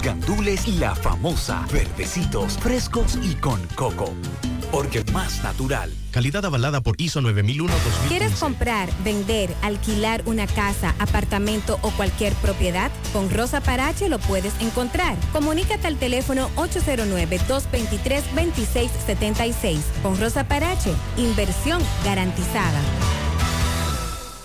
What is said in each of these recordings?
gandules y la famosa verdecitos frescos y con coco. Porque más natural. Calidad avalada por ISO 9001 2015. ¿Quieres comprar, vender, alquilar una casa, apartamento o cualquier propiedad? Con Rosa Parache lo puedes encontrar. Comunícate al teléfono 809-223-2676. Con Rosa Parache, inversión garantizada.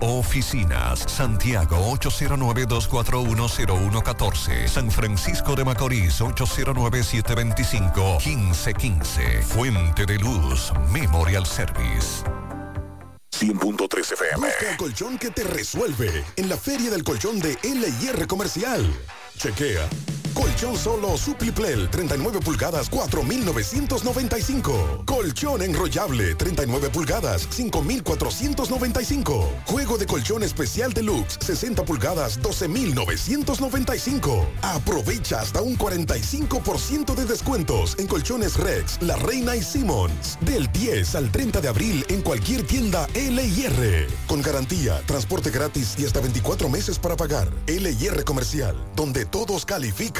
oficinas. Santiago 809-241-0114. San Francisco de Macorís 809-725-1515. Fuente de Luz Memorial Service. 100.3 FM. Busca el colchón que te resuelve en la Feria del Colchón de LIR Comercial. Chequea. Colchón solo Supliplel 39 pulgadas 4.995. Colchón enrollable 39 pulgadas 5.495. Juego de colchón especial deluxe 60 pulgadas 12.995. Aprovecha hasta un 45% de descuentos en colchones Rex, La Reina y Simmons. Del 10 al 30 de abril en cualquier tienda LIR. Con garantía, transporte gratis y hasta 24 meses para pagar. LIR Comercial, donde todos califican.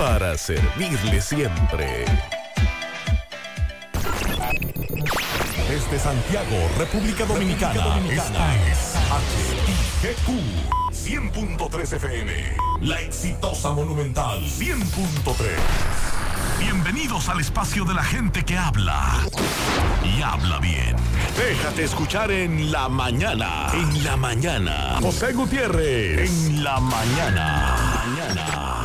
Para servirle siempre. Desde Santiago, República Dominicana, esta es HIGQ 100.3 FM. La exitosa Monumental 100.3. Bienvenidos al espacio de la gente que habla y habla bien. Déjate escuchar en la mañana. En la mañana. José Gutiérrez. En la mañana. Mañana.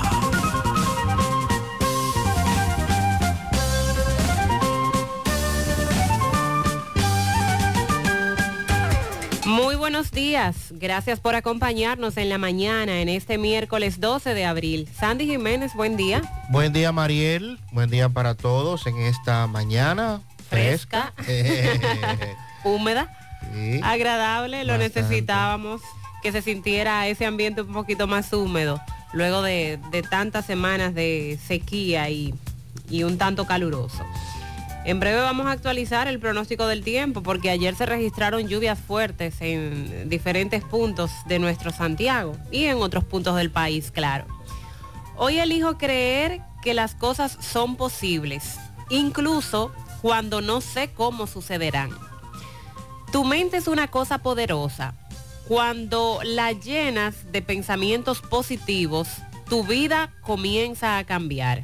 Muy buenos días, gracias por acompañarnos en la mañana en este miércoles 12 de abril. Sandy Jiménez, buen día. Buen día Mariel, buen día para todos en esta mañana fresca, húmeda, Sí, agradable, lo Bastante. necesitábamos, que se sintiera ese ambiente un poquito más húmedo luego de, de tantas semanas de sequía y, y un tanto caluroso. En breve vamos a actualizar el pronóstico del tiempo porque ayer se registraron lluvias fuertes en diferentes puntos de nuestro Santiago y en otros puntos del país, claro. Hoy elijo creer que las cosas son posibles, incluso cuando no sé cómo sucederán. Tu mente es una cosa poderosa. Cuando la llenas de pensamientos positivos, tu vida comienza a cambiar.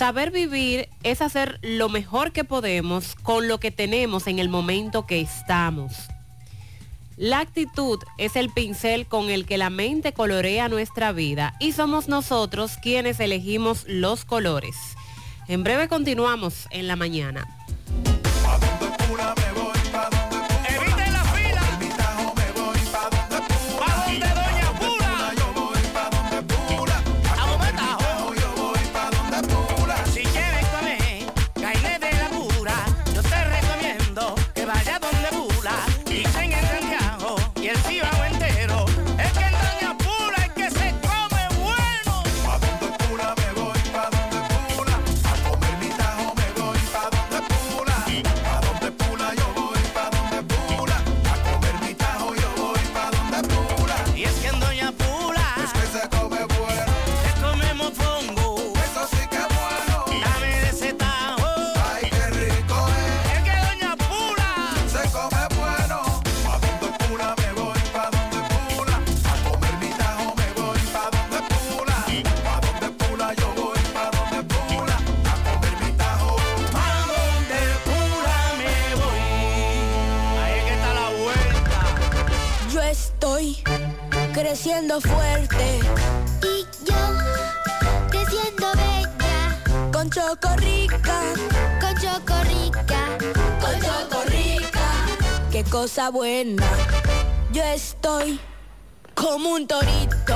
Saber vivir es hacer lo mejor que podemos con lo que tenemos en el momento que estamos. La actitud es el pincel con el que la mente colorea nuestra vida y somos nosotros quienes elegimos los colores. En breve continuamos en la mañana. Creciendo fuerte. Y yo, creciendo bella. Con Chocorrica. Con Chocorrica. Con Chocorrica. Qué cosa buena. Yo estoy como un torito.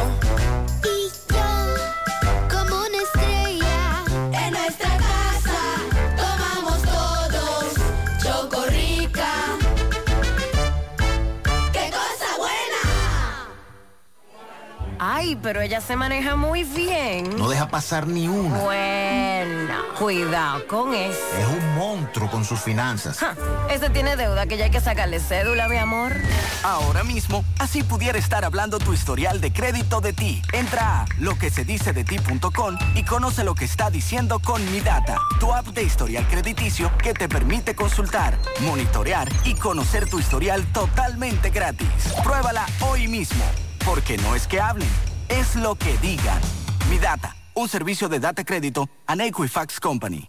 Ay, pero ella se maneja muy bien. No deja pasar ni una. Bueno, cuidado con eso. Es un monstruo con sus finanzas. Ja, ese tiene deuda que ya hay que sacarle cédula, mi amor. Ahora mismo, así pudiera estar hablando tu historial de crédito de ti. Entra a loquesedicedeti.com y conoce lo que está diciendo con Mi Data, tu app de historial crediticio que te permite consultar, monitorear y conocer tu historial totalmente gratis. Pruébala hoy mismo, porque no es que hablen, es lo que digan. Mi Data, un servicio de data crédito a Equifax Company.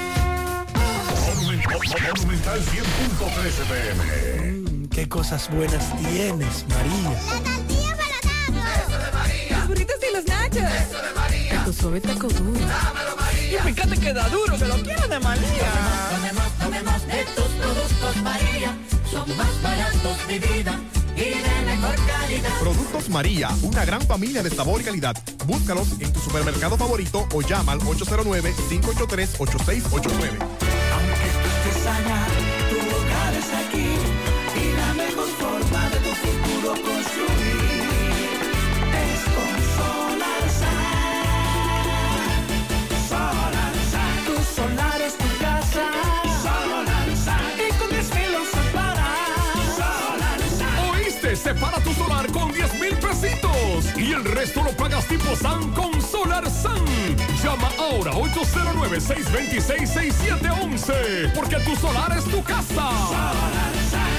Monumental 100.13 pm. Mm, qué cosas buenas tienes, María. La tortilla para Eso de María. Los burritos y los nachos. Eso de María. Tu suave taco duro. Dámelo, María. Y fíjate que da duro, que lo quiero de María. Tomemos, tomemos de tus productos, María. Son más baratos de vida. Y de mejor calidad. Productos María, una gran familia de sabor y calidad. Búscalos en tu supermercado favorito o llama al 809-583-8689. El resto lo pagas tipo SAN con Solar San. Llama ahora 809-626-6711 porque tu solar es tu casa. Solar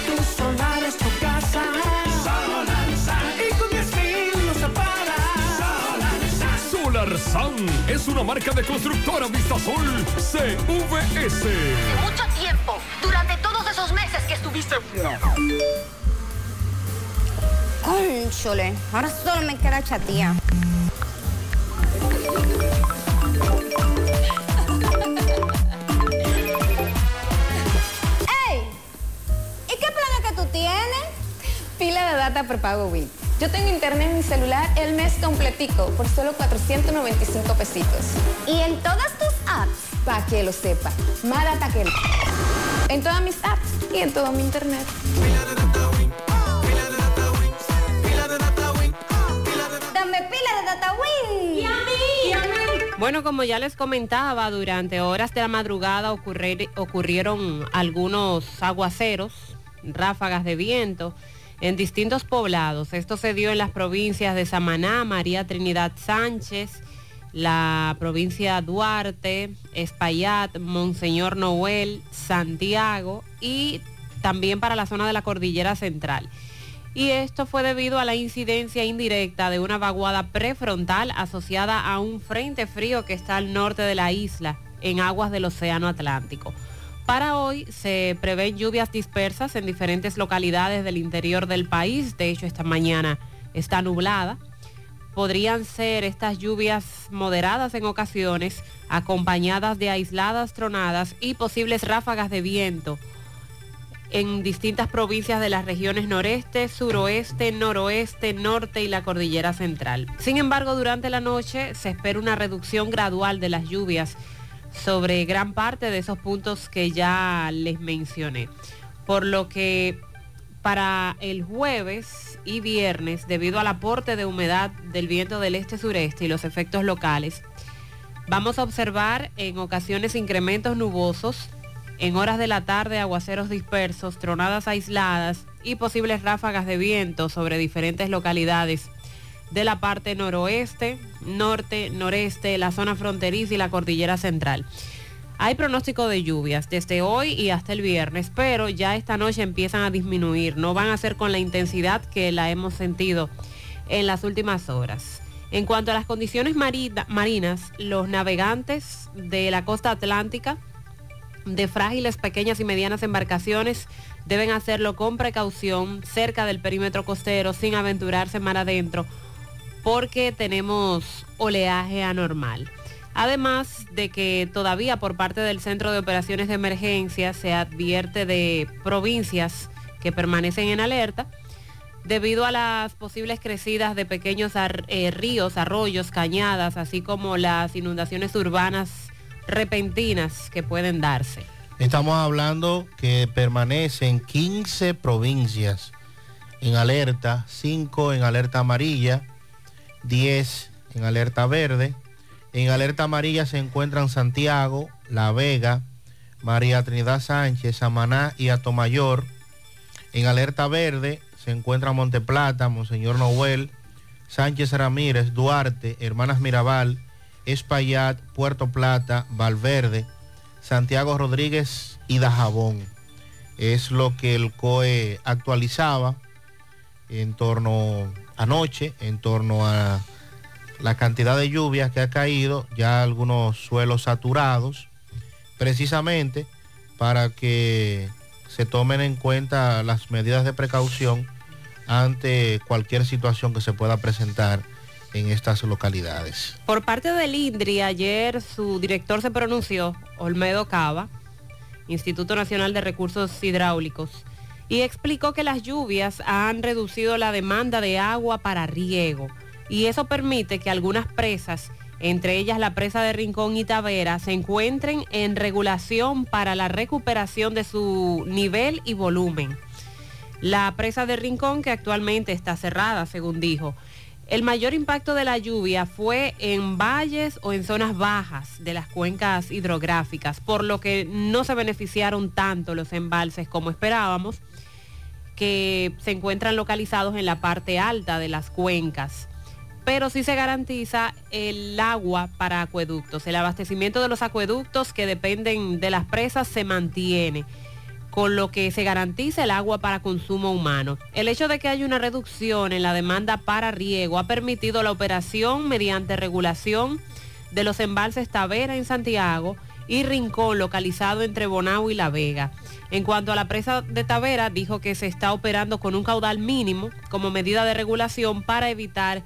Tu solar es tu casa. Solar Y con 10 mil no se para. Solar San es una marca de constructora Vistasol CVS. Mucho tiempo, durante todos esos meses que estuviste. Cónchole, ahora solo me queda chatía. ¡Ey! ¿Y qué planes que tú tienes? Pila de data prepago Wii. Yo tengo internet en mi celular el mes completico por solo 495 pesitos. ¿Y en todas tus apps? Para que lo sepa. Más data que. En todas mis apps y en todo mi internet. Pila de data Win. ¿Y a mí? Bueno, como ya les comentaba, durante horas de la madrugada ocurrir- ocurrieron algunos aguaceros, ráfagas de viento en distintos poblados. Esto se dio en las provincias de Samaná, María Trinidad Sánchez, la provincia Duarte, Espaillat, Monseñor Noel, Santiago y también para la zona de la Cordillera Central. Y esto fue debido a la incidencia indirecta de una vaguada prefrontal asociada a un frente frío que está al norte de la isla, en aguas del Océano Atlántico. Para hoy se prevén lluvias dispersas en diferentes localidades del interior del país. De hecho, esta mañana está nublada. Podrían ser estas lluvias moderadas en ocasiones, acompañadas de aisladas tronadas y posibles ráfagas de viento en distintas provincias de las regiones noreste, suroeste, noroeste, norte y la cordillera central. Sin embargo, durante la noche se espera una reducción gradual de las lluvias sobre gran parte de esos puntos que ya les mencioné. Por lo que para el jueves y viernes, debido al aporte de humedad del viento del este-sureste y los efectos locales, vamos a observar en ocasiones incrementos nubosos en horas de la tarde aguaceros dispersos, tronadas aisladas y posibles ráfagas de viento sobre diferentes localidades de la parte noroeste, norte, noreste, la zona fronteriza y la cordillera central. Hay pronóstico de lluvias desde hoy y hasta el viernes, pero ya esta noche empiezan a disminuir. No van a ser con la intensidad que la hemos sentido en las últimas horas. En cuanto a las condiciones marina- marinas, los navegantes de la costa atlántica de frágiles, pequeñas y medianas embarcaciones deben hacerlo con precaución cerca del perímetro costero sin aventurarse mar adentro porque tenemos oleaje anormal. Además de que todavía por parte del Centro de Operaciones de Emergencia se advierte de provincias que permanecen en alerta debido a las posibles crecidas de pequeños eh, ríos, arroyos, cañadas, así como las inundaciones urbanas repentinas que pueden darse. Estamos hablando que permanecen 15 provincias en alerta, 5 en alerta amarilla, 10 en alerta verde. En alerta amarilla se encuentran Santiago, La Vega, María Trinidad Sánchez, Samaná y Atomayor. En alerta verde se encuentra Monteplata, Monseñor Noel, Sánchez Ramírez, Duarte, Hermanas Mirabal, Espaillat, Puerto Plata, Valverde, Santiago Rodríguez y Dajabón. Es lo que el COE actualizaba en torno anoche, en torno a la cantidad de lluvias que ha caído, ya algunos suelos saturados, precisamente para que se tomen en cuenta las medidas de precaución ante cualquier situación que se pueda presentar en estas localidades. Por parte del INDRI, ayer su director se pronunció, Olmedo Cava, Instituto Nacional de Recursos Hidráulicos, y explicó que las lluvias han reducido la demanda de agua para riego y eso permite que algunas presas, entre ellas la presa de Rincón y Tavera, se encuentren en regulación para la recuperación de su nivel y volumen. La presa de Rincón, que actualmente está cerrada, según dijo, el mayor impacto de la lluvia fue en valles o en zonas bajas de las cuencas hidrográficas, por lo que no se beneficiaron tanto los embalses como esperábamos, que se encuentran localizados en la parte alta de las cuencas. Pero sí se garantiza el agua para acueductos. El abastecimiento de los acueductos que dependen de las presas se mantiene con lo que se garantiza el agua para consumo humano. El hecho de que haya una reducción en la demanda para riego ha permitido la operación mediante regulación de los embalses Tavera en Santiago y Rincón localizado entre Bonao y La Vega. En cuanto a la presa de Tavera, dijo que se está operando con un caudal mínimo como medida de regulación para evitar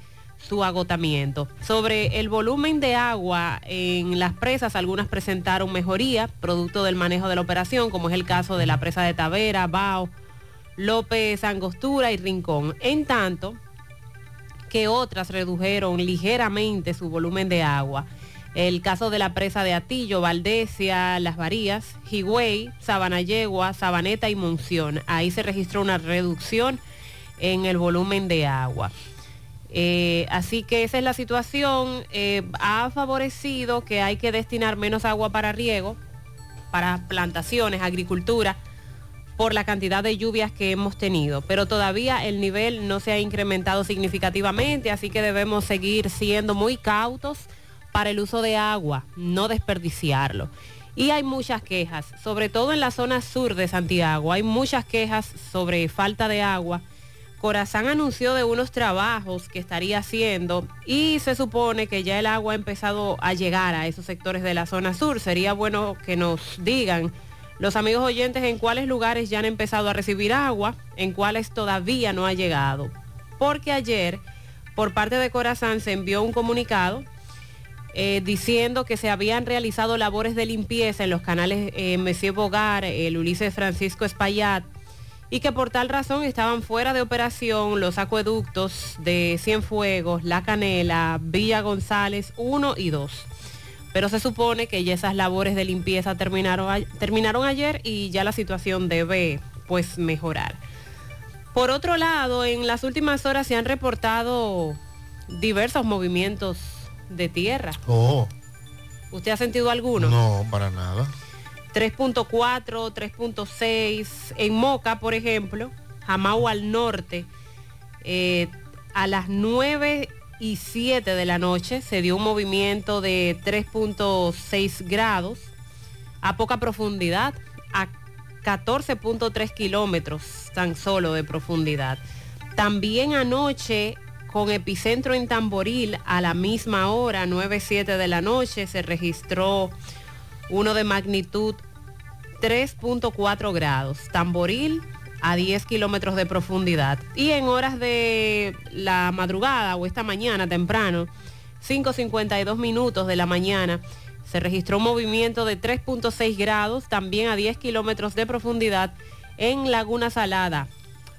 su agotamiento. Sobre el volumen de agua en las presas, algunas presentaron mejoría, producto del manejo de la operación, como es el caso de la presa de Tavera, Bao, López, Angostura y Rincón. En tanto que otras redujeron ligeramente su volumen de agua. El caso de la presa de Atillo, Valdesia, Las Varías, Higüey, Sabanayegua, Sabaneta y Monción. Ahí se registró una reducción en el volumen de agua. Eh, así que esa es la situación. Eh, ha favorecido que hay que destinar menos agua para riego, para plantaciones, agricultura, por la cantidad de lluvias que hemos tenido. Pero todavía el nivel no se ha incrementado significativamente, así que debemos seguir siendo muy cautos para el uso de agua, no desperdiciarlo. Y hay muchas quejas, sobre todo en la zona sur de Santiago, hay muchas quejas sobre falta de agua. Corazán anunció de unos trabajos que estaría haciendo y se supone que ya el agua ha empezado a llegar a esos sectores de la zona sur. Sería bueno que nos digan los amigos oyentes en cuáles lugares ya han empezado a recibir agua, en cuáles todavía no ha llegado. Porque ayer, por parte de Corazán, se envió un comunicado eh, diciendo que se habían realizado labores de limpieza en los canales eh, Monsieur Bogar, el Ulises Francisco Espaillat, y que por tal razón estaban fuera de operación los acueductos de Cienfuegos, La Canela, Villa González 1 y 2. Pero se supone que ya esas labores de limpieza terminaron, a- terminaron ayer y ya la situación debe pues mejorar. Por otro lado, en las últimas horas se han reportado diversos movimientos de tierra. Oh, ¿Usted ha sentido alguno? no, para nada. 3.4, 3.6. En Moca, por ejemplo, Jamau al norte, eh, a las 9 y 7 de la noche se dio un movimiento de 3.6 grados a poca profundidad, a 14.3 kilómetros tan solo de profundidad. También anoche, con epicentro en Tamboril, a la misma hora, 9.7 de la noche, se registró uno de magnitud 3.4 grados. Tamboril a 10 kilómetros de profundidad. Y en horas de la madrugada o esta mañana temprano, 5.52 minutos de la mañana, se registró un movimiento de 3.6 grados, también a 10 kilómetros de profundidad en Laguna Salada,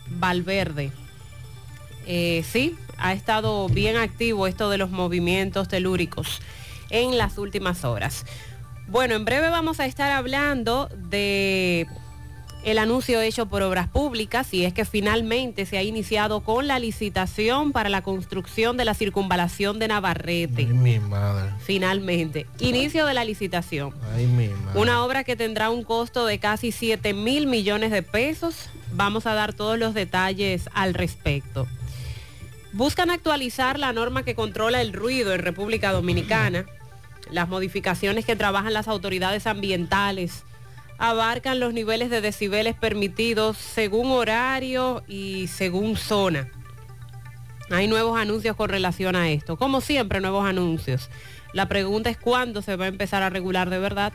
Valverde. Eh, sí, ha estado bien activo esto de los movimientos telúricos en las últimas horas. Bueno, en breve vamos a estar hablando de el anuncio hecho por Obras Públicas y es que finalmente se ha iniciado con la licitación para la construcción de la circunvalación de Navarrete. Ay, mi madre. Finalmente, inicio de la licitación. Ay, mi madre. Una obra que tendrá un costo de casi 7 mil millones de pesos. Vamos a dar todos los detalles al respecto. Buscan actualizar la norma que controla el ruido en República Dominicana. Las modificaciones que trabajan las autoridades ambientales abarcan los niveles de decibeles permitidos según horario y según zona. Hay nuevos anuncios con relación a esto. Como siempre, nuevos anuncios. La pregunta es cuándo se va a empezar a regular de verdad,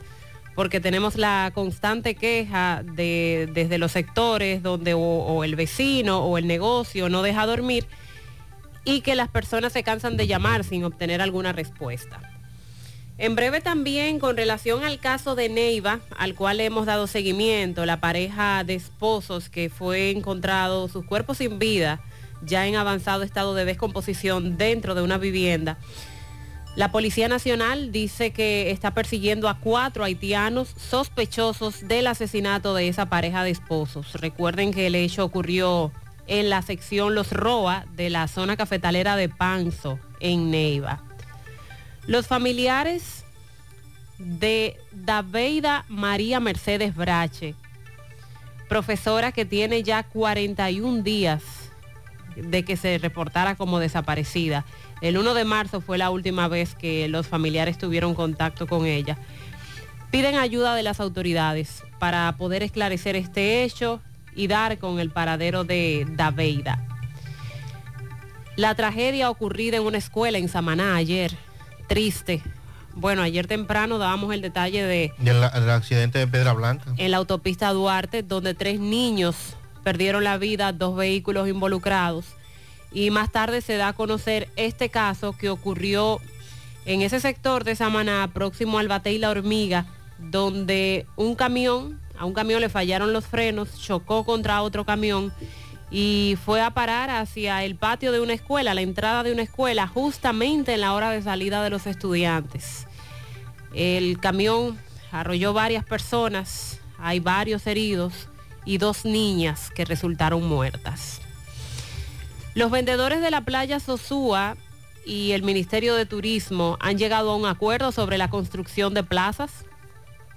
porque tenemos la constante queja de, desde los sectores donde o, o el vecino o el negocio no deja dormir y que las personas se cansan de llamar sin obtener alguna respuesta. En breve también con relación al caso de Neiva, al cual hemos dado seguimiento, la pareja de esposos que fue encontrado sus cuerpos sin vida, ya en avanzado estado de descomposición dentro de una vivienda. La Policía Nacional dice que está persiguiendo a cuatro haitianos sospechosos del asesinato de esa pareja de esposos. Recuerden que el hecho ocurrió en la sección Los Roa de la zona cafetalera de Panzo, en Neiva. Los familiares de Daveida María Mercedes Brache, profesora que tiene ya 41 días de que se reportara como desaparecida. El 1 de marzo fue la última vez que los familiares tuvieron contacto con ella. Piden ayuda de las autoridades para poder esclarecer este hecho y dar con el paradero de Daveida. La tragedia ocurrida en una escuela en Samaná ayer triste. Bueno, ayer temprano dábamos el detalle de Del, accidente de Pedra Blanca. en la autopista Duarte, donde tres niños perdieron la vida, dos vehículos involucrados. Y más tarde se da a conocer este caso que ocurrió en ese sector de Samaná, próximo al Bate y la Hormiga, donde un camión, a un camión le fallaron los frenos, chocó contra otro camión y fue a parar hacia el patio de una escuela, la entrada de una escuela, justamente en la hora de salida de los estudiantes. El camión arrolló varias personas, hay varios heridos y dos niñas que resultaron muertas. Los vendedores de la playa Sosúa y el Ministerio de Turismo han llegado a un acuerdo sobre la construcción de plazas.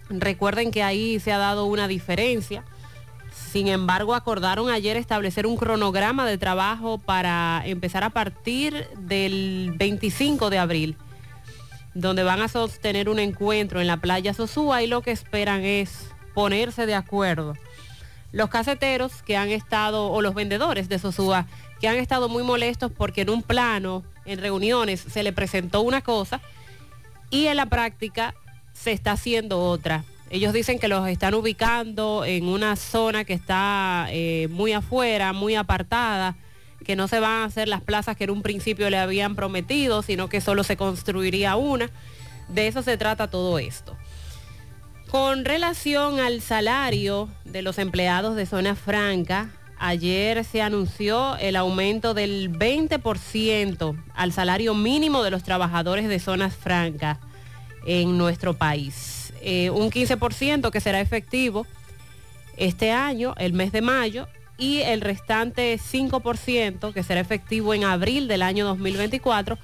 Recuerden que ahí se ha dado una diferencia. Sin embargo, acordaron ayer establecer un cronograma de trabajo para empezar a partir del 25 de abril, donde van a sostener un encuentro en la playa Sosúa y lo que esperan es ponerse de acuerdo. Los caseteros que han estado, o los vendedores de Sosúa, que han estado muy molestos porque en un plano, en reuniones, se le presentó una cosa y en la práctica se está haciendo otra. Ellos dicen que los están ubicando en una zona que está eh, muy afuera, muy apartada, que no se van a hacer las plazas que en un principio le habían prometido, sino que solo se construiría una. De eso se trata todo esto. Con relación al salario de los empleados de zona franca, ayer se anunció el aumento del 20% al salario mínimo de los trabajadores de zonas francas en nuestro país. Eh, un 15% que será efectivo este año, el mes de mayo, y el restante 5% que será efectivo en abril del año 2024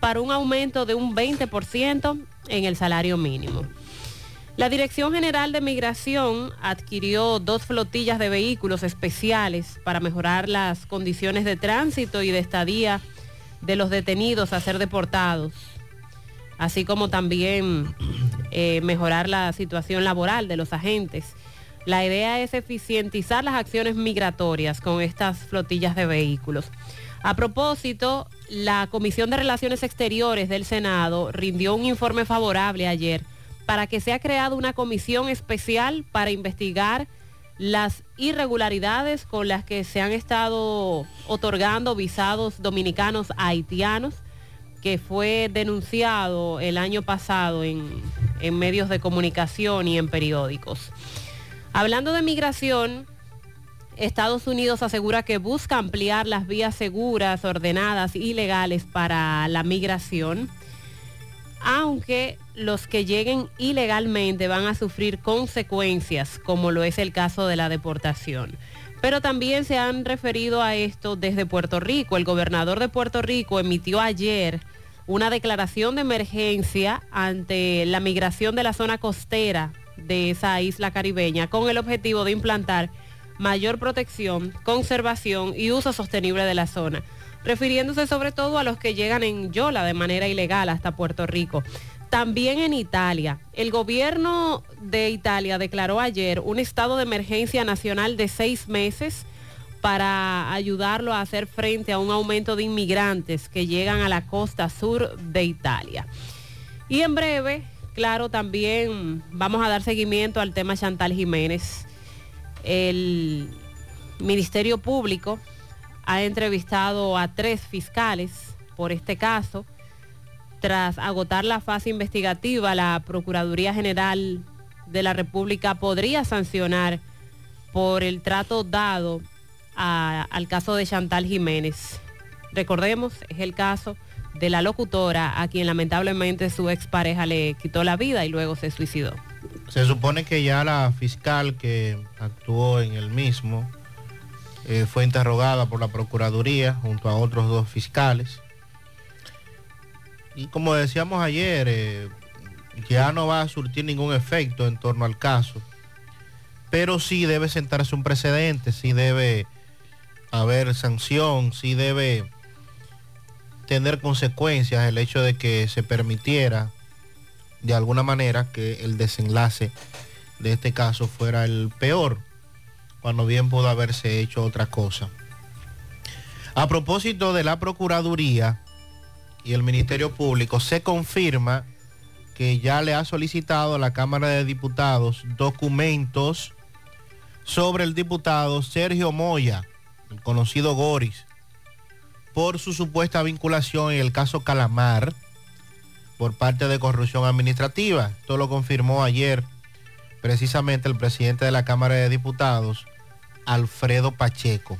para un aumento de un 20% en el salario mínimo. La Dirección General de Migración adquirió dos flotillas de vehículos especiales para mejorar las condiciones de tránsito y de estadía de los detenidos a ser deportados, así como también eh, mejorar la situación laboral de los agentes. La idea es eficientizar las acciones migratorias con estas flotillas de vehículos. A propósito, la Comisión de Relaciones Exteriores del Senado rindió un informe favorable ayer para que sea creada una comisión especial para investigar las irregularidades con las que se han estado otorgando visados dominicanos a haitianos, que fue denunciado el año pasado en, en medios de comunicación y en periódicos. Hablando de migración, Estados Unidos asegura que busca ampliar las vías seguras, ordenadas y legales para la migración, aunque los que lleguen ilegalmente van a sufrir consecuencias, como lo es el caso de la deportación. Pero también se han referido a esto desde Puerto Rico. El gobernador de Puerto Rico emitió ayer una declaración de emergencia ante la migración de la zona costera de esa isla caribeña con el objetivo de implantar mayor protección, conservación y uso sostenible de la zona, refiriéndose sobre todo a los que llegan en Yola de manera ilegal hasta Puerto Rico. También en Italia, el gobierno de Italia declaró ayer un estado de emergencia nacional de seis meses para ayudarlo a hacer frente a un aumento de inmigrantes que llegan a la costa sur de Italia. Y en breve, claro, también vamos a dar seguimiento al tema Chantal Jiménez. El Ministerio Público ha entrevistado a tres fiscales por este caso. Tras agotar la fase investigativa, la Procuraduría General de la República podría sancionar por el trato dado al caso de Chantal Jiménez. Recordemos, es el caso de la locutora a quien lamentablemente su expareja le quitó la vida y luego se suicidó. Se supone que ya la fiscal que actuó en el mismo eh, fue interrogada por la Procuraduría junto a otros dos fiscales. Y como decíamos ayer, eh, ya no va a surtir ningún efecto en torno al caso. Pero sí debe sentarse un precedente, sí debe haber sanción, sí debe tener consecuencias el hecho de que se permitiera de alguna manera que el desenlace de este caso fuera el peor, cuando bien pudo haberse hecho otra cosa. A propósito de la Procuraduría y el Ministerio Público, se confirma que ya le ha solicitado a la Cámara de Diputados documentos sobre el diputado Sergio Moya, el conocido Goris, por su supuesta vinculación en el caso Calamar por parte de corrupción administrativa. Esto lo confirmó ayer precisamente el presidente de la Cámara de Diputados, Alfredo Pacheco.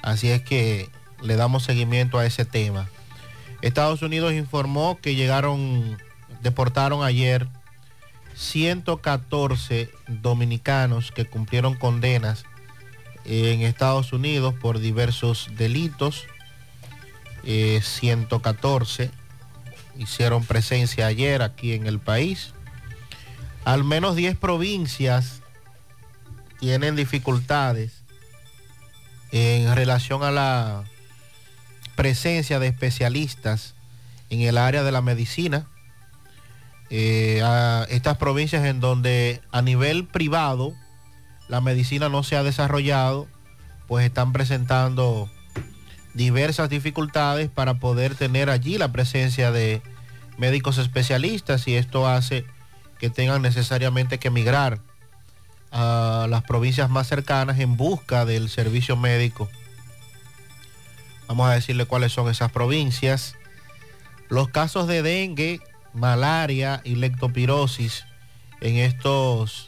Así es que le damos seguimiento a ese tema. Estados Unidos informó que llegaron, deportaron ayer 114 dominicanos que cumplieron condenas en Estados Unidos por diversos delitos. Eh, 114 hicieron presencia ayer aquí en el país. Al menos 10 provincias tienen dificultades en relación a la presencia de especialistas en el área de la medicina. Eh, a estas provincias en donde a nivel privado la medicina no se ha desarrollado, pues están presentando diversas dificultades para poder tener allí la presencia de médicos especialistas y esto hace que tengan necesariamente que migrar a las provincias más cercanas en busca del servicio médico. Vamos a decirle cuáles son esas provincias. Los casos de dengue, malaria y lectopirosis en estos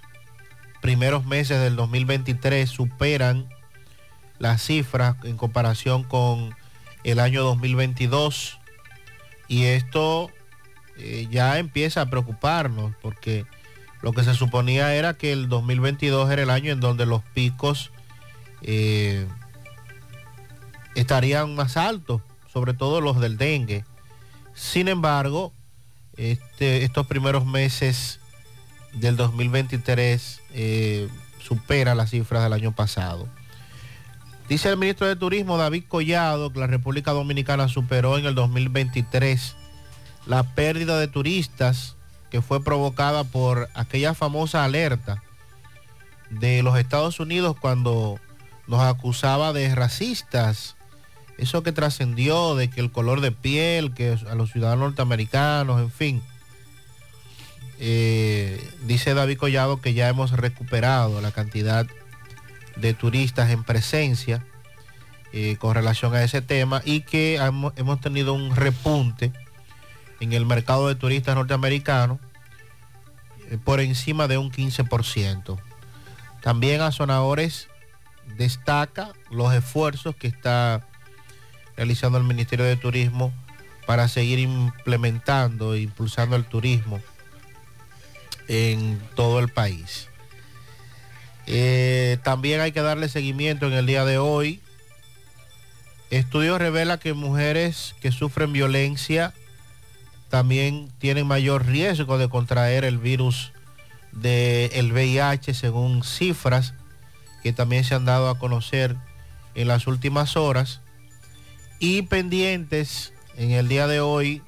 primeros meses del 2023 superan las cifras en comparación con el año 2022 y esto eh, ya empieza a preocuparnos porque lo que se suponía era que el 2022 era el año en donde los picos eh, estarían más altos, sobre todo los del dengue. Sin embargo, este, estos primeros meses del 2023 eh, supera las cifras del año pasado. Dice el ministro de Turismo David Collado que la República Dominicana superó en el 2023 la pérdida de turistas que fue provocada por aquella famosa alerta de los Estados Unidos cuando nos acusaba de racistas. Eso que trascendió de que el color de piel, que a los ciudadanos norteamericanos, en fin. Eh, dice David Collado que ya hemos recuperado la cantidad de turistas en presencia eh, con relación a ese tema y que hemos, tenido un repunte en el mercado de turistas norteamericanos eh, por encima de un 15%. También Azonadores destaca los esfuerzos que está realizando el Ministerio de Turismo para seguir implementando e impulsando el turismo en todo el país. Eh, también hay que darle seguimiento en el día de hoy. Estudio revela que mujeres que sufren violencia también tienen mayor riesgo de contraer el virus del VIH según cifras que también se han dado a conocer en las últimas horas. Y pendientes en el día de hoy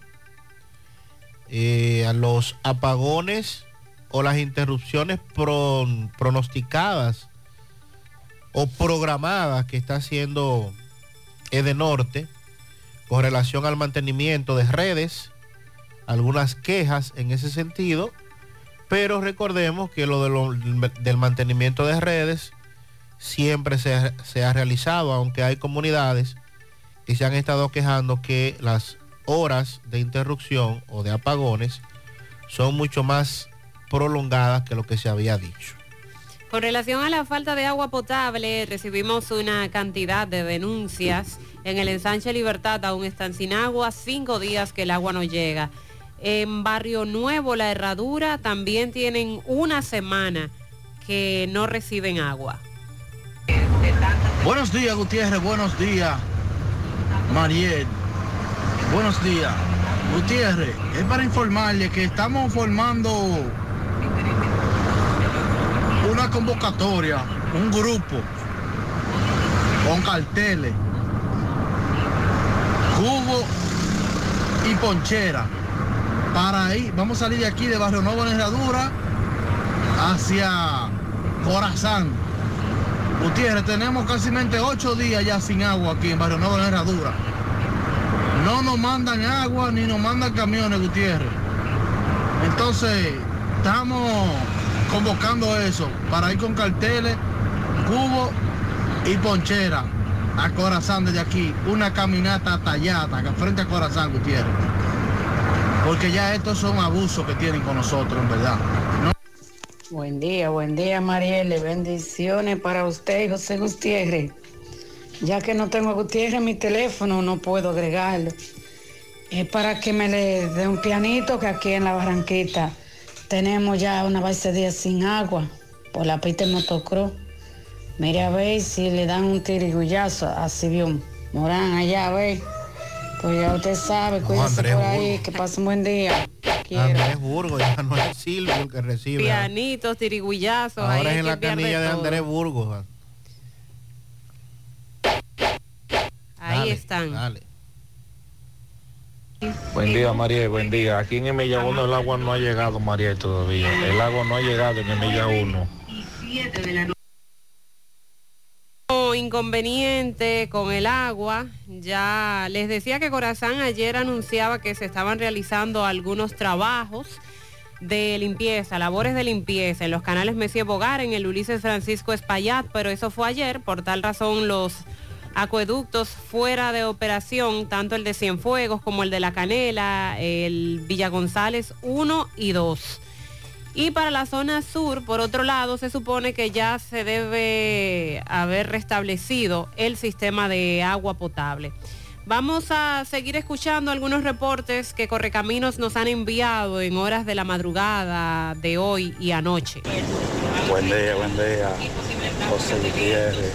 eh, a los apagones o las interrupciones pro- pronosticadas o programadas que está haciendo Edenorte con relación al mantenimiento de redes, algunas quejas en ese sentido, pero recordemos que lo, de lo- del mantenimiento de redes siempre se ha realizado, aunque hay comunidades que se han estado quejando que las horas de interrupción o de apagones son mucho más prolongadas que lo que se había dicho. Con relación a la falta de agua potable, recibimos una cantidad de denuncias. En el ensanche Libertad aún están sin agua, cinco días que el agua no llega. En Barrio Nuevo, La Herradura, también tienen una semana que no reciben agua. Buenos días, Gutiérrez. Buenos días, Mariel. Buenos días. Gutiérrez, es para informarle que estamos formando una convocatoria, un grupo con carteles, jugo y ponchera. Para ir, vamos a salir de aquí de Barrio Nuevo en Herradura hacia Corazán. Gutiérrez, tenemos casi ocho días ya sin agua aquí en Barrio Nuevo en Herradura. No nos mandan agua ni nos mandan camiones, Gutiérrez. Entonces, estamos convocando eso para ir con carteles, cubo y ponchera a Corazán desde aquí. Una caminata tallada frente a Corazán, Gutiérrez. Porque ya estos son abusos que tienen con nosotros, en verdad. Buen día, buen día Marielle, bendiciones para usted, José Gutiérrez. Ya que no tengo a Gutiérrez mi teléfono, no puedo agregarlo. Es para que me le dé un pianito que aquí en la Barranquita tenemos ya una base de días sin agua por la pista de motocross. Mire a ver si le dan un tirigullazo a Sibión Morán allá, a ver. Pues ya usted sabe, Andrés por ahí, que pase un buen día. Quiero. Andrés Burgos, ya no es Silvio el que recibe. Pianitos, tirigullazos. Ahora es en la canilla de. Andrés Burgos. Ahí Dale, están. dale. Buen día, María, buen día. Aquí en Emilla 1 el agua no ha llegado, María, todavía. El agua no ha llegado en Emilla 1. inconveniente con el agua. Ya les decía que Corazán ayer anunciaba que se estaban realizando algunos trabajos de limpieza, labores de limpieza en los canales Messier Bogar, en el Ulises Francisco Espaillat, pero eso fue ayer, por tal razón los acueductos fuera de operación, tanto el de Cienfuegos como el de La Canela, el Villa González 1 y 2. Y para la zona sur, por otro lado, se supone que ya se debe haber restablecido el sistema de agua potable. Vamos a seguir escuchando algunos reportes que Correcaminos nos han enviado en horas de la madrugada de hoy y anoche. Buen día, buen día. José Gutiérrez.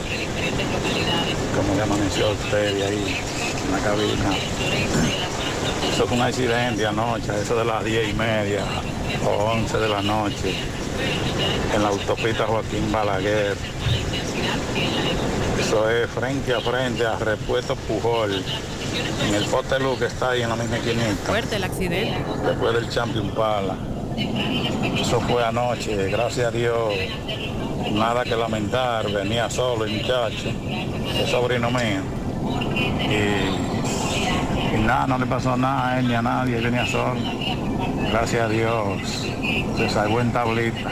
¿Cómo le amaneció usted de ahí en la cabina? Eso fue un accidente anoche, eso de las 10 y media o 11 de la noche, en la autopista Joaquín Balaguer. Eso es frente a frente a Repuesto Pujol, en el poste luz que está ahí en la misma esquinita, Fuerte el accidente. después del Champion Pala. Eso fue anoche, gracias a Dios, nada que lamentar, venía solo el muchacho, es sobrino mío. Y, y nada, no le pasó nada a él ni a nadie, él venía solo. Gracias a Dios, se salvó en tablita.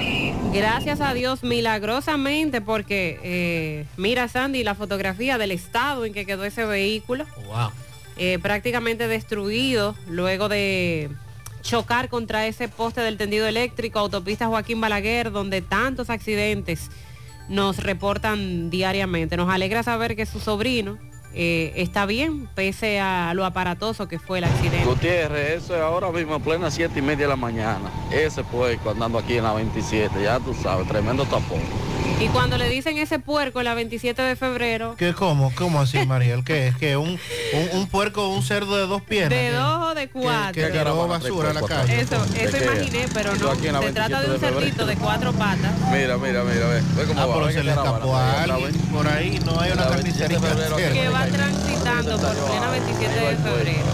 Gracias a Dios, milagrosamente, porque eh, mira Sandy la fotografía del estado en que quedó ese vehículo. Wow. eh, prácticamente destruido luego de chocar contra ese poste del tendido eléctrico, autopista Joaquín Balaguer, donde tantos accidentes nos reportan diariamente. Nos alegra saber que su sobrino eh, está bien, pese a lo aparatoso que fue el accidente. Gutiérrez, eso es ahora mismo, plena siete y media de la mañana. Ese puerco andando aquí en la 27, ya tú sabes, tremendo tapón. Y cuando le dicen ese puerco la 27 de febrero, ¿Qué, cómo? ¿Cómo así, Mariel? ¿Qué es? que un, un, un puerco o un cerdo de dos piernas? de dos o de cuatro. que tiró basura a la calle. Eso, eso imaginé, pero no. en Se trata de 27 un cerdito de cuatro patas. Mira, mira, mira, ve, ve cómo Ah, va. pero se le escapó a alguien por ahí, no hay una la 27 carnicería de febrero, cerca. Que va transitando por plena 27 de febrero.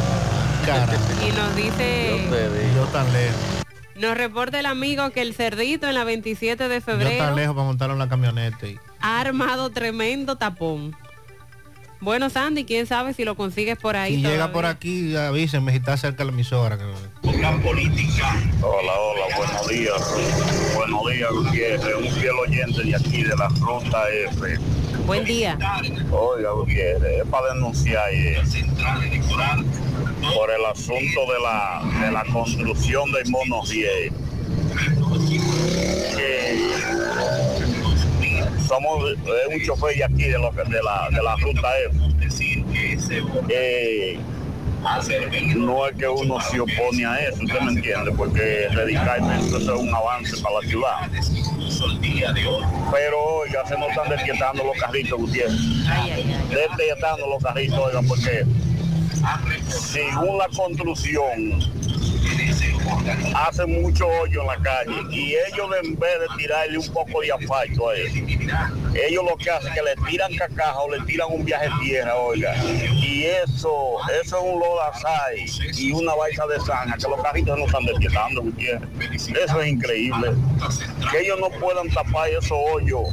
Cara, Y nos dice, yo tan lejos. Nos reporta el amigo que el cerdito en la 27 de febrero lejos para montarlo en la camioneta. y- ha armado tremendo tapón. Bueno, Sandy, quién sabe si lo consigues por ahí. Si llega por aquí, avísenme si está cerca de la emisora. que- Hola, hola, buenos días. Buenos días, Gutiérrez. Un fiel oyente de aquí, de la Ruta F. Buen día. Oiga, Gutiérrez, es para denunciar eh, por el asunto de la, de la construcción del Mono 10. Que somos eh, un chofer de aquí, de, lo que- de, la, de la Ruta F. Eh, no es que uno se opone a eso, usted me entiende, porque radicalmente eso es un avance para la ciudad. Pero oiga, se nos están despietando los carritos, Gutiérrez. Despietando los carritos, oiga, porque según la construcción hace mucho hoyo en la calle y ellos en vez de tirarle un poco de asfalto a eso, ellos lo que hacen es que le tiran cacaja o le tiran un viaje de tierra, oiga, y eso, eso es un lodazai y una baisa de zanja, que los carritos no están despietando, Gutiérrez. Eso es increíble. Que ellos no puedan tapar esos hoyos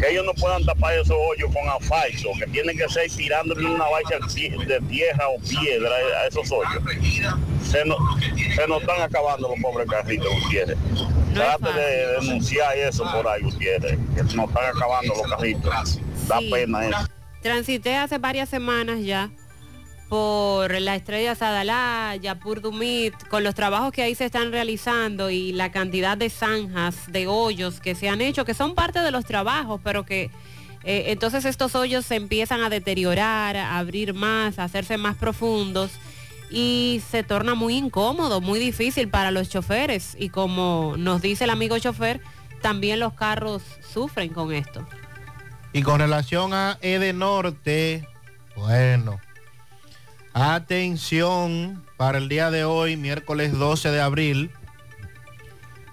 que ellos no puedan tapar esos hoyos con asfalto, que tienen que ser tirándole una bacha de tierra o piedra a esos hoyos. Se nos, se nos están acabando los pobres carritos, Gutiérrez. Trate de denunciar eso por ahí, Gutiérrez, que se nos están acabando los carritos. Da Sí. pena eso. Transité hace varias semanas ya por la estrella Sadalá, Yapur Dumit, con los trabajos que ahí se están realizando y la cantidad de zanjas, de hoyos que se han hecho, que son parte de los trabajos, pero que eh, entonces estos hoyos se empiezan a deteriorar, a abrir más, a hacerse más profundos y se torna muy incómodo, muy difícil para los choferes y como nos dice el amigo chofer, también los carros sufren con esto. Y con relación a Edenorte, bueno, atención, para el día de hoy, miércoles 12 de abril,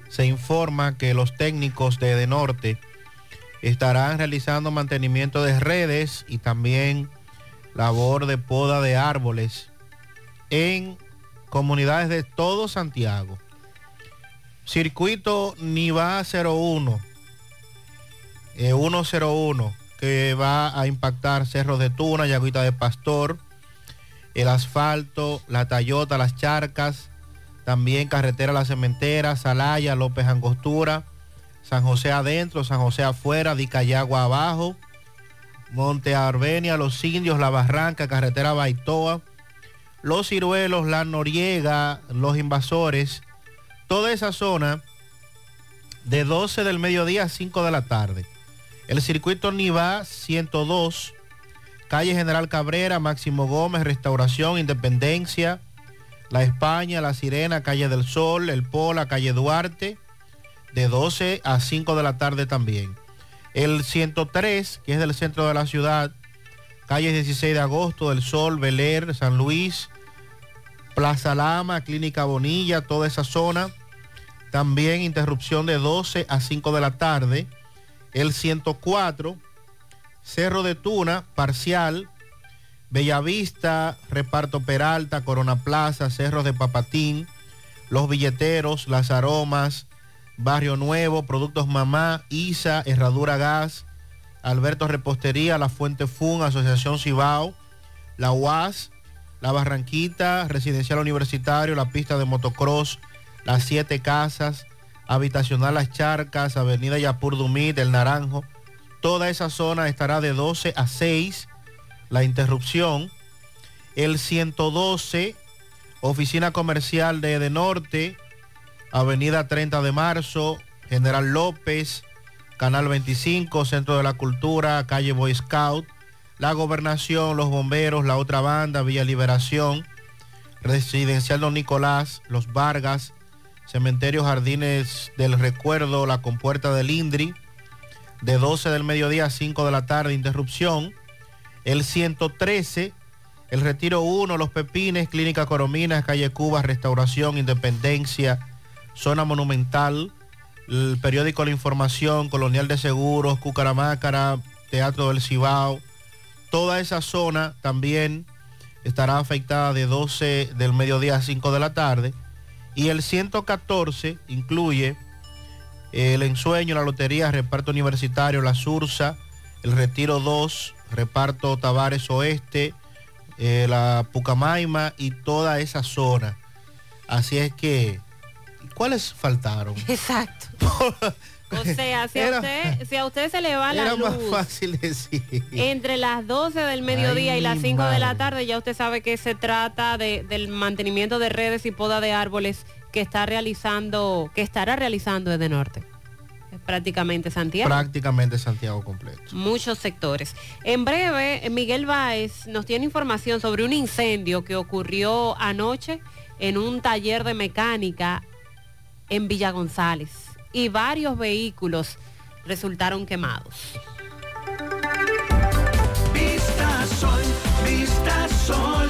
se informa que los técnicos de Edenorte estarán realizando mantenimiento de redes y también labor de poda de árboles en comunidades de todo Santiago. Circuito Niva 01 eh, 101 que va a impactar Cerros de Tuna, Yagüita de Pastor, el asfalto, la Tayota, las charcas, también carretera La Cementera, Salaya, López Angostura, San José adentro, San José afuera, Dicayagua abajo, Monte Arbenia, Los Indios, La Barranca, carretera Baitoa, Los Ciruelos, La Noriega, Los Invasores, toda esa zona de 12 del mediodía a 5 de la tarde. El circuito Niva 102, calle General Cabrera, Máximo Gómez, Restauración, Independencia, La España, La Sirena, calle del Sol, El Pola, calle Duarte, de 12 a 5 de la tarde también. El 103, que es del centro de la ciudad, calle 16 de agosto, El Sol, Beler, San Luis, Plaza Lama, Clínica Bonilla, toda esa zona. También interrupción de 12 a 5 de la tarde. El 104, Cerro de Tuna, parcial. Bellavista, Reparto Peralta, Corona Plaza, Cerros de Papatín, Los Billeteros, Las Aromas, Barrio Nuevo, Productos Mamá, ISA, Herradura Gas, Alberto Repostería, La Fuente Fun, Asociación Cibao, La UAS, La Barranquita, Residencial Universitario, La Pista de Motocross, Las Siete Casas, Habitacional Las Charcas, Avenida Yapur Dumit, El Naranjo. Toda esa zona estará de 12 a 6 la interrupción. El 112, Oficina Comercial de Edenorte, Avenida 30 de Marzo, General López, Canal 25, Centro de la Cultura, Calle Boy Scout, La Gobernación, Los Bomberos, La Otra Banda, Villa Liberación, Residencial Don Nicolás, Los Vargas, Cementerio Jardines del Recuerdo, La Compuerta del Indri, de 12 del mediodía a 5 de la tarde, interrupción. El 113, el Retiro 1, Los Pepines, Clínica Corominas, Calle Cuba, Restauración, Independencia, Zona Monumental, el periódico La Información, Colonial de Seguros, Cucaramácara, Teatro del Cibao. Toda esa zona también estará afectada de 12 del mediodía a 5 de la tarde. Y el 114 incluye el ensueño, la lotería, reparto universitario, la Sursa, el Retiro 2, reparto Tavares Oeste, eh, la Pucamaima y toda esa zona. Así es que, ¿cuáles faltaron? Exacto. O sea, si, Era- a usted, si a usted se le va la Era luz más fácil decir. entre las 12 del mediodía Ay, y las mi 5 de la tarde, ya usted sabe que se trata de- del mantenimiento de redes y poda de árboles que está realizando, que estará realizando desde norte. Es prácticamente Santiago. Prácticamente Santiago completo. muchos sectores. En breve, Miguel Báez nos tiene información sobre un incendio que ocurrió anoche en un taller de mecánica en Villa González y varios vehículos resultaron quemados. Vista Sol, Vista Sol,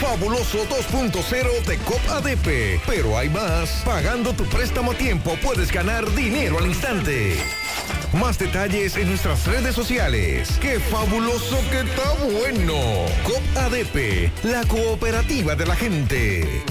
Fabuloso 2.0 de COP ADP. Pero hay más. Pagando tu préstamo a tiempo puedes ganar dinero al instante. Más detalles en nuestras redes sociales. ¡Qué fabuloso que está bueno! COP ADP, la cooperativa de la gente.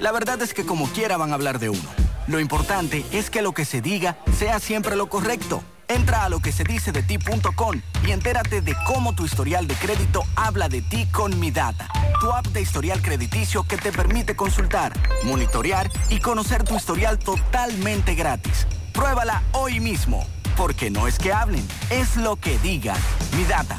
La verdad es que como quiera van a hablar de uno. Lo importante es que lo que se diga sea siempre lo correcto. Entra a lo que se dice de ti.com y entérate de cómo tu historial de crédito habla de ti con Mi Data, tu app de historial crediticio que te permite consultar, monitorear y conocer tu historial totalmente gratis. Pruébala hoy mismo, porque no es que hablen, es lo que digan. Mi Data,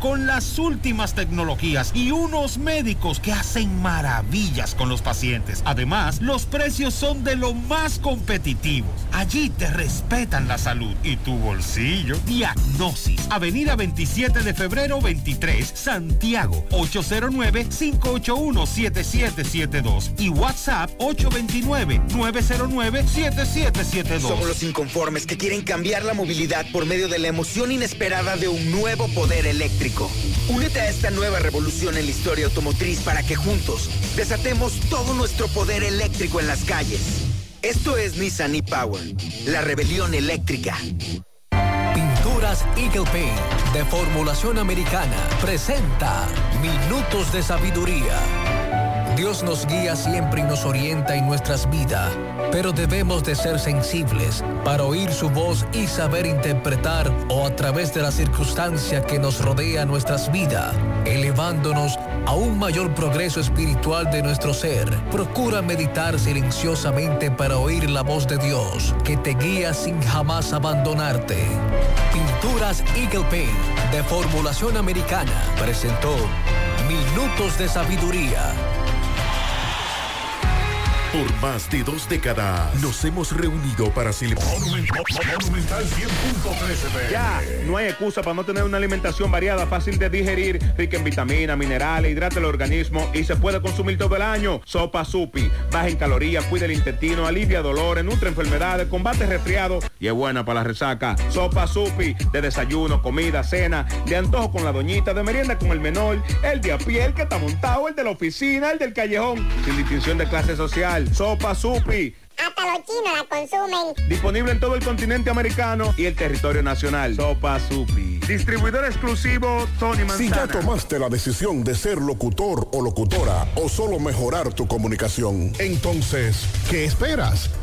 con las últimas tecnologías y unos médicos que hacen maravillas con los pacientes. Además, los precios son de lo más competitivos. Allí te respetan la salud y tu bolsillo. Diagnosis, Avenida 27 de febrero 23, Santiago, 809-581-7772 y WhatsApp 829-909-7772. Somos los inconformes que quieren cambiar la movilidad por medio de la emoción inesperada de un nuevo poder eléctrico. Únete a esta nueva revolución en la historia automotriz para que juntos desatemos todo nuestro poder eléctrico en las calles. Esto es Nissan e-Power, la rebelión eléctrica. Pinturas Eagle Paint de formulación americana presenta Minutos de Sabiduría. Dios nos guía siempre y nos orienta en nuestras vidas, pero debemos de ser sensibles para oír su voz y saber interpretar o a través de la circunstancia que nos rodea nuestras vidas, elevándonos a un mayor progreso espiritual de nuestro ser. Procura meditar silenciosamente para oír la voz de Dios, que te guía sin jamás abandonarte. Pinturas Eagle Paint de formulación americana presentó Minutos de Sabiduría. Por más de dos décadas nos hemos reunido para celebrar. Monumental 100.13 Ya, no hay excusa para no tener una alimentación variada, fácil de digerir, rica en vitaminas, minerales, hidrata el organismo y se puede consumir todo el año. Sopa Supi, baja en calorías, cuida el intestino, alivia dolores, nutre enfermedades, combate resfriado y es buena para la resaca. Sopa Supi, de desayuno, comida, cena, de antojo con la doñita, de merienda con el menor, el de a pie, el que está montado, el de la oficina, el del callejón, sin distinción de clase social. Sopa Supi. Hasta los chinos la consumen. Disponible en todo el continente americano y el territorio nacional. Sopa Supi. Distribuidor exclusivo Tony Si ya Manzana. tomaste la decisión de ser locutor o locutora o solo mejorar tu comunicación, entonces, ¿qué esperas?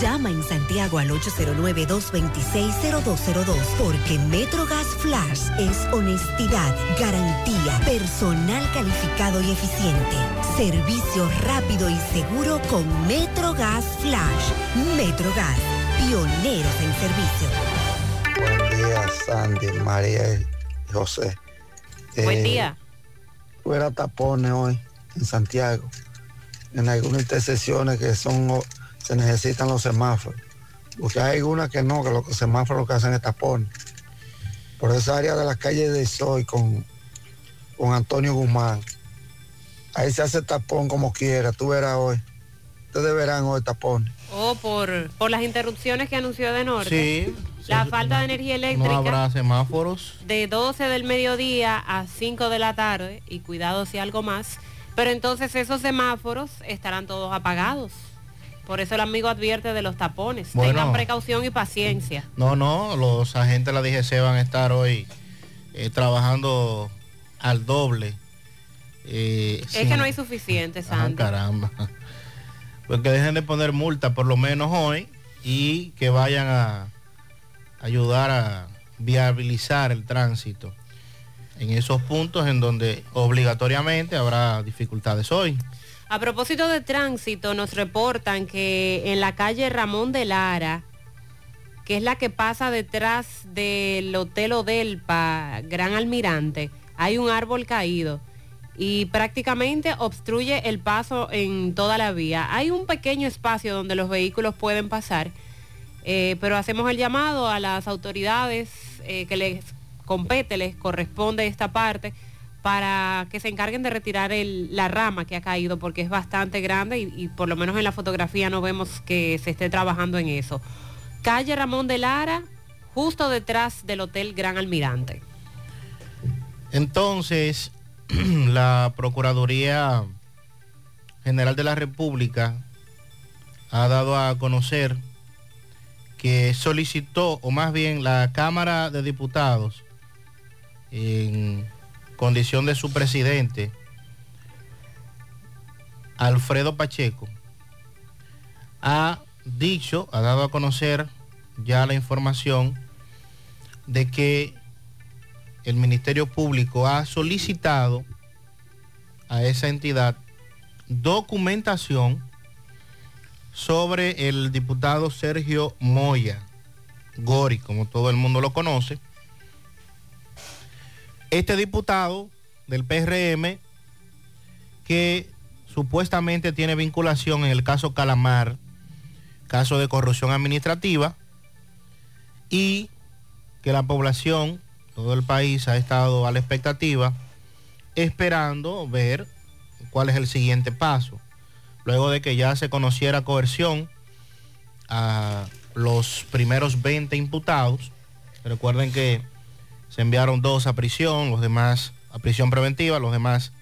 Llama en Santiago al 809-226-0202 porque MetroGas Flash es honestidad, garantía, personal calificado y eficiente, servicio rápido y seguro con MetroGas Flash. MetroGas, pioneros en servicio. Buen día, Sandy, María y José. Buen Eh, día. Fuera tapones hoy en Santiago. En algunas intersecciones que son se necesitan los semáforos. Porque hay algunas que no, que los semáforos lo que hacen es tapones. Por esa área de la calle de Soy con, con Antonio Guzmán. Ahí se hace tapón como quiera, tú verás hoy. Ustedes verán hoy tapones. O por, por las interrupciones que anunció de norte. Sí. La falta de energía eléctrica. No habrá semáforos. de 12 del mediodía a 5 de la tarde y cuidado si algo más, pero entonces esos semáforos estarán todos apagados. Por eso el amigo advierte de los tapones. Bueno. Tengan precaución y paciencia. No, no, los agentes de la DGC van a estar hoy eh, trabajando al doble. Eh, Es sin- que no hay suficiente, Ah, Sandy. caramba. Pues que dejen de poner multa por lo menos hoy y que vayan a ayudar a viabilizar el tránsito en esos puntos en donde obligatoriamente habrá dificultades hoy. A propósito de tránsito, nos reportan que en la calle Ramón de Lara, que es la que pasa detrás del Hotel Odelpa Gran Almirante, hay un árbol caído y prácticamente obstruye el paso en toda la vía. Hay un pequeño espacio donde los vehículos pueden pasar, eh, pero hacemos el llamado a las autoridades eh, que les compete, les corresponde esta parte, para que se encarguen de retirar el- la rama que ha caído, porque es bastante grande y, y por lo menos en la fotografía no vemos que se esté trabajando en eso. Calle Ramón de Lara, justo detrás del Hotel Gran Almirante. Entonces, la Procuraduría General de la República ha dado a conocer que solicitó, o más bien la Cámara de Diputados, en condición de su presidente, Alfredo Pacheco, ha dicho, ha dado a conocer ya la información de que el Ministerio Público ha solicitado a esa entidad documentación sobre el diputado Sergio Moya, Gori, como todo el mundo lo conoce. Este diputado del PRM que supuestamente tiene vinculación en el caso Calamar, caso de corrupción administrativa, y que la población, todo el país ha estado a la expectativa, esperando ver cuál es el siguiente paso. Luego de que ya se conociera coerción a los primeros 20 imputados, recuerden que se enviaron dos a prisión, los demás a prisión preventiva, los demás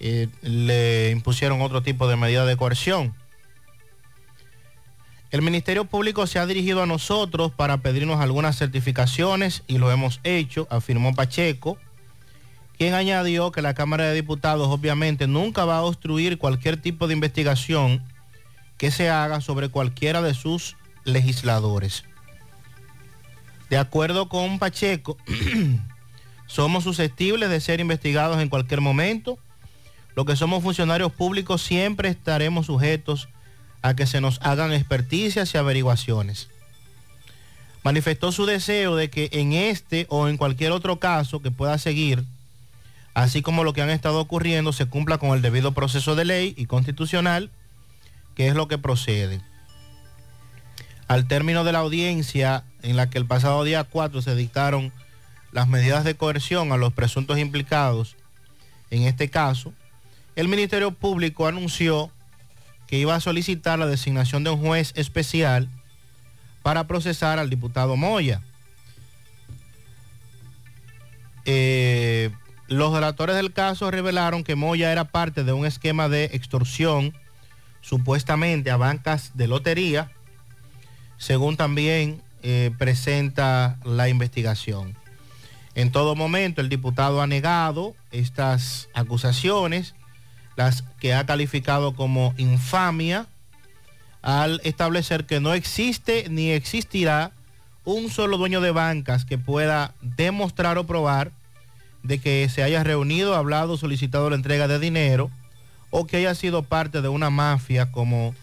eh, le impusieron otro tipo de medida de coerción. El Ministerio Público se ha dirigido a nosotros para pedirnos algunas certificaciones y lo hemos hecho, afirmó Pacheco, quien añadió que la Cámara de Diputados obviamente nunca va a obstruir cualquier tipo de investigación que se haga sobre cualquiera de sus legisladores. De acuerdo con Pacheco, somos susceptibles de ser investigados en cualquier momento. Lo que somos funcionarios públicos siempre estaremos sujetos a que se nos hagan experticias y averiguaciones. Manifestó su deseo de que en este o en cualquier otro caso que pueda seguir, así como lo que han estado ocurriendo, se cumpla con el debido proceso de ley y constitucional, que es lo que procede. Al término de la audiencia en la que el pasado día 4 se dictaron las medidas de coerción a los presuntos implicados en este caso, el Ministerio Público anunció que iba a solicitar la designación de un juez especial para procesar al diputado Moya. Eh, los relatores del caso revelaron que Moya era parte de un esquema de extorsión supuestamente a bancas de lotería, según también eh, presenta la investigación. En todo momento el diputado ha negado estas acusaciones, las que ha calificado como infamia, al establecer que no existe ni existirá un solo dueño de bancas que pueda demostrar o probar de que se haya reunido, hablado, solicitado la entrega de dinero o que haya sido parte de una mafia como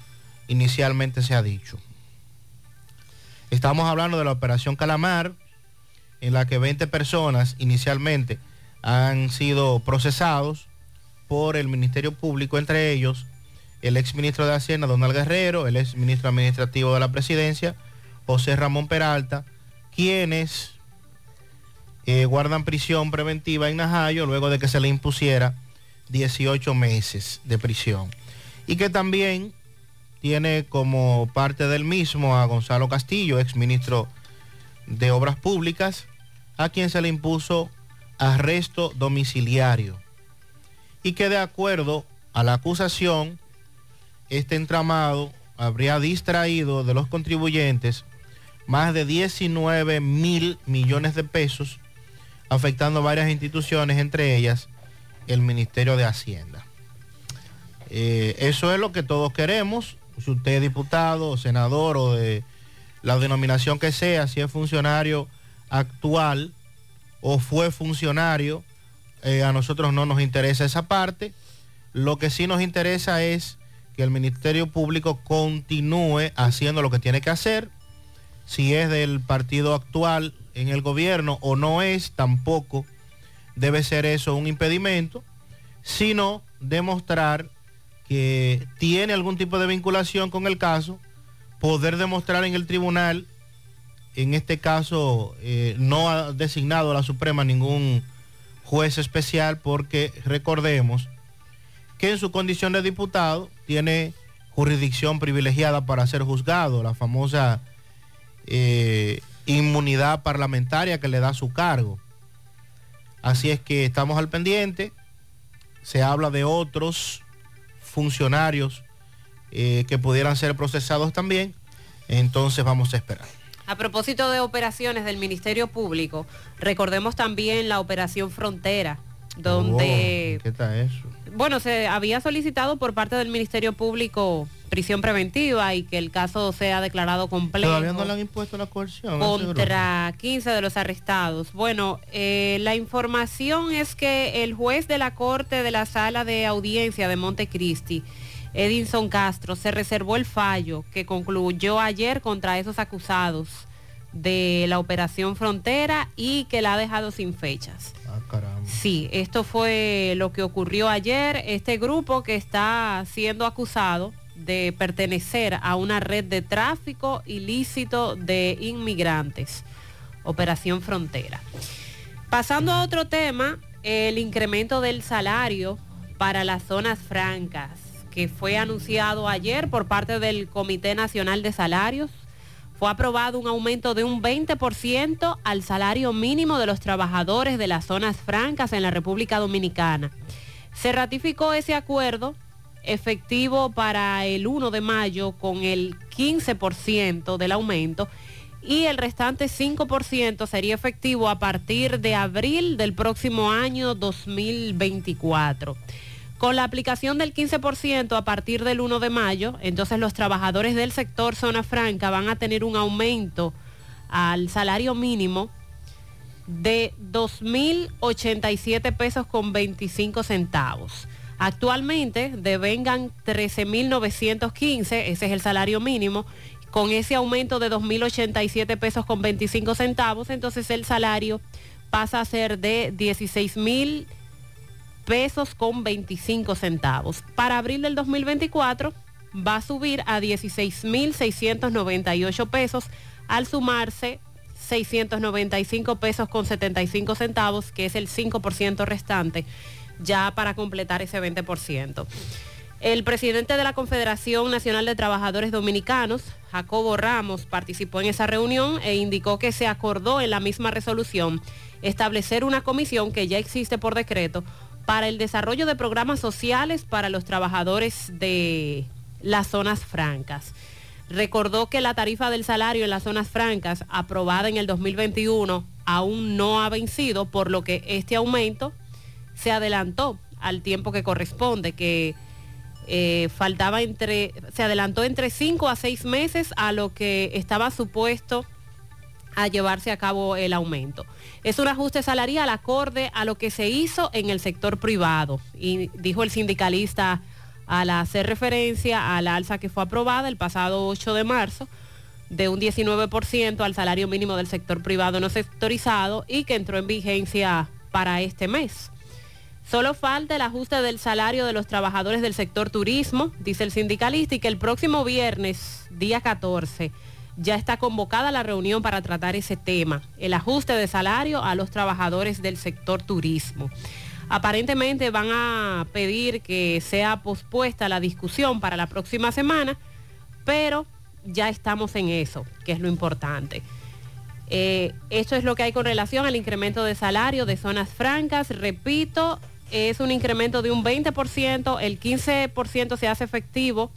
inicialmente se ha dicho. Estamos hablando de la operación Calamar, en la que 20 personas inicialmente han sido procesados por el Ministerio Público, entre ellos el exministro de Hacienda, Donald Guerrero, el exministro administrativo de la Presidencia, José Ramón Peralta, quienes eh, guardan prisión preventiva en Najayo luego de que se le impusiera 18 meses de prisión. Y que también tiene como parte del mismo a Gonzalo Castillo, exministro de Obras Públicas, a quien se le impuso arresto domiciliario. Y que de acuerdo a la acusación, este entramado habría distraído de los contribuyentes más de 19 mil millones de pesos, afectando varias instituciones, entre ellas el Ministerio de Hacienda. Eh, eso es lo que todos queremos. Si usted es diputado, senador o de la denominación que sea, si es funcionario actual o fue funcionario, eh, a nosotros no nos interesa esa parte. Lo que sí nos interesa es que el Ministerio Público continúe haciendo lo que tiene que hacer. Si es del partido actual en el gobierno o no es, tampoco debe ser eso un impedimento, sino demostrar que tiene algún tipo de vinculación con el caso, poder demostrar en el tribunal, en este caso eh, no ha designado a la Suprema ningún juez especial porque recordemos que en su condición de diputado tiene jurisdicción privilegiada para ser juzgado, la famosa eh, inmunidad parlamentaria que le da su cargo. Así es que estamos al pendiente, se habla de otros funcionarios eh, que pudieran ser procesados también, entonces vamos a esperar. A propósito de operaciones del Ministerio Público, recordemos también la operación Frontera, donde... Oh, ¿Qué está eso? Bueno, se había solicitado por parte del Ministerio Público prisión preventiva y que el caso sea declarado completo. Todavía no le han impuesto la coerción. ese contra 15 de los arrestados. Bueno, eh, la información es que el juez de la Corte de la Sala de Audiencia de Montecristi, Edinson Castro, se reservó el fallo que concluyó ayer contra esos acusados de la Operación Frontera y que la ha dejado sin fechas. Ah, caramba. Sí, esto fue lo que ocurrió ayer. Este grupo que está siendo acusado de pertenecer a una red de tráfico ilícito de inmigrantes, Operación Frontera. Pasando a otro tema, el incremento del salario para las zonas francas, que fue anunciado ayer por parte del Comité Nacional de Salarios. Fue aprobado un aumento de un 20% al salario mínimo de los trabajadores de las zonas francas en la República Dominicana. Se ratificó ese acuerdo efectivo para el 1 de mayo con el 15% del aumento y el restante 5% sería efectivo a partir de abril del próximo año 2024. Con la aplicación del 15% a partir del 1 de mayo, entonces los trabajadores del sector zona franca van a tener un aumento al salario mínimo de 2.087 pesos con 25 centavos. Actualmente devengan 13.915, ese es el salario mínimo. Con ese aumento de 2.087 pesos con 25 centavos, entonces el salario pasa a ser de 16.000 pesos con 25 centavos. Para abril del 2024 va a subir a 16.698 pesos al sumarse 695 pesos con 75 centavos, que es el 5% restante ya para completar ese 20%. El presidente de la Confederación Nacional de Trabajadores Dominicanos, Jacobo Ramos, participó en esa reunión e indicó que se acordó en la misma resolución establecer una comisión que ya existe por decreto para el desarrollo de programas sociales para los trabajadores de las zonas francas. Recordó que la tarifa del salario en las zonas francas aprobada en el 2021 aún no ha vencido, por lo que este aumento se adelantó al tiempo que corresponde, que eh, faltaba entre, se adelantó entre cinco a seis meses a lo que estaba supuesto a llevarse a cabo el aumento. Es un ajuste salarial acorde a lo que se hizo en el sector privado y dijo el sindicalista al hacer referencia a la alza que fue aprobada el pasado 8 de marzo de un 19% al salario mínimo del sector privado no sectorizado y que entró en vigencia para este mes. Solo falta el ajuste del salario de los trabajadores del sector turismo, dice el sindicalista, y que el próximo viernes, día 14, ya está convocada la reunión para tratar ese tema, el ajuste de salario a los trabajadores del sector turismo. Aparentemente van a pedir que sea pospuesta la discusión para la próxima semana, pero ya estamos en eso, que es lo importante. Eh, esto es lo que hay con relación al incremento de salario de zonas francas. Repito, es un incremento de un 20%, el 15% se hace efectivo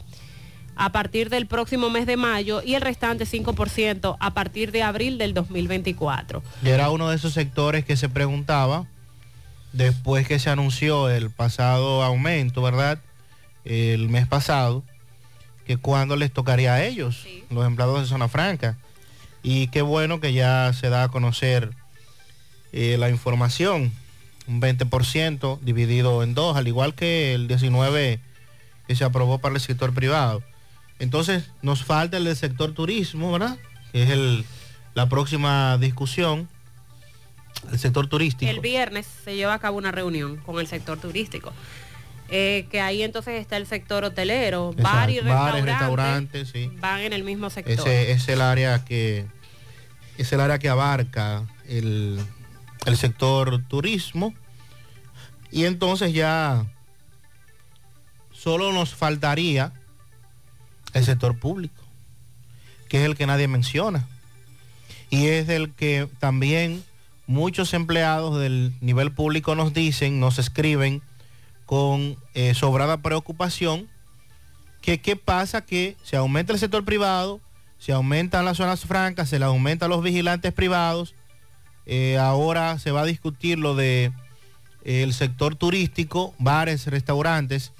a partir del próximo mes de mayo y el restante 5% a partir de abril del 2024. Y era uno de esos sectores que se preguntaba, después que se anunció el pasado aumento, ¿verdad? El mes pasado, que cuándo les tocaría a ellos, los empleados de zona franca. Y qué bueno que ya se da a conocer eh, la información un 20% dividido en dos, al igual que el 19 que se aprobó para el sector privado. Entonces nos falta el del sector turismo, ¿verdad? Que es el, la próxima discusión el sector turístico. El viernes se lleva a cabo una reunión con el sector turístico. Eh, que ahí entonces está el sector hotelero, bar y Exacto, bares, restaurante, restaurantes, sí. van en el mismo sector. Ese es el área que es el área que abarca el, el sector turismo. Y entonces ya solo nos faltaría el sector público, que es el que nadie menciona. Y es el que también muchos empleados del nivel público nos dicen, nos escriben con eh, sobrada preocupación, que qué pasa que se aumenta el sector privado, se aumentan las zonas francas, se le aumentan los vigilantes privados, eh, ahora se va a discutir lo de eh, sector turístico, bares, restaurantes,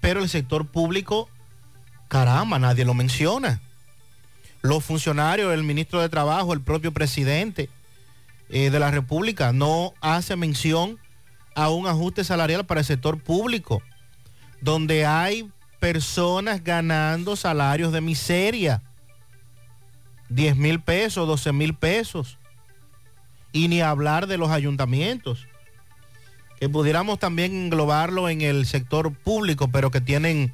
pero el sector público, caramba, nadie lo menciona. Los funcionarios, el ministro de Trabajo, el propio presidente eh, de la República no hace mención a un ajuste salarial para el sector público, donde hay personas ganando salarios de miseria, 10 mil pesos, 12 mil pesos, y ni hablar de los ayuntamientos, que pudiéramos también englobarlo en el sector público, pero que tienen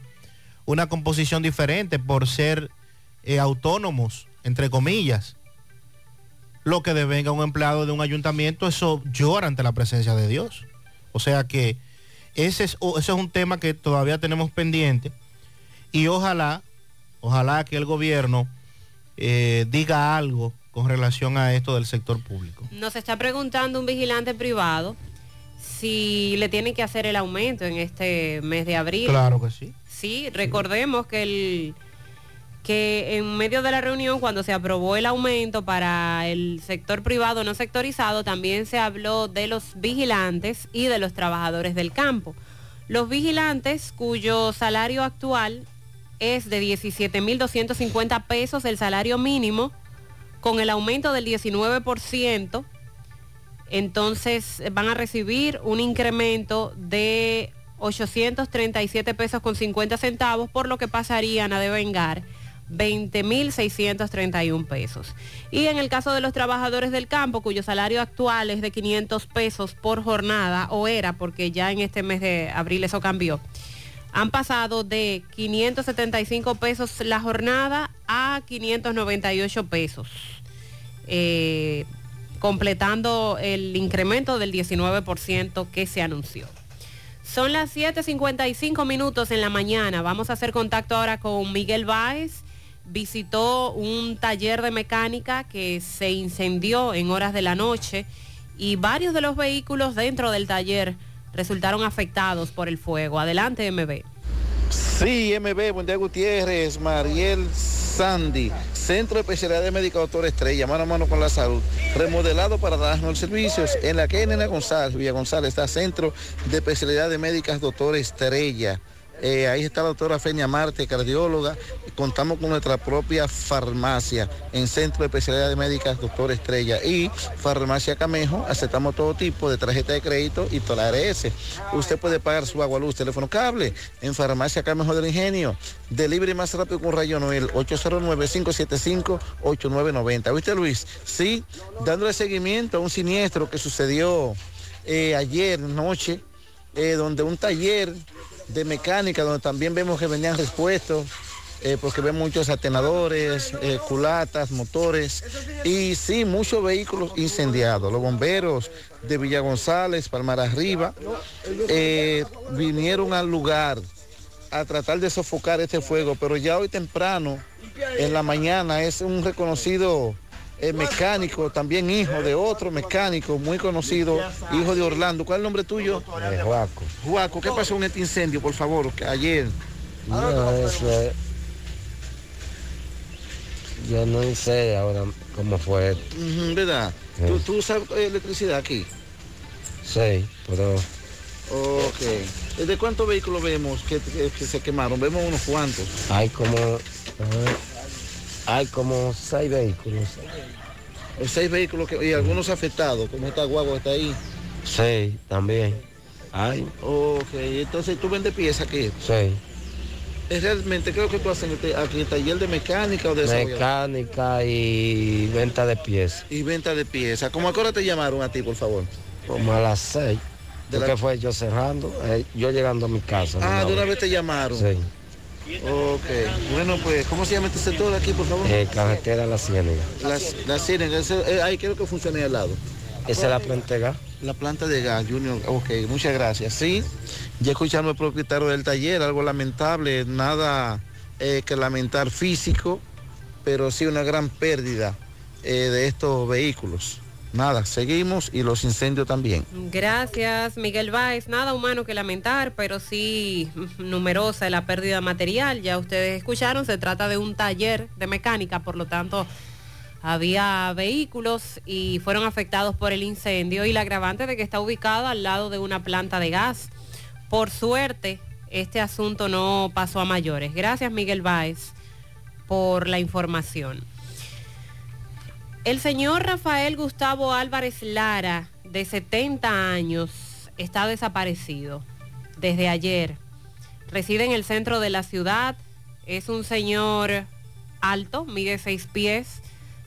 una composición diferente por ser eh, autónomos, entre comillas. Lo que devenga un empleado de un ayuntamiento, eso llora ante la presencia de Dios. O sea que ese es, ese es un tema que todavía tenemos pendiente y ojalá, ojalá que el gobierno eh, diga algo con relación a esto del sector público. Nos está preguntando un vigilante privado si le tienen que hacer el aumento en este mes de abril. Claro que sí. Sí, recordemos que el que en medio de la reunión cuando se aprobó el aumento para el sector privado no sectorizado también se habló de los vigilantes y de los trabajadores del campo. Los vigilantes cuyo salario actual es de 17.250 pesos el salario mínimo con el aumento del 19% entonces van a recibir un incremento de 837 pesos con 50 centavos, por lo que pasarían a devengar 20.631 pesos. Y en el caso de los trabajadores del campo, cuyo salario actual es de 500 pesos por jornada, o era, porque ya en este mes de abril eso cambió, han pasado de 575 pesos la jornada a 598 pesos. Eh, completando el incremento del 19% que se anunció. Son las 7.55 minutos en la mañana. Vamos a hacer contacto ahora con Miguel Báez. Visitó un taller de mecánica que se incendió en horas de la noche y varios de los vehículos dentro del taller resultaron afectados por el fuego. Adelante, MB. Sí, MB, Buen día Gutiérrez, Mariel Sandy, Centro de Especialidad de Médica Doctor Estrella, mano a mano con la salud, remodelado para darnos servicios en la que Nena González, Villa González, está Centro de Especialidad de Médicas Doctor Estrella. Eh, ahí está la doctora Feña Marte, cardióloga. Contamos con nuestra propia farmacia en Centro de Especialidad de Médicas Doctor Estrella y Farmacia Camejo. Aceptamos todo tipo de tarjeta de crédito y toda la ARS. Usted puede pagar su agua, luz, teléfono, cable en Farmacia Camejo del Ingenio. Delivery más rápido con Rayo Noel, 809-575-8990. ¿Viste Luis? Sí, dándole seguimiento a un siniestro que sucedió eh, ayer noche, eh, donde un taller de mecánica, donde también vemos que venían respuestos, eh, porque vemos muchos atenadores, eh, culatas, motores y sí, muchos vehículos incendiados. Los bomberos de Villa González, Palmar Arriba, eh, vinieron al lugar a tratar de sofocar este fuego, pero ya hoy temprano, en la mañana, es un reconocido eh, mecánico, también hijo de otro mecánico muy conocido, hijo de Orlando. ¿Cuál es el nombre tuyo? Juaco. Juaco, ¿qué pasó en este incendio, por favor? que ayer. No, eso es- Yo no sé ahora cómo fue esto. ¿Verdad? Sí. ¿Tú, tú usas eh, electricidad aquí? Sí, pero Ok. ¿Eh, ¿De cuántos vehículos vemos que, que- que se quemaron? Vemos unos cuantos. hay como ajá, hay como seis vehículos. O seis vehículos que- y algunos afectados, como esta guagua está ahí. Sí, también. Hay, Ok, entonces tú vendes piezas aquí. sí. Es realmente, creo que tú haces en el te- aquí el taller de mecánica o de? Mecánica y venta de piezas. Y venta de piezas. ¿Cómo a qué hora te llamaron a ti, por favor? Como a las seis. De ¿De la- qué fue yo cerrando? Eh, yo llegando a mi casa. Ah, de una vez te llamaron. Sí. Ok. Bueno, pues, ¿cómo se llama este sector aquí, por favor? Eh, carretera La Ciénaga. La Ciénaga, eh, ahí creo que funciona ahí al lado. Esa es la planta de gas. La planta de gas, Junior. Ok, muchas gracias. Sí, ya escuchamos al propietario del taller, algo lamentable, nada eh, que lamentar físico, pero sí una gran pérdida eh, de estos vehículos. Nada, seguimos y los incendios también. Gracias, Miguel Báez. Nada humano que lamentar, pero sí numerosa la pérdida material. Ya ustedes escucharon, se trata de un taller de mecánica, por lo tanto había vehículos y fueron afectados por el incendio y la agravante de que está ubicado al lado de una planta de gas. Por suerte, este asunto no pasó a mayores. Gracias, Miguel Báez, por la información. El señor Rafael Gustavo Álvarez Lara, de 70 años, está desaparecido desde ayer. Reside en el centro de la ciudad. Es un señor alto, mide 6 pies,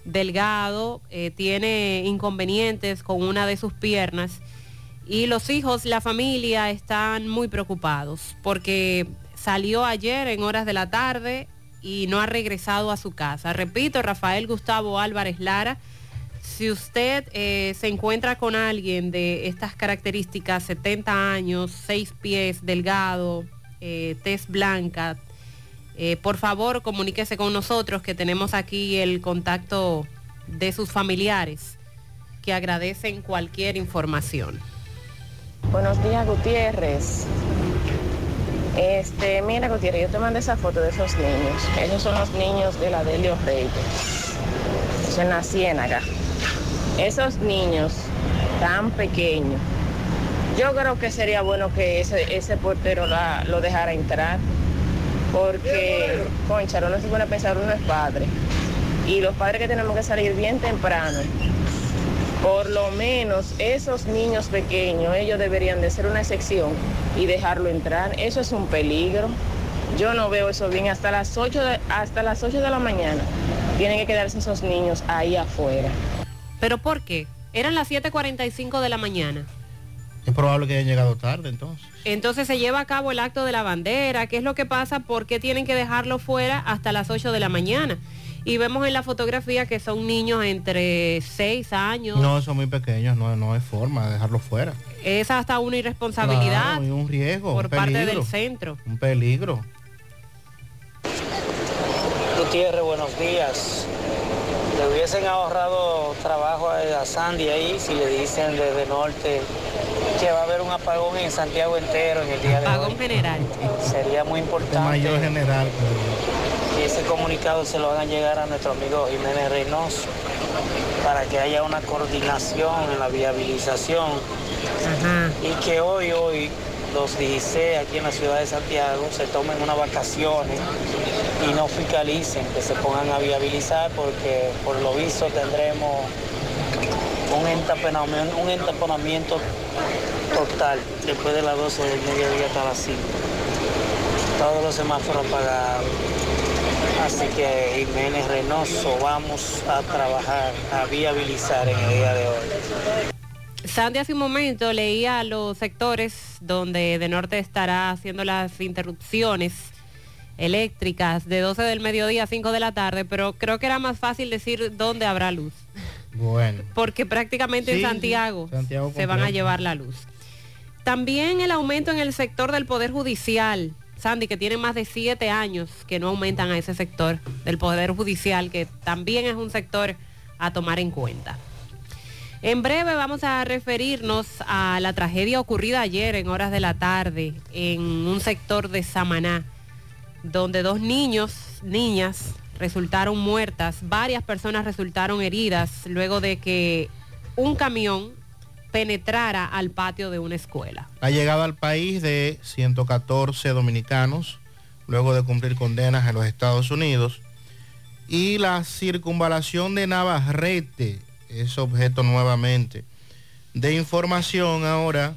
delgado, eh, tiene inconvenientes con una de sus piernas. Y los hijos, la familia están muy preocupados porque salió ayer en horas de la tarde y no ha regresado a su casa. Repito, Rafael Gustavo Álvarez Lara, si usted eh, se encuentra con alguien de estas características, 70 años, 6 pies, delgado, eh, tez blanca, eh, por favor comuníquese con nosotros que tenemos aquí el contacto de sus familiares que agradecen cualquier información. Buenos días, Gutiérrez. Este, mira, Gutiérrez, yo te mandé esa foto de esos niños. Esos son los niños de la Delio Reyes. Eso en la Ciénaga. Esos niños tan pequeños. Yo creo que sería bueno que ese, ese portero la- lo dejara entrar. Porque, concha, no se pone a pensar, uno es padre. Y los padres que tenemos que salir bien temprano por lo menos esos niños pequeños, ellos deberían de ser una excepción y dejarlo entrar. Eso es un peligro. Yo no veo eso bien hasta las 8 de, hasta las 8 de la mañana. Tienen que quedarse esos niños ahí afuera. ¿Pero por qué? Eran las 7.45 de la mañana. Es probable que hayan llegado tarde entonces. Entonces se lleva a cabo el acto de la bandera. ¿Qué es lo que pasa? ¿Por qué tienen que dejarlo fuera hasta las 8 de la mañana? Y vemos en la fotografía que son niños entre 6 años. No, son muy pequeños, no, no hay forma de dejarlos fuera. Es hasta una irresponsabilidad Claro, y un riesgo, por un parte peligro. del centro. Un peligro. Gutiérrez, buenos días. Le hubiesen ahorrado trabajo a Sandy ahí si le dicen desde norte que va a haber un apagón en Santiago entero en el día de Apagón hoy. general. Sería muy importante mayor general. Que ese comunicado se lo hagan llegar a nuestro amigo Jiménez Reynoso para que haya una coordinación en la viabilización y que hoy, hoy, los 16 aquí en la ciudad de Santiago se tomen unas vacaciones y no fiscalicen, que se pongan a viabilizar porque por lo visto tendremos un entaponamiento, un entaponamiento total después de las 12 del mediodía hasta las 5. Todos los semáforos apagados. Así que Jiménez Reynoso, vamos a trabajar, a viabilizar en el día de hoy. Sandy hace un momento leía los sectores donde de norte estará haciendo las interrupciones eléctricas de 12 del mediodía a 5 de la tarde, pero creo que era más fácil decir dónde habrá luz, Bueno. porque prácticamente Sí, en sí, Santiago, se van a llevar la luz. También el aumento en el sector del Poder Judicial. Sandy, que tiene más de siete años que no aumentan a ese sector del Poder Judicial, que también es un sector a tomar en cuenta. En breve vamos a referirnos a la tragedia ocurrida ayer en horas de la tarde en un sector de Samaná, donde dos niños, niñas, resultaron muertas, varias personas resultaron heridas luego de que un camión penetrara al patio de una escuela. La llegada al país de 114 dominicanos, luego de cumplir condenas en los Estados Unidos, y la circunvalación de Navarrete es objeto nuevamente de información ahora,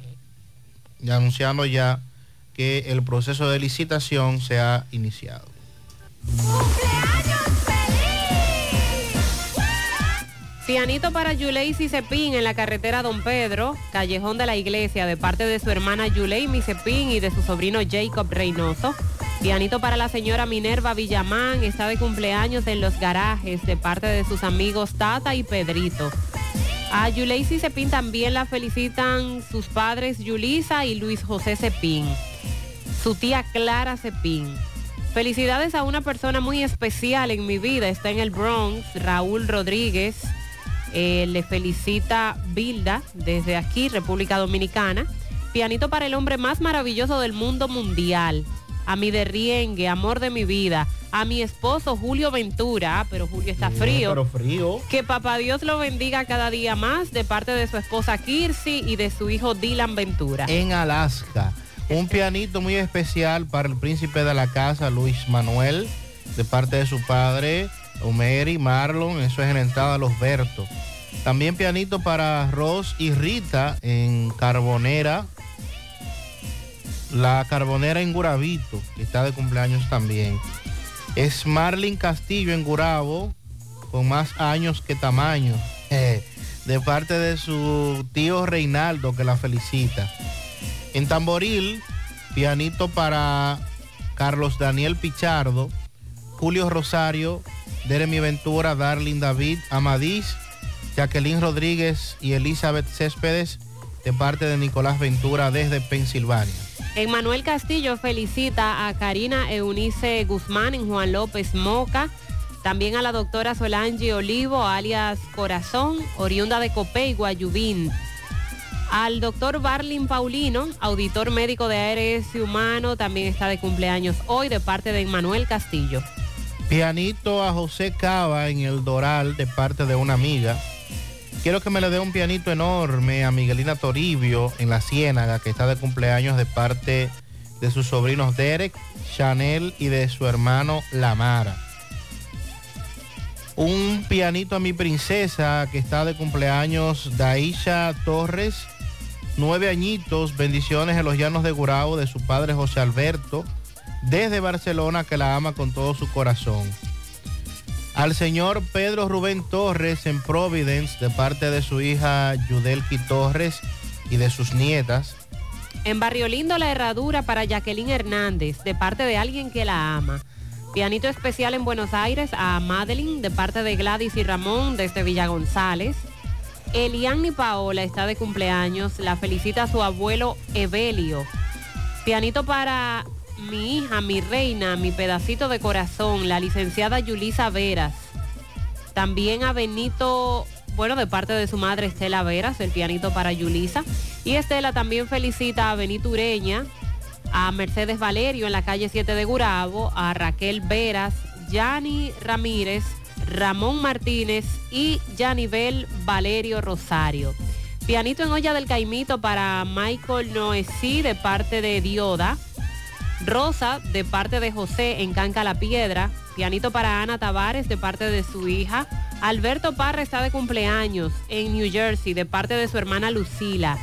y anunciando ya que el proceso de licitación se ha iniciado. Pianito para Yuleisi Cepín en la carretera Don Pedro, Callejón de la Iglesia, de parte de su hermana Yuleimi Cepín y de su sobrino Jacob Reynoso. Pianito para la señora Minerva Villamán, está de cumpleaños en los garajes, de parte de sus amigos Tata y Pedrito. A Yuleisi Cepín también la felicitan sus padres Yulisa y Luis José Cepín. Su tía Clara Cepín. Felicidades a una persona muy especial en mi vida. Está en el Bronx, Raúl Rodríguez. Eh, le felicita Bilda desde aquí, República Dominicana. Pianito para el hombre más maravilloso del mundo mundial. A mi derriengue, amor de mi vida. A mi esposo Julio Ventura, ah, pero Julio está frío. Pero frío. Que papá Dios lo bendiga cada día más de parte de su esposa Kirsi y de su hijo Dylan Ventura. En Alaska. Un pianito muy especial para el príncipe de la casa, Luis Manuel, de parte de su padre, Omeri, Marlon, eso es en la Los Bertos. También pianito para Ros y Rita en Carbonera, la Carbonera en Guravito, que está de cumpleaños también. Es Marlin Castillo en Gurabo, con más años que tamaño, de parte de su tío Reinaldo, que la felicita. En Tamboril, pianito para Carlos Daniel Pichardo, Julio Rosario, Jeremy Ventura, Darlin David, Amadís, Jacqueline Rodríguez y Elizabeth Céspedes, de parte de Nicolás Ventura desde Pensilvania. En Manuel Castillo felicita a Karina Eunice Guzmán en Juan López Moca. También a la doctora Solange Olivo, alias Corazón, oriunda de Copey, Guayubín. Al doctor Barlin Paulino, auditor médico de ARS Humano, también está de cumpleaños hoy de parte de Manuel Castillo. Pianito a José Cava en el Doral de parte de una amiga. Quiero que me le dé un pianito enorme a Miguelina Toribio en la Ciénaga, que está de cumpleaños de parte de sus sobrinos Derek, Chanel y de su hermano Lamara. Un pianito a mi princesa que está de cumpleaños Daisha Torres, nueve añitos, bendiciones en los llanos de Gurao de su padre José Alberto, desde Barcelona que la ama con todo su corazón. Al señor Pedro Rubén Torres en Providence de parte de su hija Yudelki Torres y de sus nietas. En Barrio Lindo la herradura para Jacqueline Hernández de parte de alguien que la ama. Pianito especial en Buenos Aires a Madeline de parte de Gladys y Ramón desde Villa González. Eliani Paola está de cumpleaños, la felicita a su abuelo Evelio. Pianito para mi hija, mi reina, mi pedacito de corazón, la licenciada Yulisa Veras. También a Benito, bueno, de parte de su madre Estela Veras, el pianito para Yulisa. Y Estela también felicita a Benito Ureña, a Mercedes Valerio en la calle 7 de Gurabo, a Raquel Veras, Yanni Ramírez, Ramón Martínez y Yanibel Valerio Rosario. Pianito en olla del Caimito para Michael Noesí de parte de Dioda. Rosa de parte de José en Canca la Piedra. Pianito para Ana Tavares de parte de su hija. Alberto Parra está de cumpleaños en New Jersey de parte de su hermana Lucila.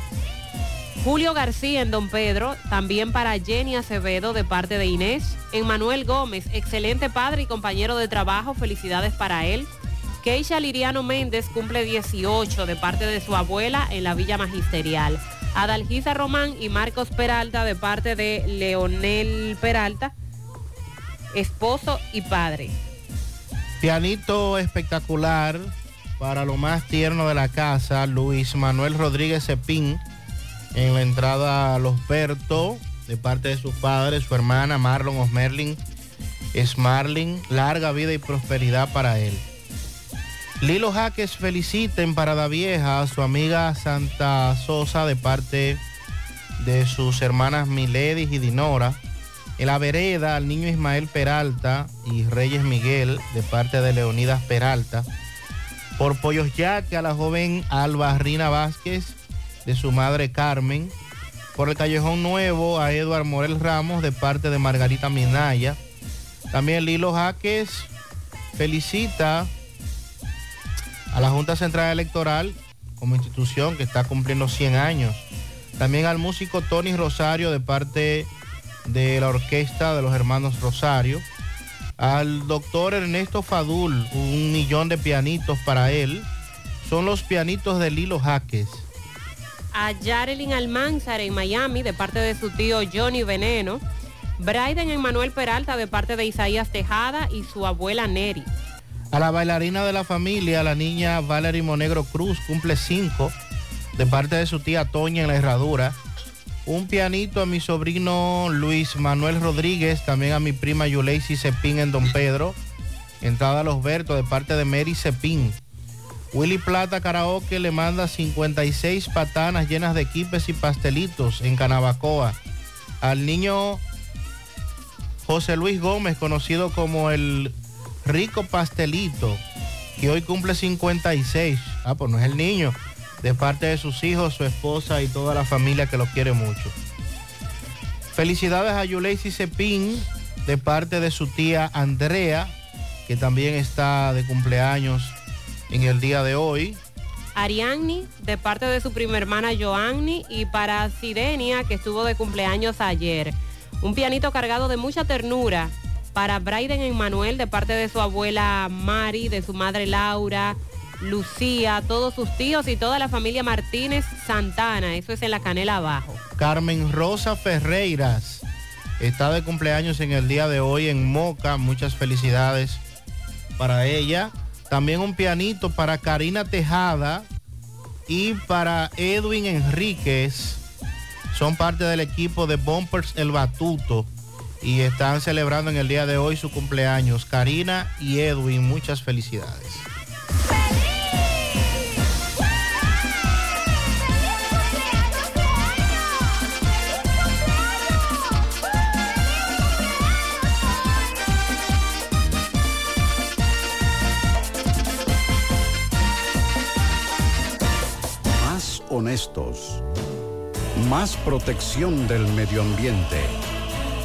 Julio García en Don Pedro, también para Jenny Acevedo de parte de Inés. En Manuel Gómez, excelente padre y compañero de trabajo, felicidades para él. Keisha Liriano Méndez cumple 18 de parte de su abuela en la Villa Magisterial. Adalgisa Román y Marcos Peralta de parte de Leonel Peralta, esposo y padre. Pianito espectacular para lo más tierno de la casa, Luis Manuel Rodríguez Cepín en la entrada a Los Berto, de parte de sus padres, su hermana Marlon Osmerlin, es Marlin, larga vida y prosperidad para él. Lilo Jaques feliciten para la vieja a su amiga Santa Sosa de parte de sus hermanas Miledis y Dinora. En la vereda al niño Ismael Peralta y Reyes Miguel de parte de Leonidas Peralta. Por Pollos Yaque a la joven Alba Rina Vázquez de su madre Carmen. Por el Callejón Nuevo a Eduard Morel Ramos de parte de Margarita Minaya. También Lilo Jaques felicita a la Junta Central Electoral como institución que está cumpliendo 100 años. También al músico Tony Rosario de parte de la orquesta de los hermanos Rosario. Al doctor Ernesto Fadul, un millón de pianitos para él. Son los pianitos de Lilo Jaques. A Yarelin Almanzar en Miami de parte de su tío Johnny Veneno. Braiden Emmanuel Peralta de parte de Isaías Tejada y su abuela Neri. A la bailarina de la familia, la niña Valerie Monegro Cruz, cumple cinco, de parte de su tía Toña en la Herradura. Un pianito a mi sobrino Luis Manuel Rodríguez, también a mi prima Yuleisi Cepín en Don Pedro. Entrada a los Bertos de parte de Mary Cepín. Willy Plata Karaoke le manda 56 patanas llenas de quipes y pastelitos en Canabacoa. Al niño José Luis Gómez, conocido como el Rico Pastelito, que hoy cumple 56. Ah, pues no es el niño. De parte de sus hijos, su esposa y toda la familia que lo quiere mucho. Felicidades a Yuleisi Cepín, de parte de su tía Andrea, que también está de cumpleaños en el día de hoy. Arianni, de parte de su prima hermana Joanny, y para Sirenia, que estuvo de cumpleaños ayer. Un pianito cargado de mucha ternura para Braiden Emmanuel, de parte de su abuela Mari, de su madre Laura, Lucía, todos sus tíos y toda la familia Martínez Santana. Eso es en la canela abajo. Carmen Rosa Ferreiras está de cumpleaños en el día de hoy en Moca. Muchas felicidades para ella. También un pianito para Karina Tejada y para Edwin Enríquez. Son parte del equipo de Bumpers El Batuto y están celebrando en el día de hoy su cumpleaños. Karina y Edwin, muchas felicidades. Más honestos. Más protección del medio ambiente.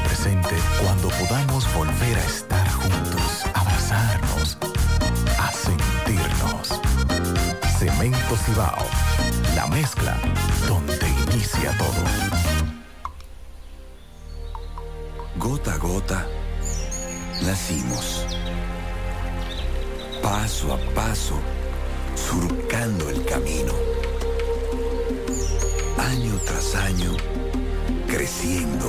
presente cuando podamos volver a estar juntos, abrazarnos, a sentirnos. Cemento Cibao, la mezcla donde inicia todo. Gota a gota, nacimos. Paso a paso, surcando el camino. Año tras año, creciendo,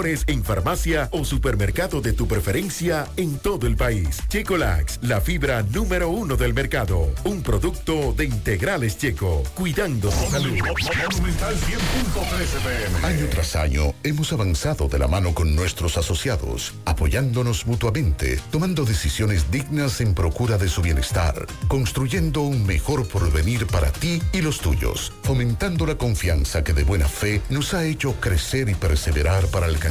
en farmacia o supermercado de tu preferencia en todo el país. Checolax, la fibra número uno del mercado. Un producto de integrales checo, cuidando tu salud. Año tras año hemos avanzado de la mano con nuestros asociados, apoyándonos mutuamente, tomando decisiones dignas en procura de su bienestar, construyendo un mejor porvenir para ti y los tuyos, fomentando la confianza que de buena fe nos ha hecho crecer y perseverar para alcanzar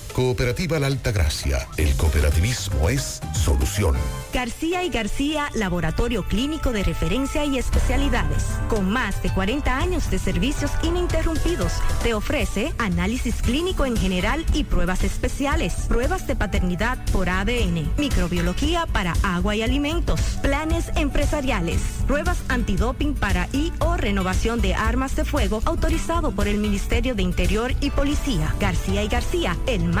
Cooperativa La Alta Gracia. El cooperativismo es solución. García y García, laboratorio clínico de referencia y especialidades. Con más de 40 años de servicios ininterrumpidos, te ofrece análisis clínico en general y pruebas especiales, pruebas de paternidad por ADN, microbiología para agua y alimentos, planes empresariales, pruebas antidoping para y o renovación de armas de fuego autorizado por el Ministerio de Interior y Policía. García y García, el más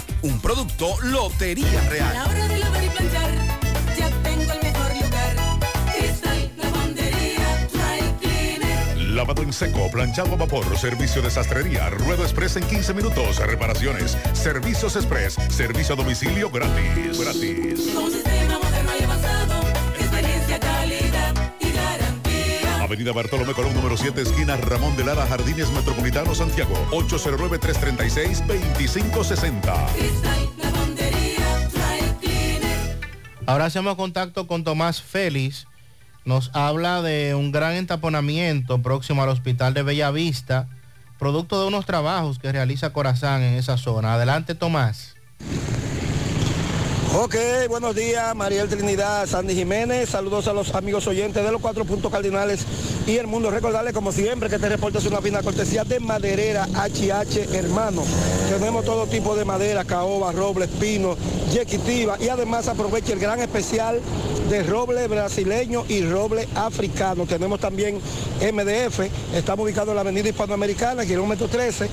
Un producto Lotería Real. A la hora de lavar y planchar, ya tengo el mejor lugar. Cristal, lavandería, dry cleaner. Lavado en seco, planchado a vapor, servicio de sastrería, ruedo express en 15 minutos, reparaciones, servicios express, servicio a domicilio gratis. Gratis. Con un sistema Avenida Bartolomé Colón, número 7, esquina Ramón de Lara, Jardines Metropolitano, Santiago. 809-336-2560. Cristal, lavandería, dry cleaner. Ahora hacemos contacto con Tomás Félix. Nos habla de un gran entaponamiento próximo al hospital de Bellavista, producto de unos trabajos que realiza Corazán en esa zona. Adelante, Tomás. Ok, buenos días, Mariel Trinidad, Sandy Jiménez, saludos a los amigos oyentes de los cuatro puntos cardinales y el mundo. Recordarles como siempre que este reporte es una fina cortesía de Maderera HH Hermano. Tenemos todo tipo de madera, caoba, roble, espino, yequitiva y además aproveche el gran especial de roble brasileño y roble africano. Tenemos también MDF, estamos ubicados en la avenida hispanoamericana, kilómetro 13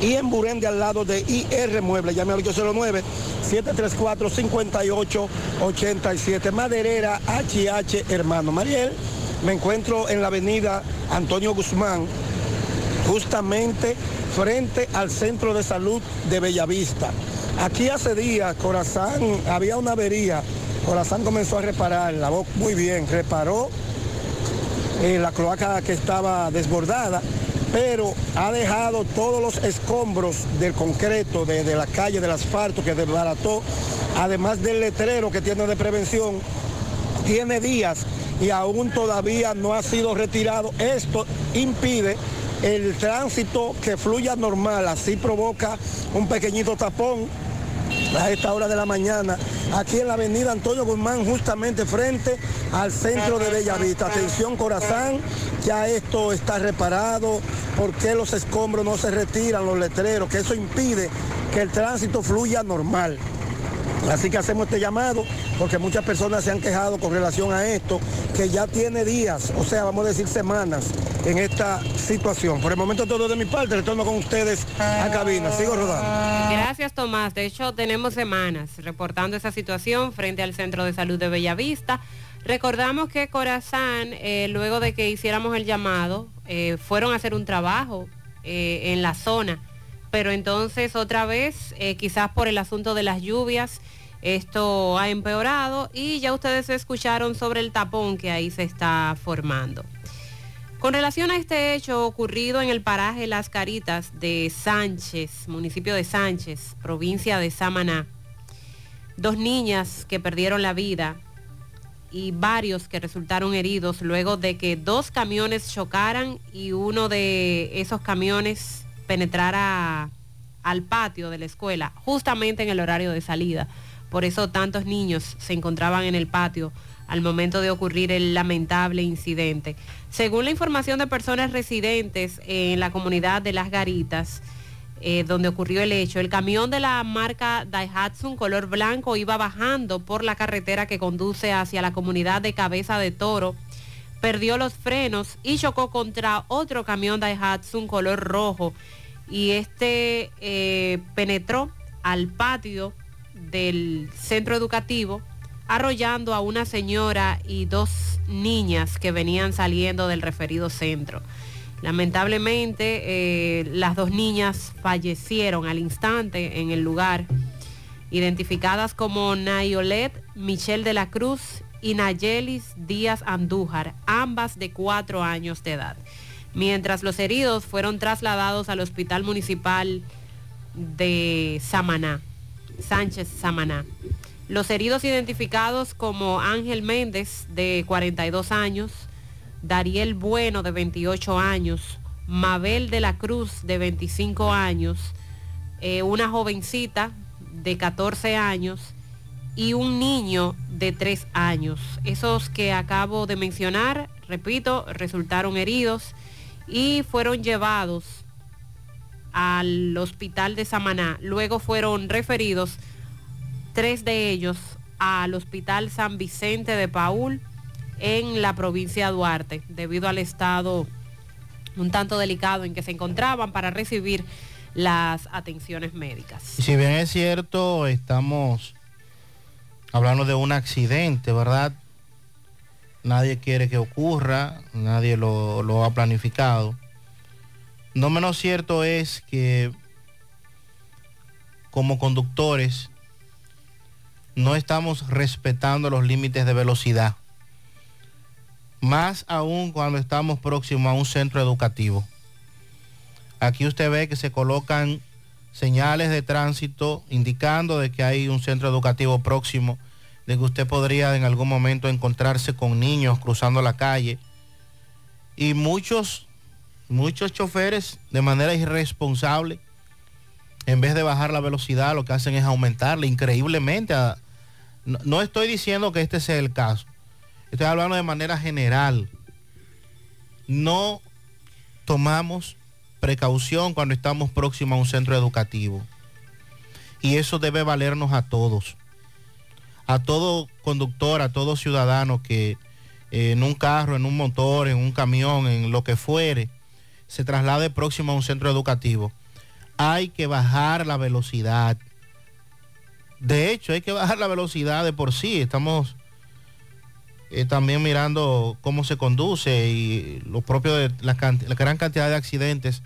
y en Burende al lado de IR Mueble. Llame al 809-734-5887. Maderera HH Hermano. Mariel, me encuentro en la avenida Antonio Guzmán, justamente frente al Centro de Salud de Bellavista. Aquí hace días, Corazán, había una avería. Corazán comenzó a reparar, la voz muy bien, reparó eh, la cloaca que estaba desbordada pero ha dejado todos los escombros del concreto, de, la calle, del asfalto que desbarató, además del letrero que tiene de prevención, tiene días y aún todavía no ha sido retirado. Esto impide el tránsito que fluya normal, así provoca un pequeñito tapón a esta hora de la mañana, aquí en la avenida Antonio Guzmán, justamente frente al centro de Bellavista. Atención Corazán, ya esto está reparado, ¿por qué los escombros no se retiran, los letreros? Que eso impide que el tránsito fluya normal. Así que hacemos este llamado porque muchas personas se han quejado con relación a esto, que ya tiene días, o sea, vamos a decir semanas en esta situación. Por el momento todo de mi parte, retorno con ustedes a cabina. Sigo rodando. Gracias Tomás. De hecho, tenemos semanas reportando esa situación frente al Centro de Salud de Bellavista. Recordamos que Corazán, eh, luego de que hiciéramos el llamado, eh, fueron a hacer un trabajo eh, en la zona, pero entonces otra vez, eh, quizás por el asunto de las lluvias, esto ha empeorado y ya ustedes escucharon sobre el tapón que ahí se está formando. Con relación a este hecho ocurrido en el paraje Las Caritas de Sánchez, municipio de Sánchez, provincia de Samaná, dos niñas que perdieron la vida y varios que resultaron heridos luego de que dos camiones chocaran y uno de esos camiones penetrara al patio de la escuela justamente en el horario de salida. Por eso tantos niños se encontraban en el patio al momento de ocurrir el lamentable incidente. Según la información de personas residentes en la comunidad de Las Garitas, eh, donde ocurrió el hecho, el camión de la marca Daihatsu color blanco iba bajando por la carretera que conduce hacia la comunidad de Cabeza de Toro, perdió los frenos y chocó contra otro camión Daihatsu color rojo y este eh, penetró al patio del centro educativo arrollando a una señora y dos niñas que venían saliendo del referido centro. Lamentablemente, eh, las dos niñas fallecieron al instante en el lugar, identificadas como Nayolet Michelle de la Cruz y Nayelis Díaz Andújar, ambas de cuatro años de edad. Mientras los heridos fueron trasladados al Hospital Municipal de Samaná, Sánchez Samaná. Los heridos identificados como Ángel Méndez, de 42 años, Dariel Bueno, de 28 años, Mabel de la Cruz, de 25 años, eh, una jovencita de 14 años y un niño de 3 años. Esos que acabo de mencionar, repito, resultaron heridos y fueron llevados al hospital de Samaná. Luego fueron referidos tres de ellos al Hospital San Vicente de Paul en la provincia de Duarte, debido al estado un tanto delicado en que se encontraban para recibir las atenciones médicas. Si bien es cierto, estamos hablando de un accidente, ¿verdad? Nadie quiere que ocurra, nadie lo, ha planificado. No menos cierto es que como conductores no estamos respetando los límites de velocidad. Más aún cuando estamos próximos a un centro educativo. Aquí usted ve que se colocan señales de tránsito indicando de que hay un centro educativo próximo, de que usted podría en algún momento encontrarse con niños cruzando la calle. Y muchos, muchos choferes de manera irresponsable, en vez de bajar la velocidad, lo que hacen es aumentarla increíblemente. No, no, estoy diciendo que este sea el caso. Estoy hablando de manera general. No tomamos precaución cuando estamos próximos a un centro educativo. Y eso debe valernos a todos. A todo conductor, a todo ciudadano que eh, en un carro, en un motor, en un camión, en lo que fuere, se traslade próximo a un centro educativo. Hay que bajar la velocidad. De hecho, hay que bajar la velocidad de por sí. Estamos eh, también mirando cómo se conduce y lo propio de la, la, gran cantidad de accidentes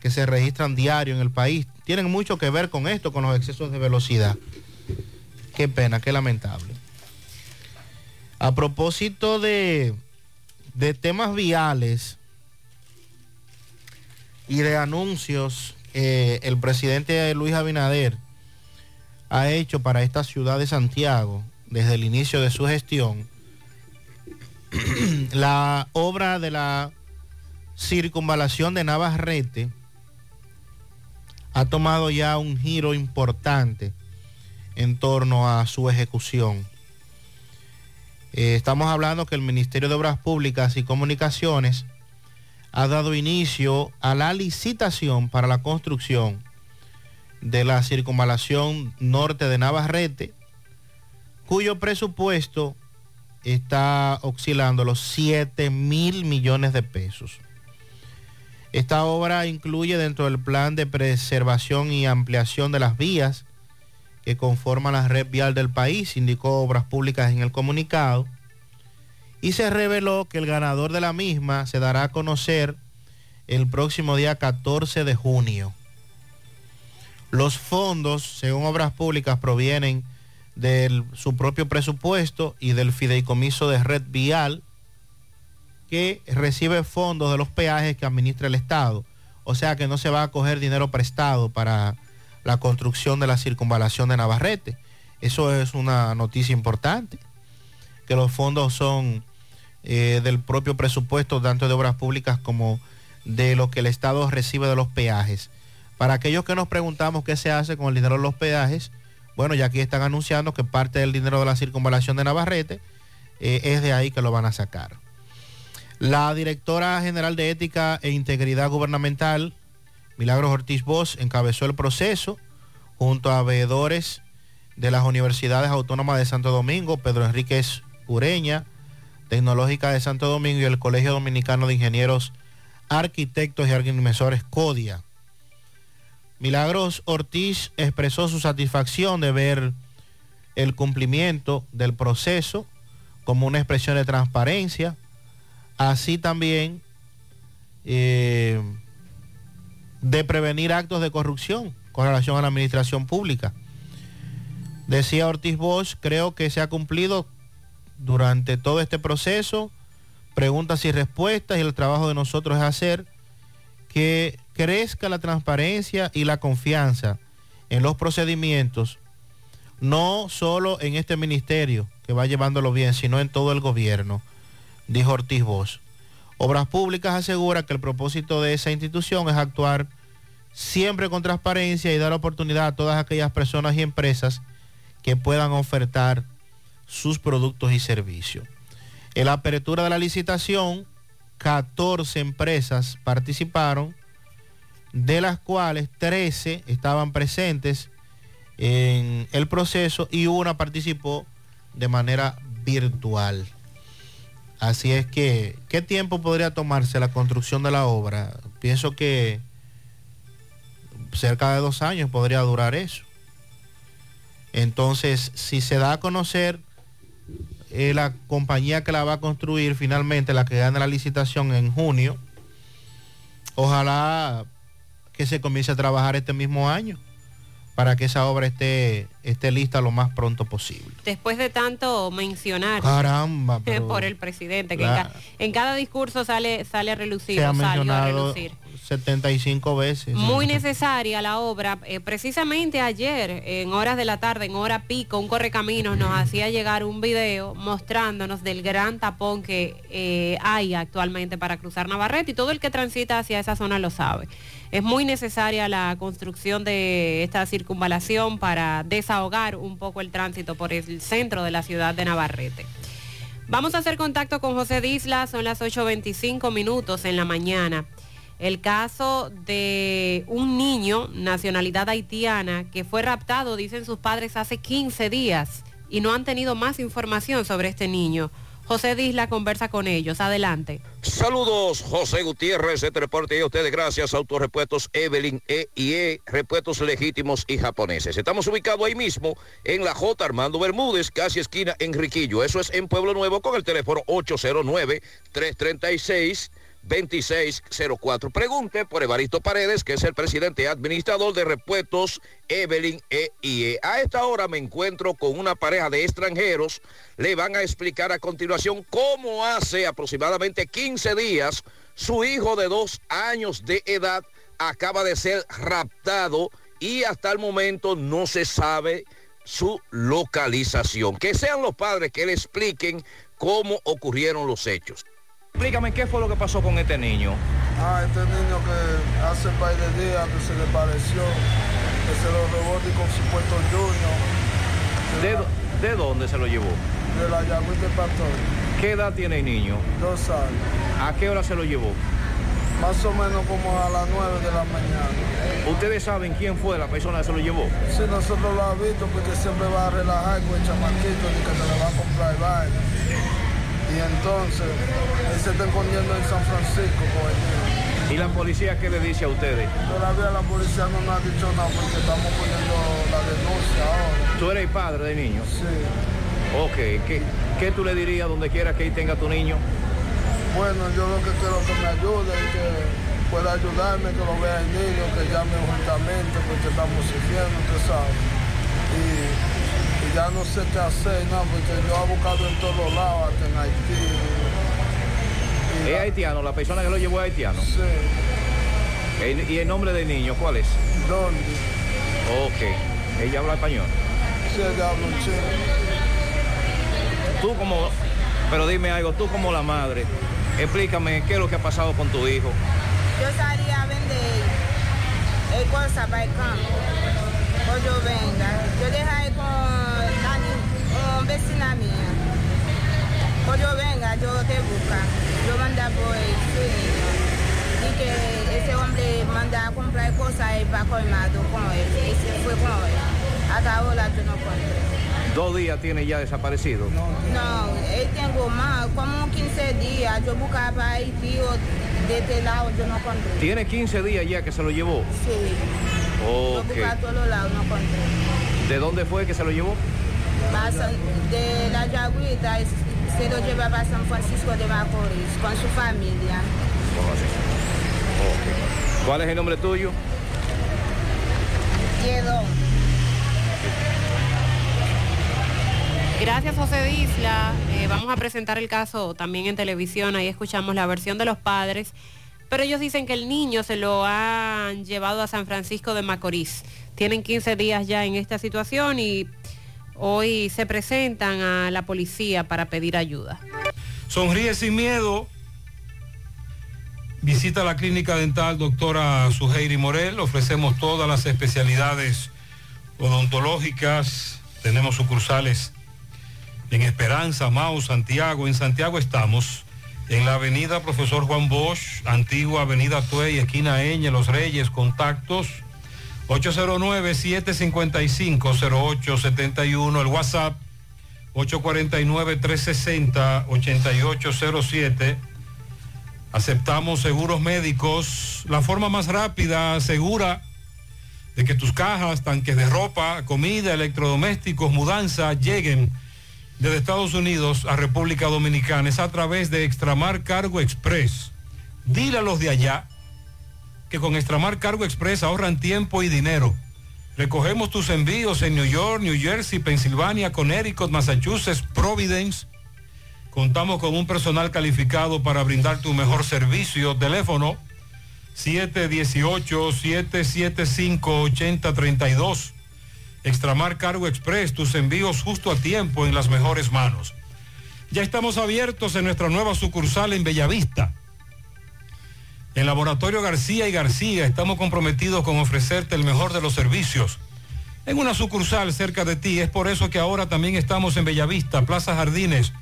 que se registran diario en el país. Tienen mucho que ver con esto, con los excesos de velocidad. Qué pena, qué lamentable. A propósito de, de temas viales y de anuncios, eh, el presidente Luis Abinader ha hecho para esta ciudad de Santiago desde el inicio de su gestión la obra de la circunvalación de Navarrete ha tomado ya un giro importante en torno a su ejecución. Eh, estamos hablando que el Ministerio de Obras Públicas y Comunicaciones ha dado inicio a la licitación para la construcción de la circunvalación norte de Navarrete, cuyo presupuesto está oscilando los 7 mil millones de pesos. Esta obra incluye dentro del plan de preservación y ampliación de las vías que conforman la red vial del país, indicó Obras Públicas en el comunicado, y se reveló que el ganador de la misma se dará a conocer el próximo día 14 de junio. Los fondos, según Obras Públicas, provienen de su propio presupuesto y del fideicomiso de red vial que recibe fondos de los peajes que administra el Estado. O sea que no se va a coger dinero prestado para la construcción de la circunvalación de Navarrete. Eso es una noticia importante, que los fondos son eh, del propio presupuesto, tanto de obras públicas como de lo que el Estado recibe de los peajes. Para aquellos que nos preguntamos qué se hace con el dinero de los peajes, bueno, ya aquí están anunciando que parte del dinero de la circunvalación de Navarrete eh, es de ahí que lo van a sacar. La directora general de Ética e Integridad Gubernamental, Milagros Ortiz Bosch, encabezó el proceso junto a veedores de las universidades autónomas de Santo Domingo, Pedro Enríquez Ureña, Tecnológica de Santo Domingo y el Colegio Dominicano de Ingenieros, Arquitectos y Agrimensores CODIA. Milagros Ortiz expresó su satisfacción de ver el cumplimiento del proceso como una expresión de transparencia, así también eh, de prevenir actos de corrupción con relación a la administración pública. Decía Ortiz Bosch, creo que se ha cumplido durante todo este proceso, preguntas y respuestas, y el trabajo de nosotros es hacer que crezca la transparencia y la confianza en los procedimientos, no solo en este ministerio que va llevándolo bien, sino en todo el gobierno, dijo Ortiz Bosch. Obras Públicas asegura que el propósito de esa institución es actuar siempre con transparencia y dar oportunidad a todas aquellas personas y empresas que puedan ofertar sus productos y servicios. En la apertura de la licitación, 14 empresas participaron, de las cuales 13 estaban presentes en el proceso y una participó de manera virtual. Así es que, ¿qué tiempo podría tomarse la construcción de la obra? Pienso que cerca de dos años podría durar eso. Entonces, si se da a conocer eh, la compañía que la va a construir finalmente, la que gana la licitación en junio, ojalá que se comience a trabajar este mismo año para que esa obra esté, esté lista lo más pronto posible. Después de tanto mencionar Caramba, pero por el presidente, que en, la- ca- en cada discurso sale, sale a relucir, se ha o salió a mencionado relucir. 75 veces. Muy necesaria la obra. Eh, precisamente ayer, en horas de la tarde, en hora pico, un correcaminos nos hacía llegar un video mostrándonos del gran tapón que eh, hay actualmente para cruzar Navarrete y todo el que transita hacia esa zona lo sabe. Es muy necesaria la construcción de esta circunvalación para desahogar un poco el tránsito por el centro de la ciudad de Navarrete. Vamos a hacer contacto con José Disla, son las 8.25 minutos en la mañana. El caso de un niño, nacionalidad haitiana, que fue raptado, dicen sus padres, hace 15 días y no han tenido más información sobre este niño. José Disla conversa con ellos. Adelante. Saludos, José Gutiérrez, este reporte y a ustedes gracias, Autorepuestos Evelyn E y E, repuestos legítimos y japoneses. Estamos ubicados ahí mismo en la J. Armando Bermúdez, casi esquina Enriquillo. Eso es en Pueblo Nuevo con el teléfono 809-336. 2604. Pregunte por Evaristo Paredes, que es el presidente administrador de repuestos Evelyn EIE. A esta hora me encuentro con una pareja de extranjeros. Le van a explicar a continuación cómo hace aproximadamente 15 días su hijo de dos años de edad acaba de ser raptado y hasta el momento no se sabe su localización. Que sean los padres que le expliquen cómo ocurrieron los hechos. Explícame qué fue lo que pasó con este niño. Ah, este niño que hace un par de días que se le pareció, que se lo robó de con supuesto Junior, ¿De, de dónde se lo llevó? de la Yagüita Pastor, ¿Qué edad tiene el niño? dos años. ¿A qué hora se lo llevó? Más o menos como a las 9 de la mañana. ¿Ustedes saben quién fue la persona que se lo llevó? Sí, nosotros lo hemos visto porque siempre va a relajar con el chamaquito y que se le va a comprar vaina. Y entonces, él se está escondiendo en San Francisco con el. ¿Y la policía qué le dice a ustedes? Todavía la policía no nos ha dicho nada porque estamos poniendo la denuncia ahora. ¿Tú eres el padre del niño? Sí. Ok, ¿qué, qué tú le dirías donde quiera que ahí tenga tu niño? Bueno, yo lo que quiero que me ayude y que pueda ayudarme, que lo vea el niño, que llame juntamente porque estamos sufriendo, usted sabe. Y ya no sé qué hacer, no, porque yo he buscado en todos lados, hasta en Haití. ¿Es haitiano? ¿La persona que lo llevó es haitiano? Sí. ¿Y el nombre del niño cuál es? ¿Dónde? Ok. ¿Ella habla español? Sí, ella habla un chino. Tú como... Pero dime algo, tú como la madre, explícame qué es lo que ha pasado con tu hijo. Yo salí a vender el cosa para el campo. Ojovenga. Eu derrei com um vecino minha. Ojovenga, eu te busca. Eu manda boi, suí. que esse homem manda comprar coisa e para colmado com ele. Esse foi com ele. Até hoje eu não comprei. Dos días tiene ya desaparecido. No, él tengo más, como 15 días. Yo buscaba para Haití o de este lado, yo no encontré. Tiene 15 días ya que se lo llevó. Sí, yo buscaba a todos lados, no encontré. ¿De dónde fue que se lo llevó? De la Yagüita, se lo lleva para San Francisco de Macorís con su familia. Ok. ¿Cuál es el nombre tuyo? Quedó. Gracias, José Disla. Eh, vamos a presentar el caso también en televisión. Ahí escuchamos la versión de los padres. Pero ellos dicen que el niño se lo han llevado a San Francisco de Macorís. Tienen 15 días ya en esta situación y hoy se presentan a la policía para pedir ayuda. Sonríe sin miedo. Visita la clínica dental doctora Suheiri Morel. Ofrecemos todas las especialidades odontológicas. Tenemos sucursales en Esperanza, Mau, Santiago. En Santiago estamos en la avenida Profesor Juan Bosch, antigua avenida Tuey, esquina Eñe, Los Reyes, contactos 809-755-0871, el WhatsApp 849-360-8807. Aceptamos seguros médicos, la forma más rápida, segura, de que tus cajas, tanques de ropa, comida, electrodomésticos, mudanza lleguen desde Estados Unidos a República Dominicana. Es a través de Extramar Cargo Express. Dile a los de allá que con Extramar Cargo Express ahorran tiempo y dinero. Recogemos tus envíos en New York, New Jersey, Pensilvania, Connecticut, Massachusetts, Providence. Contamos con un personal calificado para brindar tu mejor servicio. Teléfono 718-775-8032. Extramar Cargo Express, tus envíos justo a tiempo en las mejores manos. Ya estamos abiertos en nuestra nueva sucursal en Bellavista. En Laboratorio García y García estamos comprometidos con ofrecerte el mejor de los servicios. En una sucursal cerca de ti, es por eso que ahora también estamos en Bellavista, Plaza Jardines,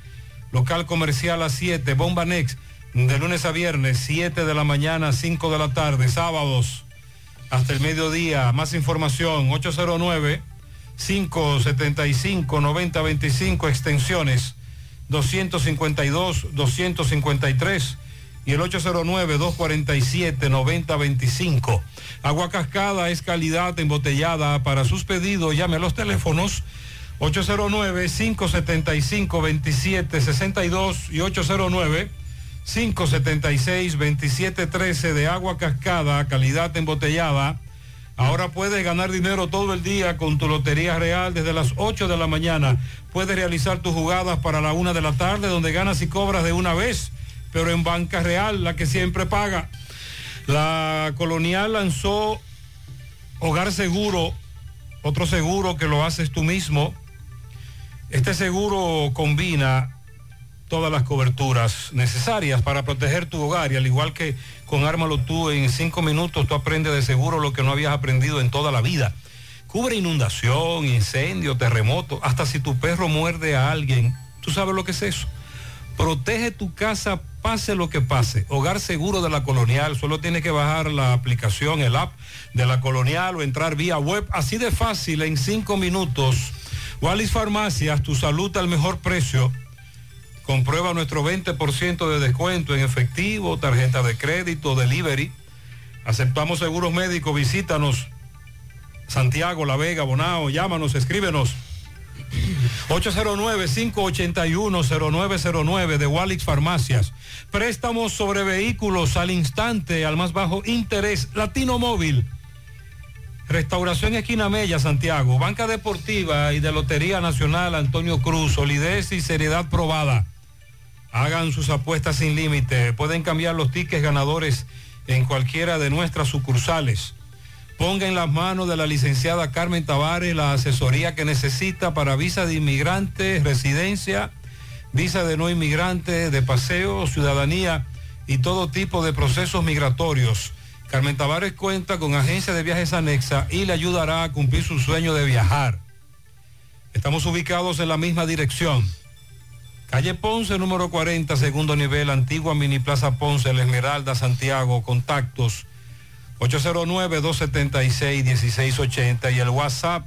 local comercial a 7, Bomba Next, de lunes a viernes, 7 de la mañana, 5 de la tarde, sábados hasta el mediodía. Más información, 809-575-9025, extensiones 252, 253 y el 809-247-9025. Agua Cascada es calidad embotellada. Para sus pedidos, llame a los teléfonos 809-575-2762 y 809-576-2713 de agua cascada, calidad embotellada. Ahora puedes ganar dinero todo el día con tu Lotería Real desde las 8 de la mañana. Puedes realizar tus jugadas para la 1 de la tarde donde ganas y cobras de una vez, pero en Banca Real, la que siempre paga. La Colonial lanzó Hogar Seguro, otro seguro que lo haces tú mismo. Este seguro combina todas las coberturas necesarias para proteger tu hogar y al igual que con Ármalo tú en cinco minutos tú aprendes de seguro lo que no habías aprendido en toda la vida. Cubre inundación, incendio, terremoto, hasta si tu perro muerde a alguien, tú sabes lo que es eso. Protege tu casa, pase lo que pase. Hogar seguro de la colonial. Solo tienes que bajar la aplicación, el app de la colonial o entrar vía web. Así de fácil, en cinco minutos. Wallis Farmacias, tu salud al mejor precio. Comprueba nuestro 20% de descuento en efectivo, tarjeta de crédito, delivery. Aceptamos seguros médicos, visítanos. Santiago, La Vega, Bonao, llámanos, escríbenos. 809-581-0909 de Walix Farmacias. Préstamos sobre vehículos al instante, al más bajo interés. Latino Móvil. Restauración Esquina Mella, Santiago. Banca Deportiva y de Lotería Nacional Antonio Cruz. Solidez y seriedad probada. Hagan sus apuestas sin límite. Pueden cambiar los tickets ganadores en cualquiera de nuestras sucursales. Ponga en las manos de la licenciada Carmen Tavares la asesoría que necesita para visa de inmigrante, residencia, visa de no inmigrante, de paseo, ciudadanía y todo tipo de procesos migratorios. Carmen Tavares cuenta con agencia de viajes anexa y le ayudará a cumplir su sueño de viajar. Estamos ubicados en la misma dirección. Calle Ponce, número 40, segundo nivel, antigua Mini Plaza Ponce, La Esmeralda, Santiago, contactos 809-276-1680 y el WhatsApp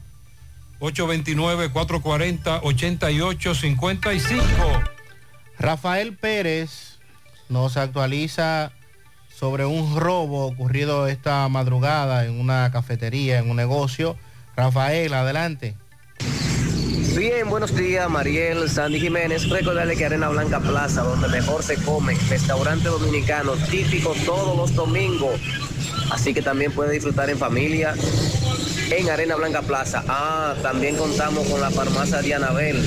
829-440-8855. Rafael Pérez nos actualiza sobre un robo ocurrido esta madrugada en una cafetería, en un negocio. Rafael, adelante. Bien, buenos días, Mariel, Sandy Jiménez. Recordarle que Arena Blanca Plaza, donde mejor se come, restaurante dominicano, típico todos los domingos. Así que también puede disfrutar en familia en Arena Blanca Plaza. Ah, también contamos con la farmacia Dianabel.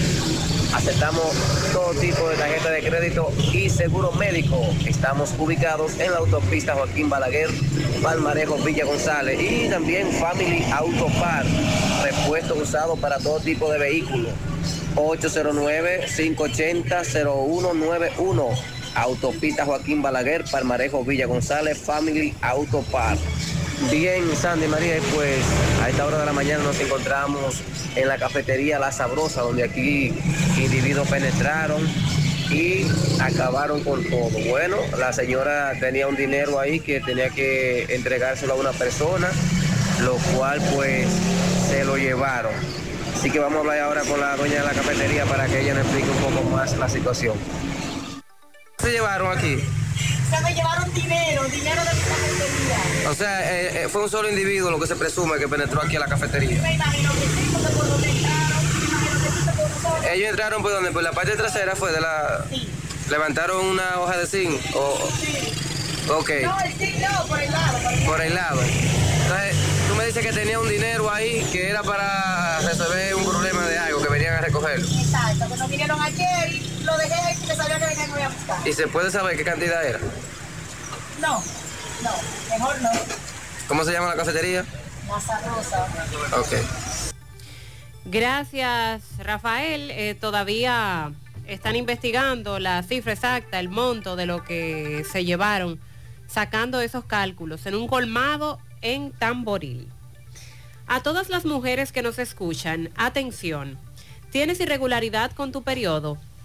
Aceptamos todo tipo de tarjeta de crédito y seguro médico. Estamos ubicados en la autopista Joaquín Balaguer, Palmarejo, Villa González y también Family Auto Par, repuesto usado para todo tipo de vehículos. 809-580-0191. Autopista Joaquín Balaguer, Palmarejo, Villa González, Family Auto Par. Bien, Sandy María, pues a esta hora de la mañana nos encontramos en la cafetería La Sabrosa, donde aquí individuos penetraron y acabaron con todo. Bueno, la señora tenía un dinero ahí que tenía que entregárselo a una persona, lo cual pues se lo llevaron. Así que vamos a hablar ahora con la dueña de la cafetería para que ella nos explique un poco más la situación. ¿Qué se llevaron aquí? Se me llevaron dinero, dinero de mi cafetería. O sea, eh, eh, fue un solo individuo lo que se presume que penetró aquí a la cafetería. Me imagino que sí, porque por donde entraron, me imagino que sí solo. Ellos entraron por donde, por la parte trasera fue de la... Levantaron una hoja de zinc. O... Ok. No, el sí, no, por el lado. Por el lado. Por el lado. Entonces, tú me dices que tenía un dinero ahí que era para resolver un problema de algo, que venían a recogerlo. Exacto, que nos vinieron ayer y lo dejé ahí porque sabía que venían hoy a buscar. ¿Y se puede saber qué cantidad era? No, no, mejor no. ¿Cómo se llama la cafetería? Masa rosa. Ok. Gracias, Rafael. Eh, todavía están investigando la cifra exacta, el monto de lo que se llevaron, sacando esos cálculos en un colmado en Tamboril. A todas las mujeres que nos escuchan, atención. ¿Tienes irregularidad con tu periodo?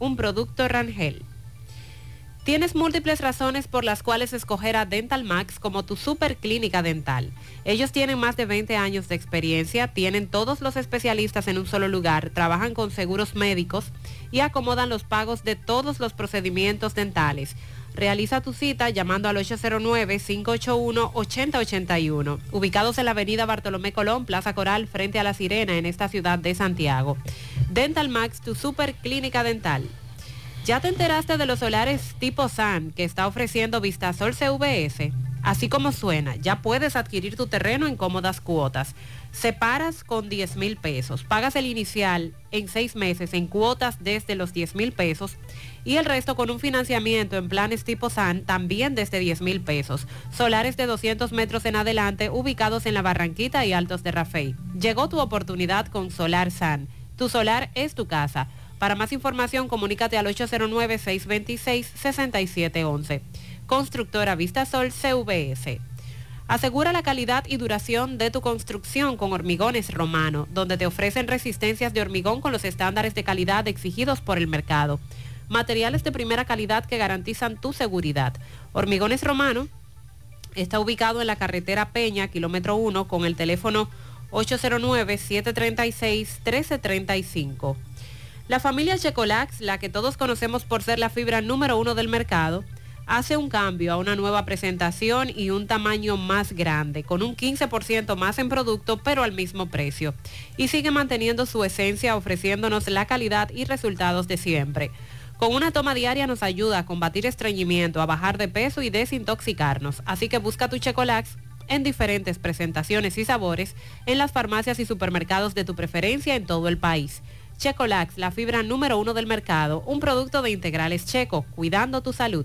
un producto Rangel. Tienes múltiples razones por las cuales escoger a Dental Max como tu super clínica dental. Ellos tienen más de 20 años de experiencia, tienen todos los especialistas en un solo lugar, trabajan con seguros médicos y acomodan los pagos de todos los procedimientos dentales. Realiza tu cita llamando al 809-581-8081, ubicados en la avenida Bartolomé Colón, Plaza Coral, frente a La Sirena, en esta ciudad de Santiago. Dental Max, tu super clínica dental. ¿Ya te enteraste de los solares tipo SAN que está ofreciendo Vistasol CVS? Así como suena, ya puedes adquirir tu terreno en cómodas cuotas. Separas con 10 mil pesos. Pagas el inicial en seis meses en cuotas desde los 10 mil pesos y el resto con un financiamiento en planes tipo SAN también desde 10 mil pesos. Solares de 200 metros en adelante ubicados en la Barranquita y Altos de Rafey. Llegó tu oportunidad con Solar SAN. Tu solar es tu casa. Para más información comunícate al 809-626-6711. Constructora Vistasol CVS. Asegura la calidad y duración de tu construcción con Hormigones Romano, donde te ofrecen resistencias de hormigón con los estándares de calidad exigidos por el mercado. Materiales de primera calidad que garantizan tu seguridad. Hormigones Romano está ubicado en la carretera Peña, kilómetro 1, con el teléfono 809-736-1335. La familia Checolax, la que todos conocemos por ser la fibra número uno del mercado, hace un cambio a una nueva presentación y un tamaño más grande, con un 15% más en producto, pero al mismo precio. Y sigue manteniendo su esencia ofreciéndonos la calidad y resultados de siempre. Con una toma diaria nos ayuda a combatir estreñimiento, a bajar de peso y desintoxicarnos. Así que busca tu Checolax en diferentes presentaciones y sabores en las farmacias y supermercados de tu preferencia en todo el país. Checolax, la fibra número uno del mercado, un producto de integrales checo, cuidando tu salud.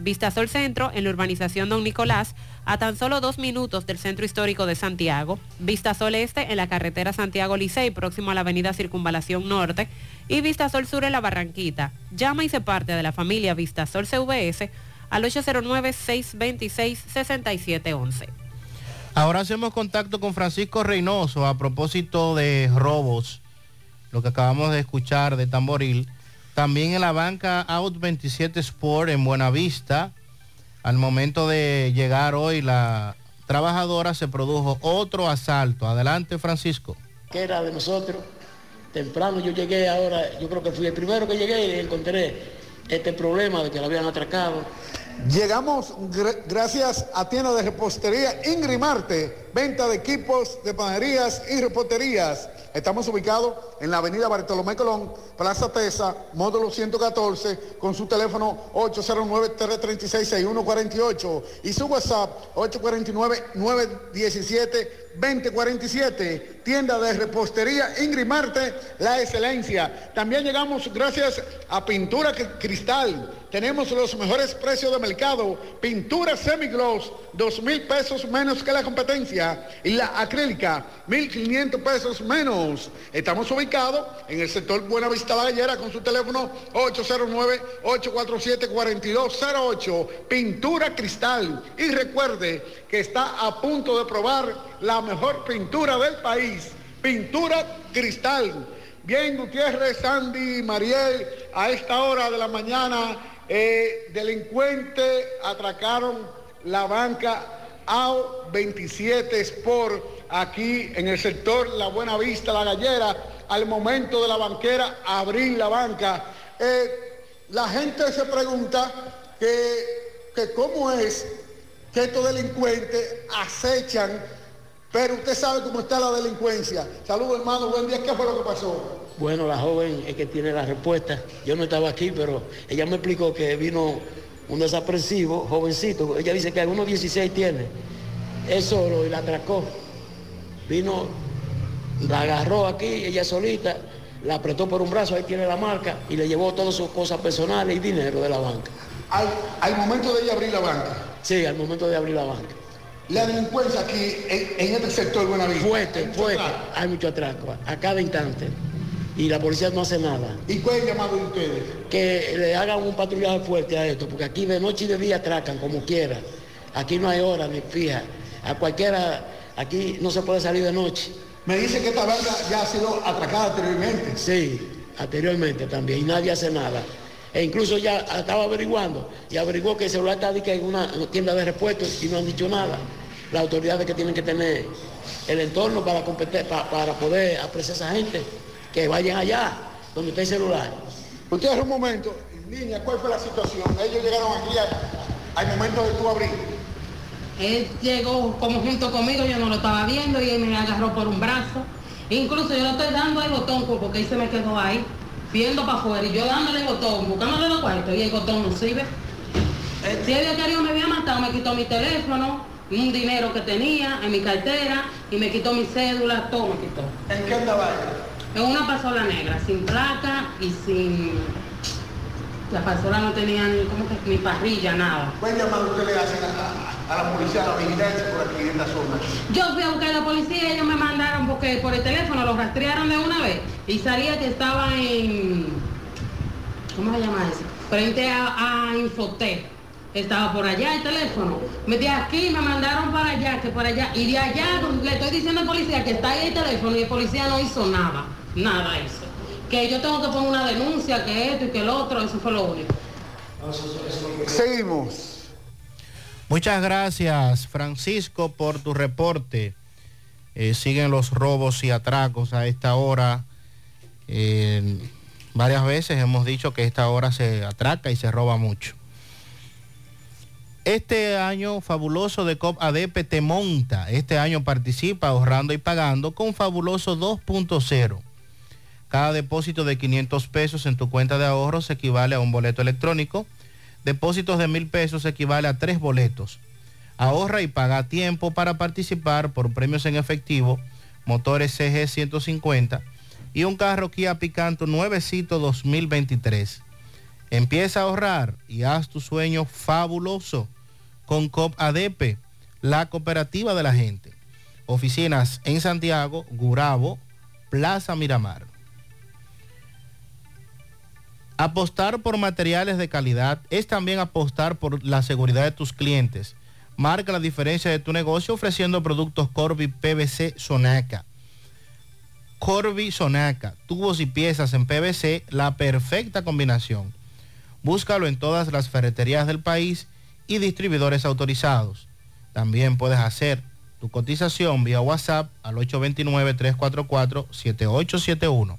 Vistasol Centro, en la urbanización Don Nicolás, a tan solo dos minutos del centro histórico de Santiago. Vistasol Este, en la carretera Santiago Licey, próximo a la avenida Circunvalación Norte. Y Vistasol Sur, en la Barranquita. Llama y se parte de la familia Vistasol CVS al 809-626-6711. Ahora hacemos contacto con Francisco Reynoso a propósito de robos, lo que acabamos de escuchar de Tamboril. También en la banca Out 27 Sport en Buenavista, al momento de llegar hoy la trabajadora se produjo otro asalto. Adelante Francisco. que era de nosotros. Temprano yo llegué ahora, yo creo que fui el primero que llegué y encontré este problema de que la habían atracado. Llegamos gr- gracias a tienda de repostería Ingrimarte, venta de equipos de panaderías y reposterías. Estamos ubicados en la avenida Bartolomé Colón, Plaza Tesa, módulo 114, con su teléfono 809-336-6148 y su WhatsApp 849-917-2047. Tienda de repostería Ingrimarte, la excelencia. También llegamos gracias a Pintura Cri- Cristal. Tenemos los mejores precios de mercado. Pintura semigloss, dos mil pesos menos que la competencia. Y la acrílica, 1.500 pesos menos. Estamos ubicados en el sector Buenavista La Gallera con su teléfono 809-847-4208. Pintura Cristal. Y recuerde que está a punto de probar la mejor pintura del país. Pintura Cristal. Bien, Gutiérrez, Sandy, Mariel, a esta hora de la mañana, eh, delincuentes atracaron la banca AO 27 Sport aquí en el sector La Buena Vista, La Gallera, al momento de la banquera abrir la banca. Eh, la gente se pregunta que, que cómo es que estos delincuentes acechan, pero usted sabe cómo está la delincuencia. Saludos hermano, buen día, ¿qué fue lo que pasó? Bueno, la joven es que tiene la respuesta. Yo no estaba aquí, pero ella me explicó que vino un desaprensivo, jovencito. Ella dice que algunos 16 tiene. Él solo y la atracó. Vino, la agarró aquí, ella solita, la apretó por un brazo, ahí tiene la marca, y le llevó todas sus cosas personales y dinero de la banca. Al, al momento de ella abrir la banca. Sí, al momento de abrir la banca. La delincuencia aquí en, en este sector Buenavista. Fuerte, fuerte. Hay mucho atraco, a cada instante. Y la policía no hace nada. ¿Y cuál es el llamado de ustedes? Que le hagan un patrullaje fuerte a esto, porque aquí de noche y de día atracan como quiera. Aquí no hay hora ni fija. A cualquiera, aquí no se puede salir de noche. Me dice que esta banca ya ha sido atracada anteriormente. Sí, anteriormente también, y nadie hace nada. E incluso ya estaba averiguando y averiguó que el celular está en una tienda de repuestos y no han dicho nada. Las autoridades que tienen que tener el entorno para, competir, pa- para poder apreciar a esa gente, que vayan allá donde está el celular. Usted hace un momento Niña, ¿cuál fue la situación? Ellos llegaron aquí al, al momento de tú abrir. Él llegó como junto conmigo, yo no lo estaba viendo y él me agarró por un brazo. Incluso yo le estoy dando el botón porque él se me quedó ahí, viendo para afuera y yo dándole el botón, buscándole los cuartos y el botón no sirve. Si él había querido me había matado, me quitó mi teléfono, un dinero que tenía en mi cartera y me quitó mi cédula, todo me quitó. ¿En qué andaba En una pasola negra, sin placa y sin... La pasola no tenía ni, ¿cómo que? ni parrilla, nada. ¿Cuál llamado usted le hacen a, a la policía, a la vigilancia por aquí en la zona? Yo fui a buscar a la policía y ellos me mandaron porque por el teléfono lo rastrearon de una vez y salía que estaba en, ¿cómo se llama eso? Frente a, a Infotec. Estaba por allá el teléfono. Me de aquí me mandaron para allá, que por allá. Y de allá le estoy diciendo al policía que está ahí el teléfono y el policía no hizo nada. Nada hizo. Que yo tengo que poner una denuncia, que esto y que el otro, eso fue lo único. Seguimos. Muchas gracias, Francisco, por tu reporte. Eh, siguen los robos y atracos a esta hora. Eh, varias veces hemos dicho que esta hora se atraca y se roba mucho. Este año fabuloso de COP ADP te monta. Este año participa ahorrando y pagando con fabuloso 2.0. Cada depósito de 500 pesos en tu cuenta de ahorros equivale a un boleto electrónico. Depósitos de mil pesos equivale a tres boletos. Ahorra y paga a tiempo para participar por premios en efectivo, motores CG 150 y un carro Kia Picanto nuevecito 2023. Empieza a ahorrar y haz tu sueño fabuloso con COP ADP, la cooperativa de la gente. Oficinas en Santiago, Gurabo, Plaza Miramar. Apostar por materiales de calidad es también apostar por la seguridad de tus clientes. Marca la diferencia de tu negocio ofreciendo productos Corby PVC Sonaca. Corby Sonaca, tubos y piezas en PVC, la perfecta combinación. Búscalo en todas las ferreterías del país y distribuidores autorizados. También puedes hacer tu cotización vía WhatsApp al 829-344-7871.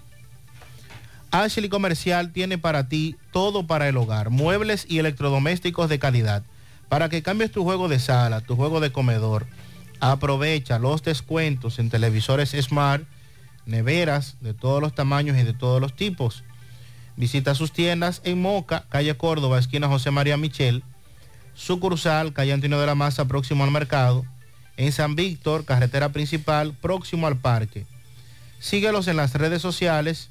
Ashley Comercial tiene para ti todo para el hogar, muebles y electrodomésticos de calidad, para que cambies tu juego de sala, tu juego de comedor. Aprovecha los descuentos en televisores Smart, neveras de todos los tamaños y de todos los tipos. Visita sus tiendas en Moca, calle Córdoba, esquina José María Michel, sucursal, calle Antonio de la Maza, próximo al mercado, en San Víctor, carretera principal, próximo al parque. Síguelos en las redes sociales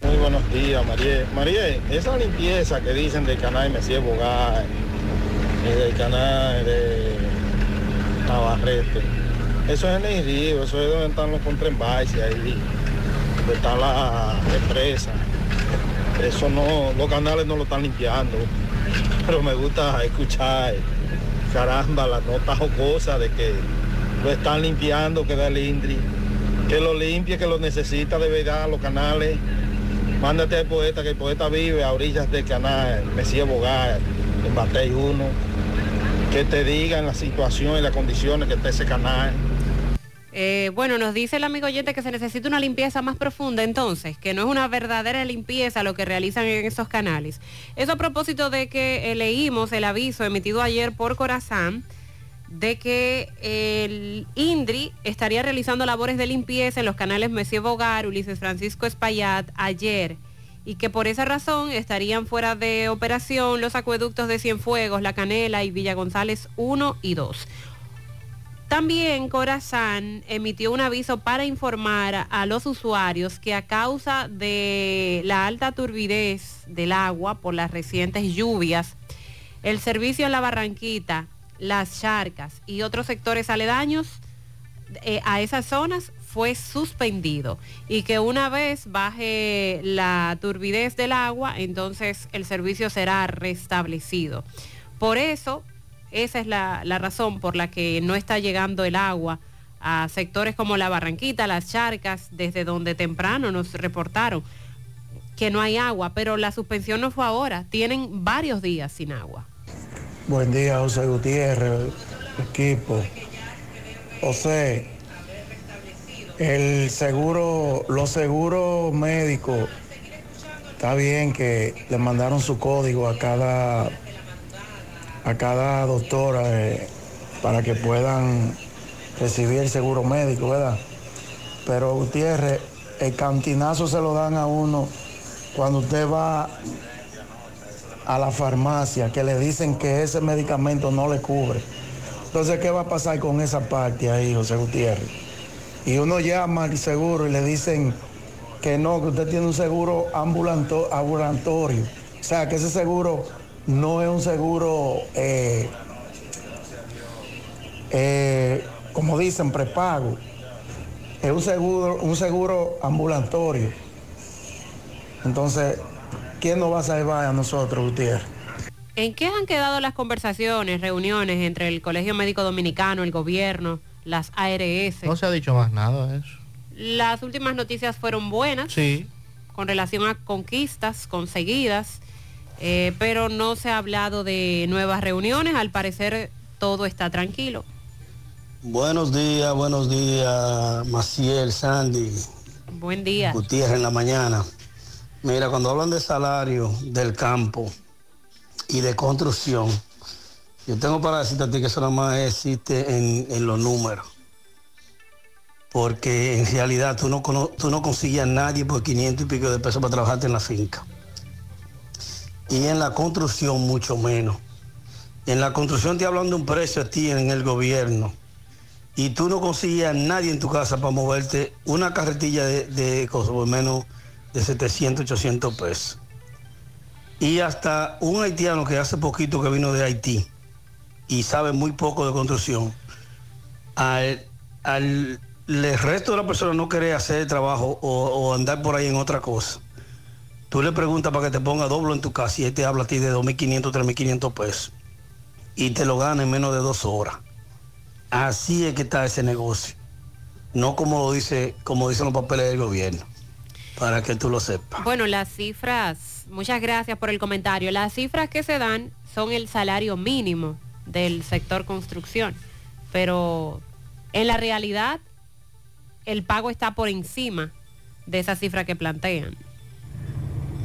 Muy buenos días, María. María, esa limpieza que dicen del canal Mesías Bogar, y del canal de Navarrete, eso es en el río, eso es donde están los contrenvices ahí, donde está la empresa. Eso no, los canales no lo están limpiando, pero me gusta escuchar, caramba, las notas o cosas de que lo están limpiando, que da el INDRI, que lo limpie, que lo necesita de verdad los canales. Mándate al poeta, que el poeta vive a orillas del canal, Mesías Bogar, en Batey 1, que te digan la situación y las condiciones que está ese canal. Eh, bueno, nos dice el amigo oyente que se necesita una limpieza más profunda entonces, que no es una verdadera limpieza lo que realizan en esos canales. Eso a propósito de que eh, leímos el aviso emitido ayer por Corazán de que el INDRI estaría realizando labores de limpieza en los canales Messier Bogar, Ulises Francisco Espaillat ayer y que por esa razón estarían fuera de operación los acueductos de Cienfuegos, La Canela y Villa González 1 y 2. También Corazán emitió un aviso para informar a los usuarios que a causa de la alta turbidez del agua por las recientes lluvias, el servicio en la Barranquita, las charcas y otros sectores aledaños eh, a esas zonas fue suspendido y que una vez baje la turbidez del agua, entonces el servicio será restablecido. Por eso, esa es la, la razón por la que no está llegando el agua a sectores como la Barranquita, las charcas, desde donde temprano nos reportaron que no hay agua, pero la suspensión no fue ahora, tienen varios días sin agua. Buen día, José Gutiérrez, equipo. José, el seguro, los seguros médicos, está bien que le mandaron su código a cada, a cada doctora eh, para que puedan recibir el seguro médico, ¿verdad? Pero Gutiérrez, el cantinazo se lo dan a uno cuando usted va a la farmacia que le dicen que ese medicamento no le cubre. Entonces, ¿qué va a pasar con esa parte ahí, José Gutiérrez? Y uno llama al seguro y le dicen que no, que usted tiene un seguro ambulatorio. O sea, que ese seguro no es un seguro, eh, eh, como dicen, prepago. Es un seguro, un seguro ambulatorio. Entonces, ¿quién nos va a salvar a nosotros, Gutiérrez? ¿En qué han quedado las conversaciones, reuniones entre el Colegio Médico Dominicano, el gobierno, las ARS? No se ha dicho más nada de eso. Las últimas noticias fueron buenas Sí. con relación a conquistas conseguidas, eh, pero no se ha hablado de nuevas reuniones. Al parecer todo está tranquilo. Buenos días, buenos días, Maciel, Sandy, Buen día. Gutiérrez en la mañana. Mira, cuando hablan de salario del campo y de construcción, yo tengo para decirte a ti que eso nada más existe en, los números. Porque en realidad tú no, tú consigues a nadie por 500 y pico de pesos para trabajarte en la finca. Y en la construcción mucho menos. En la construcción te hablan de un precio a ti en el gobierno y tú no consigues a nadie en tu casa para moverte una carretilla de, de cosas, por menos de 700, 800 pesos. Y hasta un haitiano que hace poquito que vino de Haití y sabe muy poco de construcción, al, al el resto de la persona no quiere hacer el trabajo o, andar por ahí en otra cosa. Tú le preguntas para que te ponga doblo en tu casa y él te habla a ti de 2.500, 3.500 pesos. Y te lo gana en menos de dos horas. Así es que está ese negocio. No como lo dice, como dicen los papeles del gobierno. Para que tú lo sepas. Bueno, las cifras, muchas gracias por el comentario. Las cifras que se dan son el salario mínimo del sector construcción, pero en la realidad el pago está por encima de esa cifra que plantean.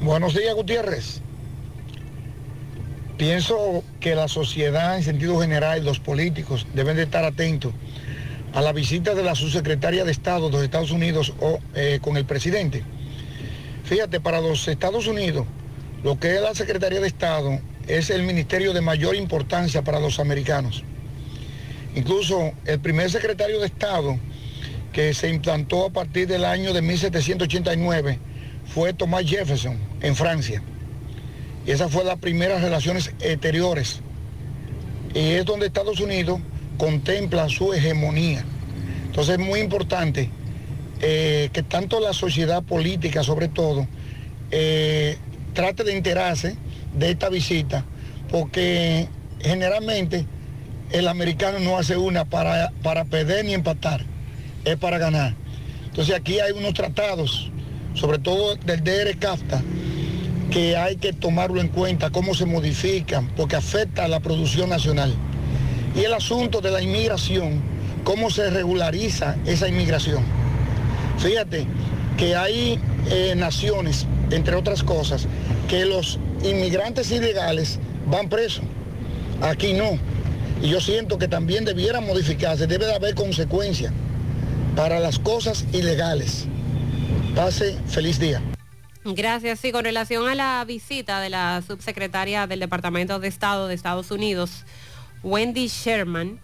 Buenos días, Gutiérrez. Pienso que la sociedad en sentido general, los políticos deben de estar atentos a la visita de la subsecretaria de Estado de los Estados Unidos o, eh, con el presidente. Fíjate, para los Estados Unidos, lo que es la Secretaría de Estado es el ministerio de mayor importancia para los americanos. Incluso el primer secretario de Estado que se implantó a partir del año de 1789 fue Thomas Jefferson en Francia. Y esa fue las primeras relaciones exteriores. Y es donde Estados Unidos contempla su hegemonía. Entonces es muy importante eh, que tanto la sociedad política, sobre todo, eh, trate de enterarse de esta visita, porque generalmente el americano no hace una para, para perder ni empatar, es para ganar. Entonces aquí hay unos tratados, sobre todo del DR CAFTA, que hay que tomarlo en cuenta, cómo se modifican, porque afecta a la producción nacional. Y el asunto de la inmigración, cómo se regulariza esa inmigración. Fíjate que hay eh, naciones, entre otras cosas, que los inmigrantes ilegales van presos. Aquí no. Y yo siento que también debiera modificarse, debe de haber consecuencias para las cosas ilegales. Pase feliz día. Gracias. Sí, con relación a la visita de la subsecretaria del Departamento de Estado de Estados Unidos, Wendy Sherman,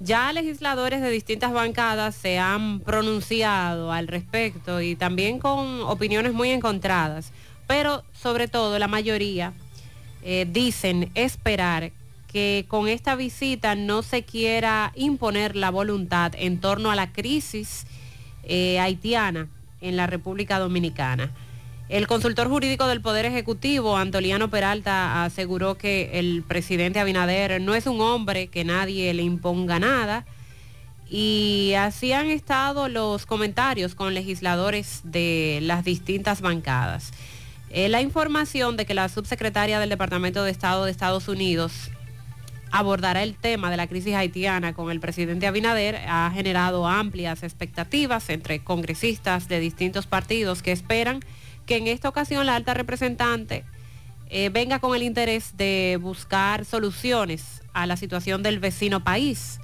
ya legisladores de distintas bancadas se han pronunciado al respecto y también con opiniones muy encontradas, pero sobre todo la mayoría eh, dicen esperar que con esta visita no se quiera imponer la voluntad en torno a la crisis eh, haitiana en la República Dominicana. El consultor jurídico del Poder Ejecutivo, Antoliano Peralta, aseguró que el presidente Abinader no es un hombre que nadie le imponga nada. Y así han estado los comentarios con legisladores de las distintas bancadas. Eh, la información de que la subsecretaria del Departamento de Estado de Estados Unidos abordará el tema de la crisis haitiana con el presidente Abinader ha generado amplias expectativas entre congresistas de distintos partidos que esperan que en esta ocasión la alta representante eh, venga con el interés de buscar soluciones a la situación del vecino país,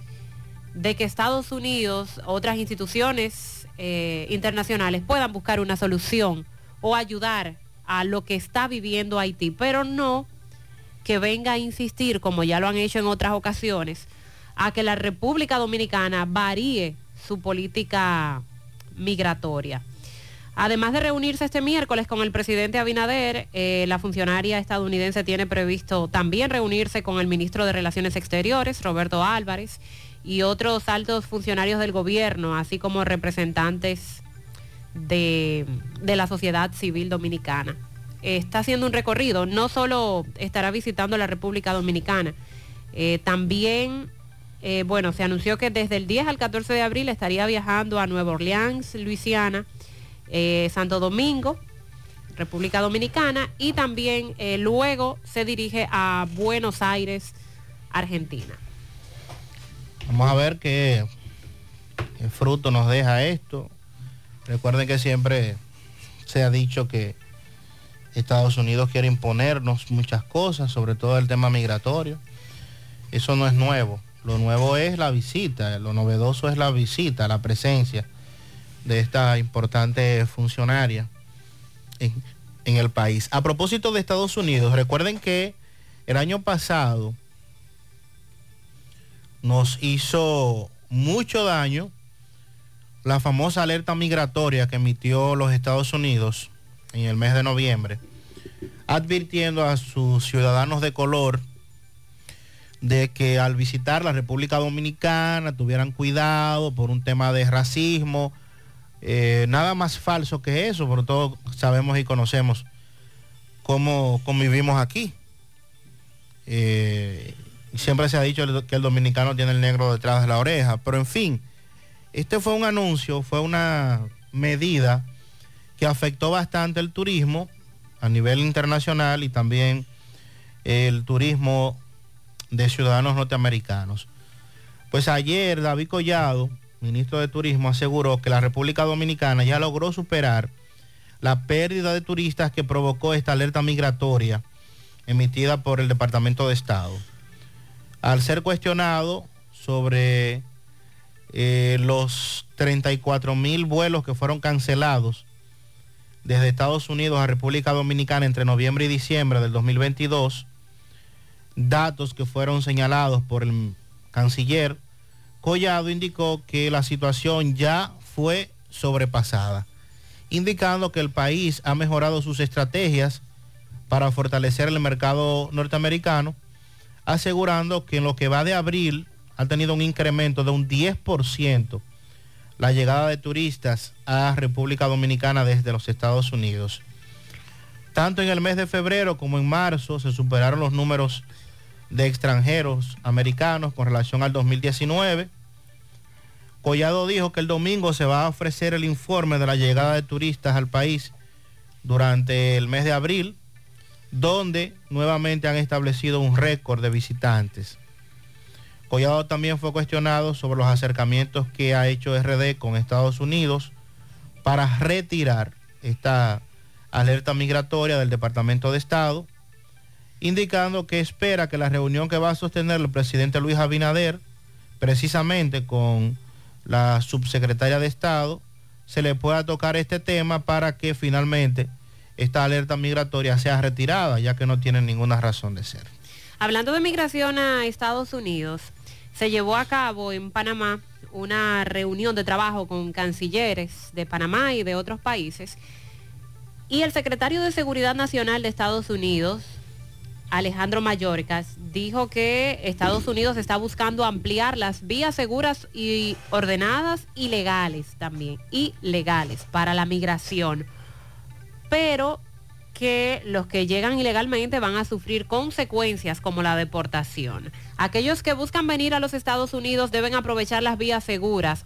de que Estados Unidos, otras instituciones eh, internacionales puedan buscar una solución o ayudar a lo que está viviendo Haití, pero no que venga a insistir, como ya lo han hecho en otras ocasiones, a que la República Dominicana varíe su política migratoria. Además de reunirse este miércoles con el presidente Abinader, eh, la funcionaria estadounidense tiene previsto también reunirse con el ministro de Relaciones Exteriores, Roberto Álvarez, y otros altos funcionarios del gobierno, así como representantes de, la sociedad civil dominicana. Está haciendo un recorrido, no solo estará visitando la República Dominicana, eh, también eh, bueno, se anunció que desde el 10 al 14 de abril estaría viajando a Nueva Orleans, Luisiana, eh, Santo Domingo, República Dominicana, y también eh, luego se dirige a Buenos Aires, Argentina. Vamos a ver qué, qué fruto nos deja esto. Recuerden que siempre se ha dicho que Estados Unidos quiere imponernos muchas cosas, sobre todo el tema migratorio. Eso no es nuevo. Lo nuevo es la visita, lo novedoso es la visita, la presencia de esta importante funcionaria en, el país. A propósito de Estados Unidos, recuerden que el año pasado nos hizo mucho daño la famosa alerta migratoria que emitió los Estados Unidos en el mes de noviembre, advirtiendo a sus ciudadanos de color de que al visitar la República Dominicana tuvieran cuidado por un tema de racismo, eh, nada más falso que eso, pero todos sabemos y conocemos cómo convivimos aquí. Eh, siempre se ha dicho que el dominicano tiene el negro detrás de la oreja, pero en fin, este fue un anuncio, fue una medida que afectó bastante el turismo a nivel internacional y también el turismo de ciudadanos norteamericanos. Pues ayer David Collado, ministro de Turismo, aseguró que la República Dominicana ya logró superar la pérdida de turistas que provocó esta alerta migratoria emitida por el Departamento de Estado. Al ser cuestionado sobre eh, los 34 mil vuelos que fueron cancelados desde Estados Unidos a República Dominicana entre noviembre y diciembre del 2022, datos que fueron señalados por el canciller, Collado indicó que la situación ya fue sobrepasada, indicando que el país ha mejorado sus estrategias para fortalecer el mercado norteamericano, asegurando que en lo que va de abril ha tenido un incremento de un 10% la llegada de turistas a República Dominicana desde los Estados Unidos. Tanto en el mes de febrero como en marzo se superaron los números de extranjeros americanos con relación al 2019. Collado dijo que el domingo se va a ofrecer el informe de la llegada de turistas al país durante el mes de abril, donde nuevamente han establecido un récord de visitantes. Collado también fue cuestionado sobre los acercamientos que ha hecho RD con Estados Unidos para retirar esta alerta migratoria del Departamento de Estado, indicando que espera que la reunión que va a sostener el presidente Luis Abinader, precisamente con la subsecretaria de Estado, se le pueda tocar este tema para que finalmente esta alerta migratoria sea retirada, ya que no tienen ninguna razón de ser. Hablando de migración a Estados Unidos, se llevó a cabo en Panamá una reunión de trabajo con cancilleres de Panamá y de otros países. Y el secretario de Seguridad Nacional de Estados Unidos, Alejandro Mayorkas, dijo que Estados Unidos está buscando ampliar las vías seguras y ordenadas y legales también, y legales para la migración. Pero que los que llegan ilegalmente van a sufrir consecuencias como la deportación. Aquellos que buscan venir a los Estados Unidos deben aprovechar las vías seguras,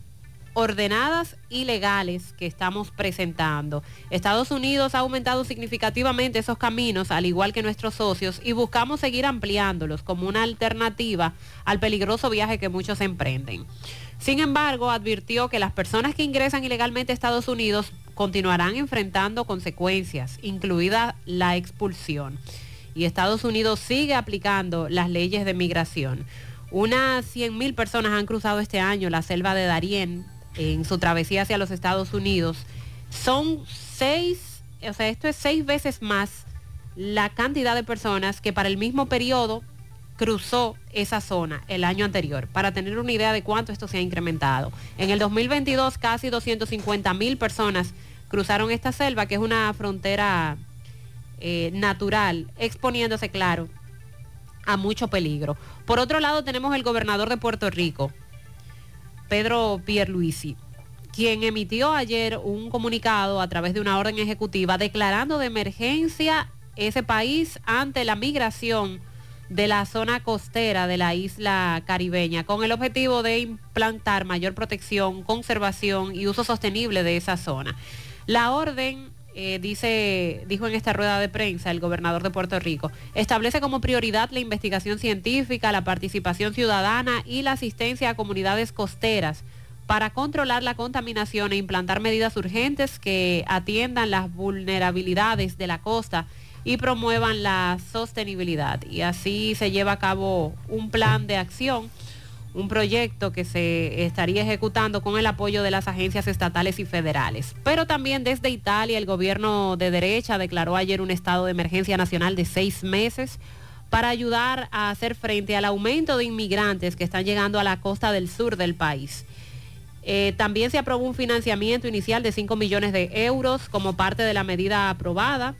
ordenadas y legales que estamos presentando. Estados Unidos ha aumentado significativamente esos caminos, al igual que nuestros socios, y buscamos seguir ampliándolos como una alternativa al peligroso viaje que muchos emprenden. Sin embargo, advirtió que las personas que ingresan ilegalmente a Estados Unidos continuarán enfrentando consecuencias, incluida la expulsión. Y Estados Unidos sigue aplicando las leyes de migración. Unas 100.000 personas han cruzado este año la selva de Darién en su travesía hacia los Estados Unidos. Son seis, o sea, esto es seis veces más la cantidad de personas que para el mismo periodo cruzó esa zona el año anterior, para tener una idea de cuánto esto se ha incrementado. En el 2022 casi 250 mil personas cruzaron esta selva, que es una frontera eh, natural, exponiéndose, claro, a mucho peligro. Por otro lado, tenemos el gobernador de Puerto Rico, Pedro Pierluisi, quien emitió ayer un comunicado a través de una orden ejecutiva declarando de emergencia ese país ante la migración de la zona costera de la isla caribeña, con el objetivo de implantar mayor protección, conservación y uso sostenible de esa zona. La orden, eh, dice, dijo en esta rueda de prensa el gobernador de Puerto Rico, establece como prioridad la investigación científica, la participación ciudadana y la asistencia a comunidades costeras para controlar la contaminación e implantar medidas urgentes que atiendan las vulnerabilidades de la costa y promuevan la sostenibilidad. Y así se lleva a cabo un plan de acción un proyecto que se estaría ejecutando con el apoyo de las agencias estatales y federales. Pero también desde Italia el gobierno de derecha declaró ayer un estado de emergencia nacional de seis meses para ayudar a hacer frente al aumento de inmigrantes que están llegando a la costa del sur del país. Eh, también se aprobó un financiamiento inicial de 5 millones de euros como parte de la medida aprobada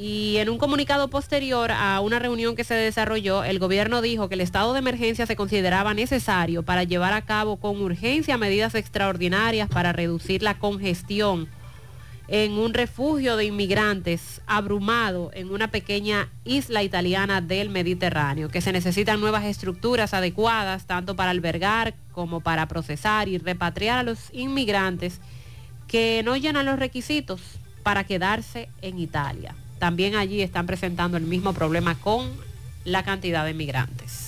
y en un comunicado posterior a una reunión que se desarrolló, el gobierno dijo que el estado de emergencia se consideraba necesario para llevar a cabo con urgencia medidas extraordinarias para reducir la congestión en un refugio de inmigrantes abrumado en una pequeña isla italiana del Mediterráneo, que se necesitan nuevas estructuras adecuadas tanto para albergar como para procesar y repatriar a los inmigrantes que no llenan los requisitos para quedarse en Italia también allí están presentando el mismo problema con la cantidad de migrantes.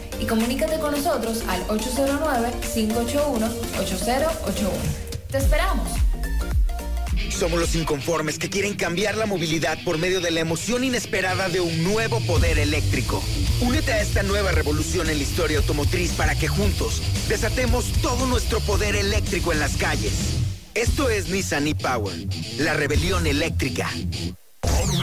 y comunícate con nosotros al 809-581-8081. ¡Te esperamos! Somos los inconformes que quieren cambiar la movilidad por medio de la emoción inesperada de un nuevo poder eléctrico. Únete a esta nueva revolución en la historia automotriz para que juntos desatemos todo nuestro poder eléctrico en las calles. Esto es Nissan e-Power, la rebelión eléctrica.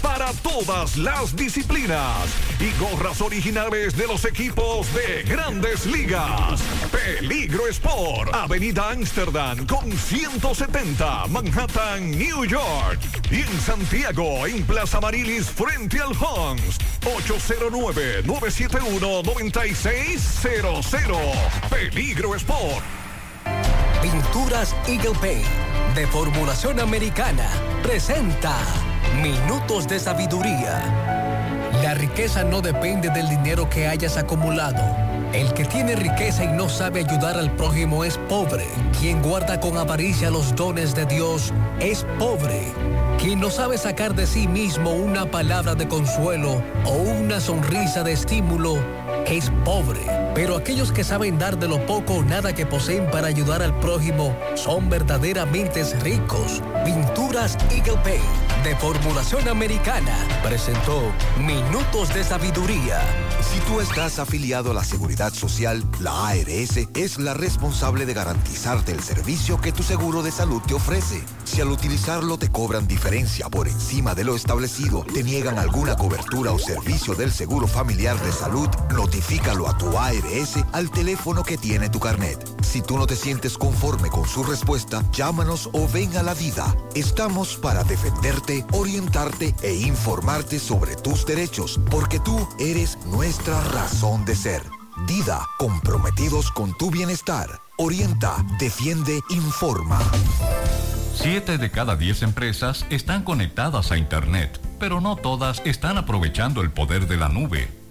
para todas las disciplinas y gorras originales de los equipos de grandes ligas. Peligro Sport, Avenida Amsterdam con 170, Manhattan, New York. Y en Santiago, en Plaza Marilis, frente al Hans, 809-971-9600. Peligro Sport. Pinturas Eagle Paint de formulación americana presenta Minutos de Sabiduría. La riqueza no depende del dinero que hayas acumulado. El que tiene riqueza y no sabe ayudar al prójimo es pobre. Quien guarda con avaricia los dones de Dios es pobre. Quien no sabe sacar de sí mismo una palabra de consuelo o una sonrisa de estímulo es pobre. Pero aquellos que saben dar de lo poco o nada que poseen para ayudar al prójimo son verdaderamente ricos. Pinturas Eagle Paint de formulación americana presentó Minutos de Sabiduría. Si tú estás afiliado a la Seguridad Social, la ARS es la responsable de garantizarte el servicio que tu seguro de salud te ofrece. Si al utilizarlo te cobran diferencia por encima de lo establecido, te niegan alguna cobertura o servicio del seguro familiar de salud, notifícalo a tu ARS al teléfono que tiene tu carnet. Si tú no te sientes conforme con su respuesta, llámanos o ven a la vida. Estamos para defenderte, orientarte e informarte sobre tus derechos, porque tú eres nuestra razón de ser. Dida, comprometidos con tu bienestar. Orienta, defiende, informa. Siete de cada diez empresas están conectadas a Internet, pero no todas están aprovechando el poder de la nube.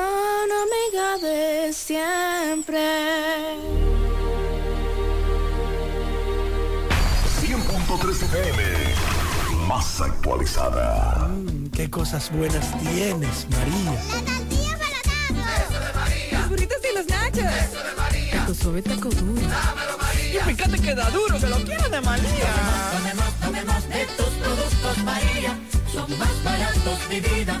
Mano amiga de siempre. 100.3 FM. Más actualizada. Qué cosas buenas tienes, María. Los burritos y los nachos. Eso de María. Tu suave taco duro. Y fíjate que da duro, que lo quiero de María. Tomemos, tomemos de tus productos María. Son más baratos de vida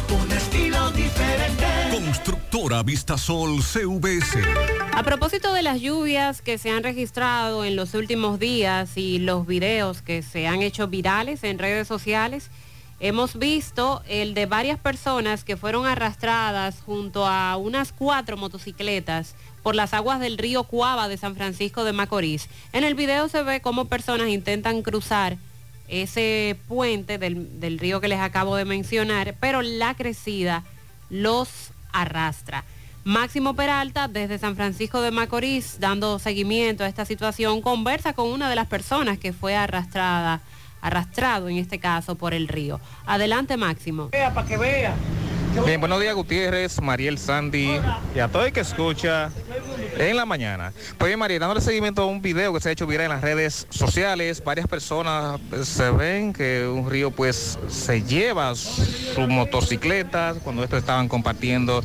Constructora Vistasol CVS. A propósito de las lluvias que se han registrado en los últimos días y los videos que se han hecho virales en redes sociales, Hemos visto el de varias personas que fueron arrastradas junto a unas cuatro motocicletas por las aguas del río Cuava de San Francisco de Macorís. En el video se ve cómo personas intentan cruzar ese puente del río que les acabo de mencionar, pero la crecida los arrastra. Máximo Peralta, desde San Francisco de Macorís, dando seguimiento a esta situación, conversa con una de las personas que fue arrastrada, arrastrado en este caso por el río. Adelante, Máximo. Vea, para que vea. Bien, buenos días Gutiérrez, Mariel Sandy y a todo el que escucha en la mañana. Pues bien, Mariel, dándole seguimiento a un video que se ha hecho viral en las redes sociales, varias personas pues, se ven que un río pues se lleva sus motocicletas cuando estos estaban compartiendo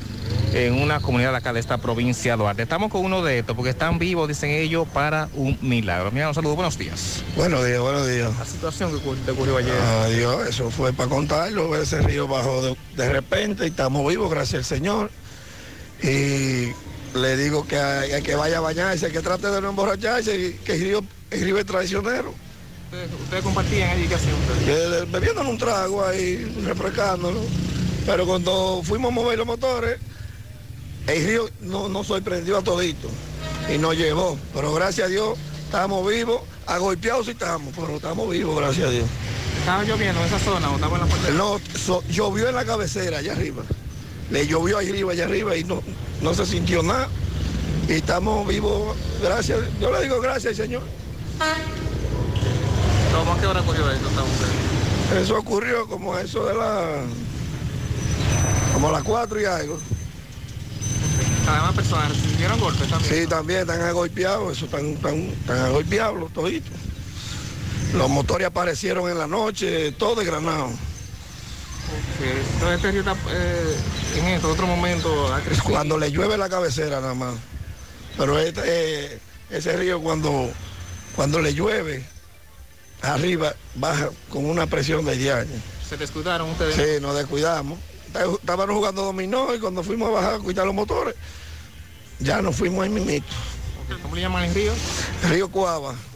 en una comunidad de acá de esta provincia de Duarte. Estamos con uno de estos porque están vivos, dicen ellos, para un milagro. Mira, un saludo, buenos días. Buenos días, buenos días. La situación que ocurrió ayer. Adiós, eso fue para contarlo. Ese río bajó de, de repente y estamos vivos, gracias al Señor. Y le digo que, hay- que vaya a bañarse, que trate de no emborracharse, y que el río, el río es traicionero. Ustedes, ustedes compartían allí, ¿qué hacían ustedes? Bebiendo un trago ahí, refrescándolo. Pero cuando fuimos a mover los motores, el río no, nos sorprendió a todito y nos llevó. Pero gracias a Dios estamos vivos, agolpeados sí estamos, pero estamos vivos, gracias a Dios. ¿Estaba lloviendo en esa zona o estaba en la parte? No, so- llovió en la cabecera, allá arriba. Le llovió allá arriba, allá arriba y no, no se sintió nada. Y estamos vivos, gracias. Yo le digo gracias, Señor. ¿Cómo qué hora ocurrió eso? ustedes? Eso ocurrió como eso de la... como a las cuatro y algo. Además, personas recibieron golpes también. Sí, también están agolpeados, eso están, están, están agolpeados los toditos. Los motores aparecieron en la noche, todo desgranado. Que Entonces este río está eh, en esto, otro momento ha crecido. Cuando le llueve la cabecera nada más. Pero este, eh, ese río cuando, cuando le llueve, arriba baja con una presión de 10 años. Se descuidaron ustedes. Sí, nos descuidamos. Está- Estábamos jugando dominó y cuando fuimos a bajar a cuidar los motores, ya nos fuimos ahí mismito. Ok, ¿Cómo le llaman el río? Río Cuava, ¿El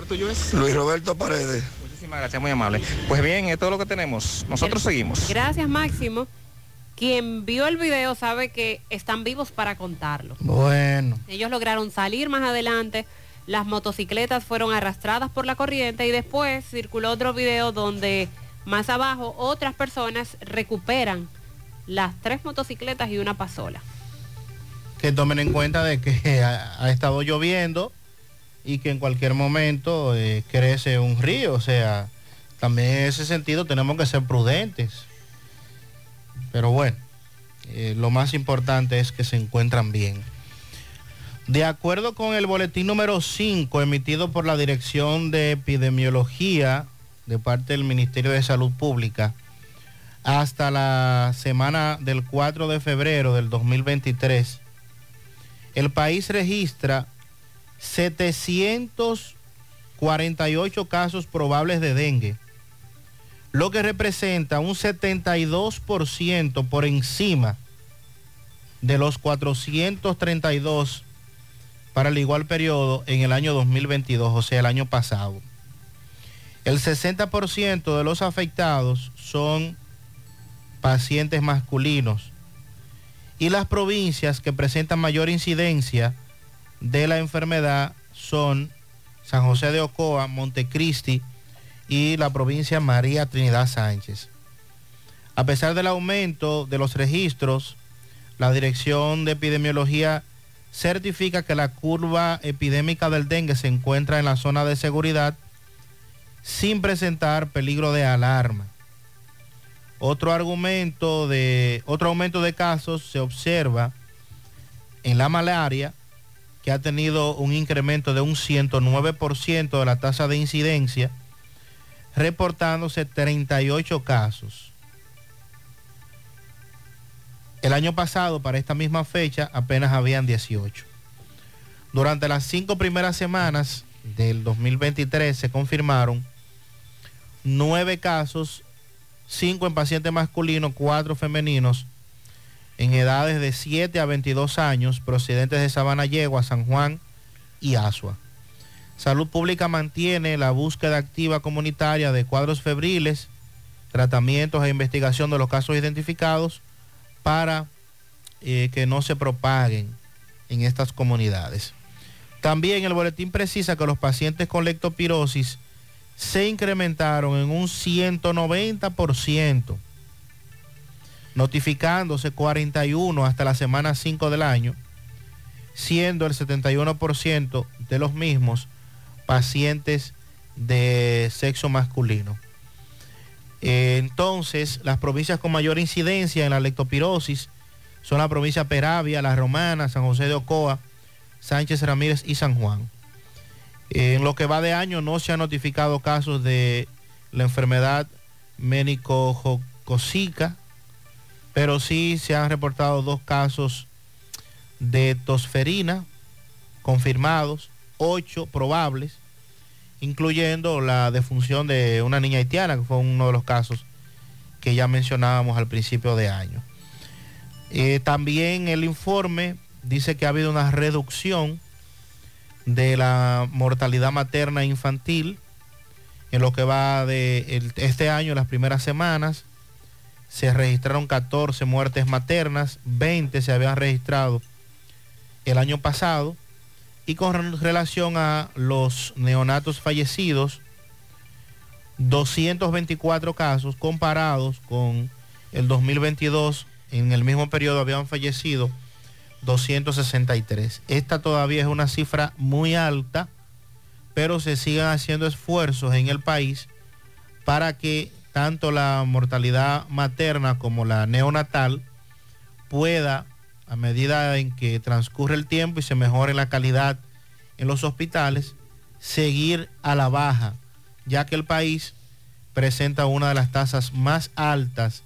nombre tuyo es? Luis Roberto Paredes. Muchísimas gracias, muy amable. Pues bien, es todo lo que tenemos. Nosotros seguimos. Gracias, Máximo. Quien vio el video sabe que están vivos para contarlo. Bueno, Ellos lograron salir más adelante, las motocicletas fueron arrastradas por la corriente y después circuló otro video donde más abajo otras personas recuperan las tres motocicletas y una pasola. que tomen en cuenta de que ha, ha estado lloviendo y que en cualquier momento eh, crece un río. O sea, también en ese sentido tenemos que ser prudentes. Pero bueno, eh, lo más importante es que se encuentran bien. De acuerdo con el boletín número 5 emitido por la Dirección de Epidemiología de parte del Ministerio de Salud Pública, hasta la semana del 4 de febrero del 2023, el país registra 748 casos probables de dengue, lo que representa un 72% por encima de los 432 para el igual periodo en el año 2022, o sea, el año pasado. El 60% de los afectados son pacientes masculinos y las provincias que presentan mayor incidencia de la enfermedad son San José de Ocoa, Montecristi y la provincia María Trinidad Sánchez. A pesar del aumento de los registros, la Dirección de Epidemiología certifica que la curva epidémica del dengue se encuentra en la zona de seguridad sin presentar peligro de alarma. Otro argumento de otro aumento de casos se observa en la malaria, ha tenido un incremento de un 109% de la tasa de incidencia, reportándose 38 casos. El año pasado, para esta misma fecha, apenas habían 18. Durante las cinco primeras semanas del 2023 se confirmaron nueve casos, cinco en pacientes masculinos, cuatro femeninos, en edades de 7 a 22 años, procedentes de Sabana Yegua, San Juan y Asua. Salud Pública mantiene la búsqueda activa comunitaria de cuadros febriles tratamientos e investigación de los casos identificados para eh, que no se propaguen en estas comunidades. También el boletín precisa que los pacientes con lectopirosis se incrementaron en un 190%, notificándose 41 hasta la semana 5 del año, siendo el 71% de los mismos pacientes de sexo masculino. Entonces, las provincias con mayor incidencia en la lectopirosis son la provincia Peravia, La Romana, San José de Ocoa, Sánchez Ramírez y San Juan. En lo que va de año no se han notificado casos de la enfermedad menicocócica, pero sí se han reportado dos casos de tosferina confirmados, ocho probables, incluyendo la defunción de una niña haitiana, que fue uno de los casos que ya mencionábamos al principio de año. Eh, también el informe dice que ha habido una reducción de la mortalidad materna e infantil en lo que va de este año, las primeras semanas. Se registraron 14 muertes maternas, 20 se habían registrado el año pasado. Y con relación a los neonatos fallecidos, 224 casos comparados con el 2022, en el mismo periodo habían fallecido 263. Esta todavía es una cifra muy alta, pero se sigan haciendo esfuerzos en el país para que tanto la mortalidad materna como la neonatal pueda, a medida en que transcurre el tiempo y se mejore la calidad en los hospitales, seguir a la baja, ya que el país presenta una de las tasas más altas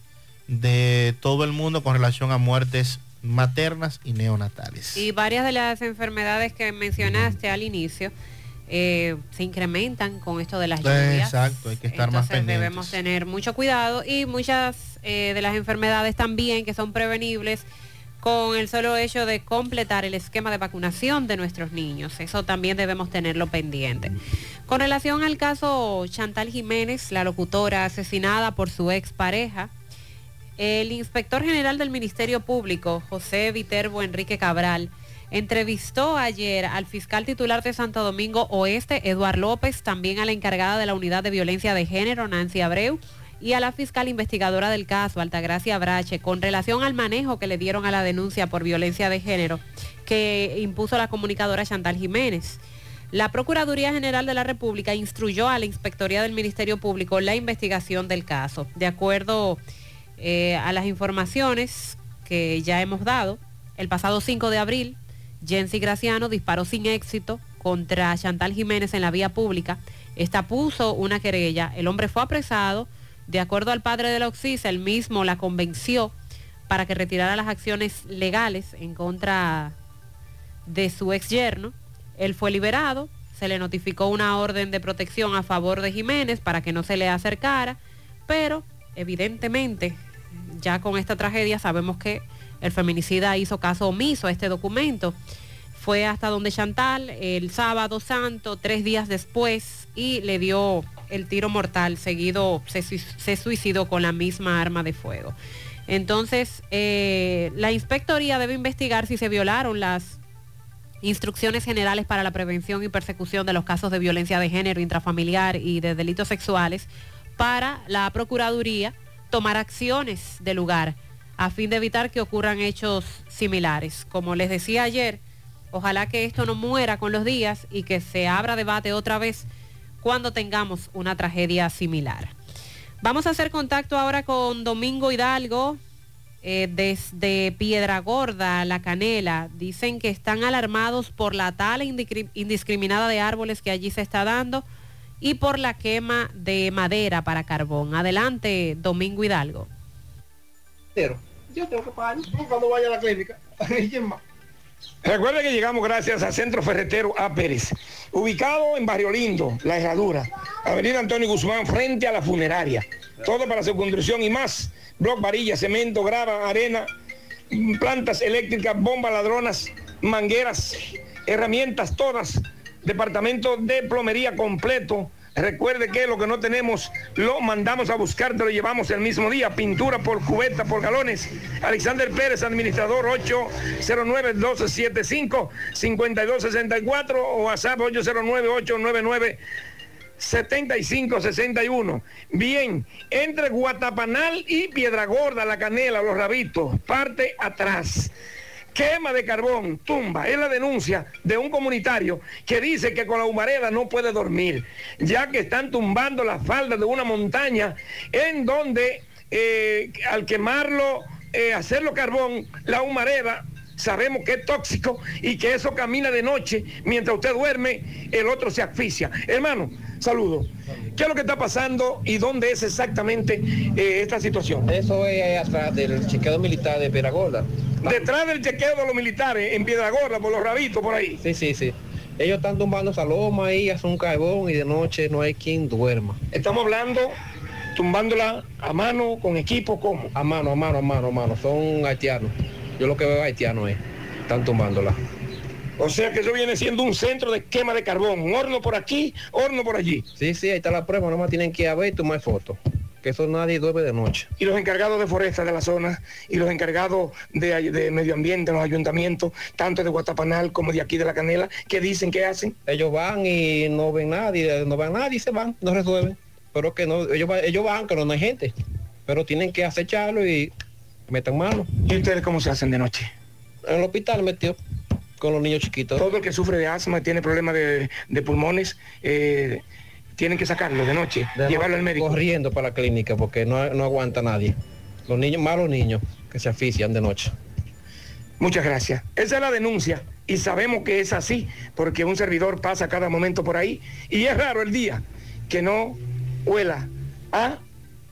de todo el mundo con relación a muertes maternas y neonatales. Y varias de las enfermedades que mencionaste al inicio eh, se incrementan con esto de las lluvias. Exacto, hay que estar más Entonces pendientes. debemos tener mucho cuidado y muchas eh, de las enfermedades también que son prevenibles con el solo hecho de completar el esquema de vacunación de nuestros niños. Eso también debemos tenerlo pendiente. Con relación al caso Chantal Jiménez, la locutora asesinada por su expareja, el inspector general del Ministerio Público, José Viterbo Enrique Cabral, entrevistó ayer al fiscal titular de Santo Domingo Oeste, Eduard López, también a la encargada de la Unidad de Violencia de Género, Nancy Abreu, y a la fiscal investigadora del caso, Altagracia Brache, con relación al manejo que le dieron a la denuncia por violencia de género que impuso la comunicadora Chantal Jiménez. La Procuraduría General de la República instruyó a la Inspectoría del Ministerio Público la investigación del caso. De acuerdo eh, a las informaciones que ya hemos dado, el pasado 5 de abril, Jensi Graciano disparó sin éxito contra Chantal Jiménez en la vía pública. Esta puso una querella. El hombre fue apresado. De acuerdo al padre de la Oxisa, él mismo la convenció para que retirara las acciones legales en contra de su ex yerno. Él fue liberado, se le notificó una orden de protección a favor de Jiménez para que no se le acercara, pero evidentemente ya con esta tragedia sabemos que el feminicida hizo caso omiso a este documento. Fue hasta donde Chantal el sábado santo, tres días después, y le dio el tiro mortal, seguido se, sui- se suicidó con la misma arma de fuego. Entonces, eh, la inspectoría debe investigar si se violaron las instrucciones generales para la prevención y persecución de los casos de violencia de género intrafamiliar y de delitos sexuales para la Procuraduría tomar acciones de lugar a fin de evitar que ocurran hechos similares. Como les decía ayer, ojalá que esto no muera con los días y que se abra debate otra vez cuando tengamos una tragedia similar. Vamos a hacer contacto ahora con Domingo Hidalgo, eh, desde Piedra Gorda, La Canela. Dicen que están alarmados por la tala indiscri- indiscriminada de árboles que allí se está dando y por la quema de madera para carbón. Adelante, Domingo Hidalgo. Pero yo tengo que pagar cuando vaya a la clínica. Recuerde que llegamos gracias al Centro Ferretero A. Pérez, ubicado en Barrio Lindo, La Herradura, Avenida Antonio Guzmán, frente a la funeraria. Todo para su construcción y más. Bloc, varilla, cemento, grava, arena, plantas eléctricas, bombas ladronas, mangueras, herramientas todas. Departamento de plomería completo Recuerde que lo que no tenemos lo mandamos a buscar, te lo llevamos el mismo día. Pintura por cubeta, por galones. Alexander Pérez, administrador 809-1275-5264 o WhatsApp 809-899. 7561. Bien, entre Guatapanal y Piedra Gorda, La Canela, Los Rabitos, parte atrás. Quema de carbón, tumba, es la denuncia de un comunitario que dice que con la humareda no puede dormir, ya que están tumbando la falda de una montaña en donde eh, al quemarlo, eh, hacerlo carbón, la humareda sabemos que es tóxico y que eso camina de noche, mientras usted duerme, el otro se asfixia. Hermano, saludo. ¿Qué es lo que está pasando y dónde es exactamente eh, esta situación? Eso es atrás del chequeo militar de Peragola. Detrás del chequeo de los militares, en Piedragorda, por los rabitos, por ahí. Sí, sí, sí. Ellos están tumbando esa loma ahí, hacen un carbón y de noche no hay quien duerma. Estamos hablando, tumbándola a mano, con equipo, ¿cómo? A mano, a mano, a mano, a mano. Son haitianos. Yo lo que veo haitiano es. Están tumbándola. O sea que eso viene siendo un centro de quema de carbón. Un horno por aquí, horno por allí. Sí, sí, ahí está la prueba. Nomás tienen que ir a ver y tomar fotos. Que eso nadie duerme de noche. Y los encargados de foresta de la zona y los encargados de, de medio ambiente, los ayuntamientos, tanto de Guatapanal como de aquí de La Canela, ¿qué dicen, qué hacen? Ellos van y no ven nadie, no ven nadie se van, no resuelven. Pero que no, ellos, ellos van, que no hay gente. Pero tienen que acecharlo y metan mano. ¿Y ustedes cómo se hacen de noche? En el hospital metió con los niños chiquitos. Todo el que sufre de asma, tiene problemas de, de pulmones, eh, tienen que sacarlo de noche, De llevarlo al médico. Corriendo para la clínica porque no, no aguanta nadie. Los niños, malos niños que se asfixian de noche. Muchas gracias. Esa es la denuncia y sabemos que es así porque un servidor pasa cada momento por ahí y es raro el día que no huela a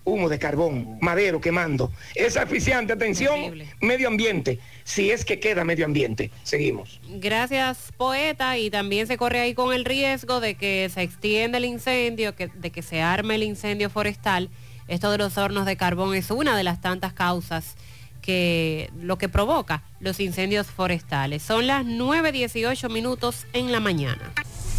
humo de carbón, madero quemando. Es asfixiante, atención, medio ambiente, si es que queda medio ambiente. Seguimos. Gracias, poeta. Y también se corre ahí con el riesgo de que se extienda el incendio, que- de que se arme el incendio forestal. Esto de los hornos de carbón es una de las tantas causas que lo que provoca los incendios forestales. Son las 9.18 minutos en la mañana.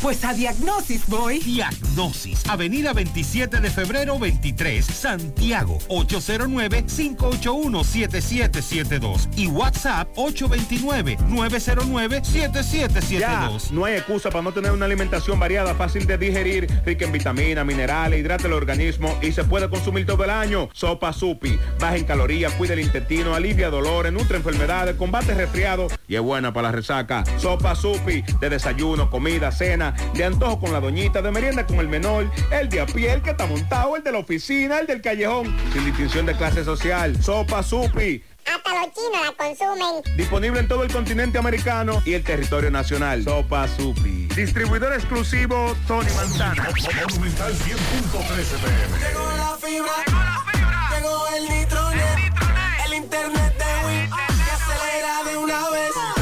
pues a Diagnosis voy. Diagnosis, Avenida 27 de febrero 23, Santiago, 809-581-7772 y WhatsApp 829-909-7772. Ya, no hay excusa para no tener una alimentación variada, fácil de digerir, rica en vitaminas, minerales, hidrata el organismo y se puede consumir todo el año. Sopa Supi, baja en calorías, cuida el intestino, alivia dolores, nutre enfermedades, combate resfriado y es buena para la resaca. Sopa Supi, de desayuno, comida, cena, de antojo con la doñita, de merienda con el menor, el de a pie, el que está montado, el de la oficina, el del callejón, sin distinción de clase social. Sopa Supi. Hasta los chinos la consumen. Disponible en todo el continente americano y el territorio nacional. Sopa Supi. Distribuidor exclusivo Tony Manzana. Monumental 100.13 pm. Llegó la fibra, llegó el nitronet, el internet de Win que acelera de una vez.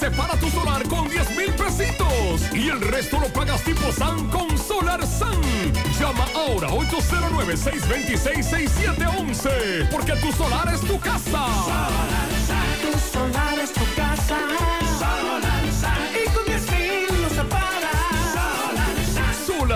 Separa tu solar con 10 mil pesitos y el resto lo pagas tipo SAN con Solar SAN. Llama ahora 809-626-6711 porque tu solar es tu casa. Tu solar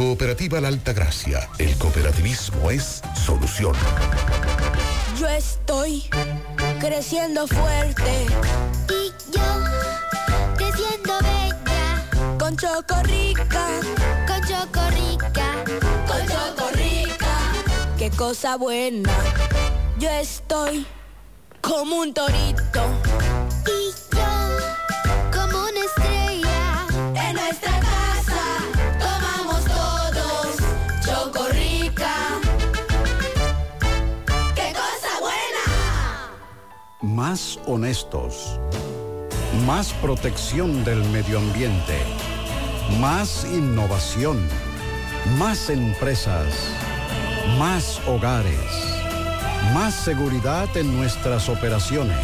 Cooperativa La Alta Gracia. El cooperativismo es solución. Yo estoy creciendo fuerte. Y yo creciendo bella. Con Chocorrica. Con Chocorrica. Con Chocorrica. Qué cosa buena. Yo estoy como un torito. Y yo Más honestos. Más protección del medio ambiente. Más innovación. Más empresas. Más hogares. Más seguridad en nuestras operaciones.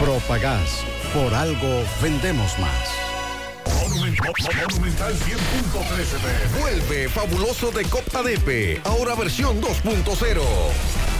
Propagás. Por algo vendemos más. Monumental 100.13 pm. Vuelve fabuloso de Copa Depe, ahora versión 2.0.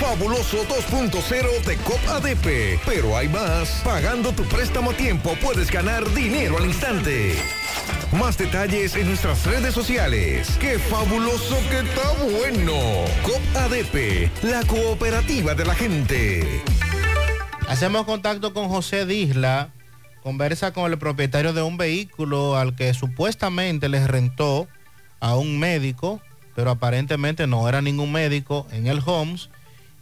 Fabuloso 2.0 de COP ADP. Pero hay más. Pagando tu préstamo a tiempo puedes ganar dinero al instante. Más detalles en nuestras redes sociales. ¡Qué fabuloso que está bueno! COP ADP, la cooperativa de la gente. Hacemos contacto con José Disla, conversa con el propietario de un vehículo al que supuestamente les rentó a un médico, pero aparentemente no era ningún médico en el Homes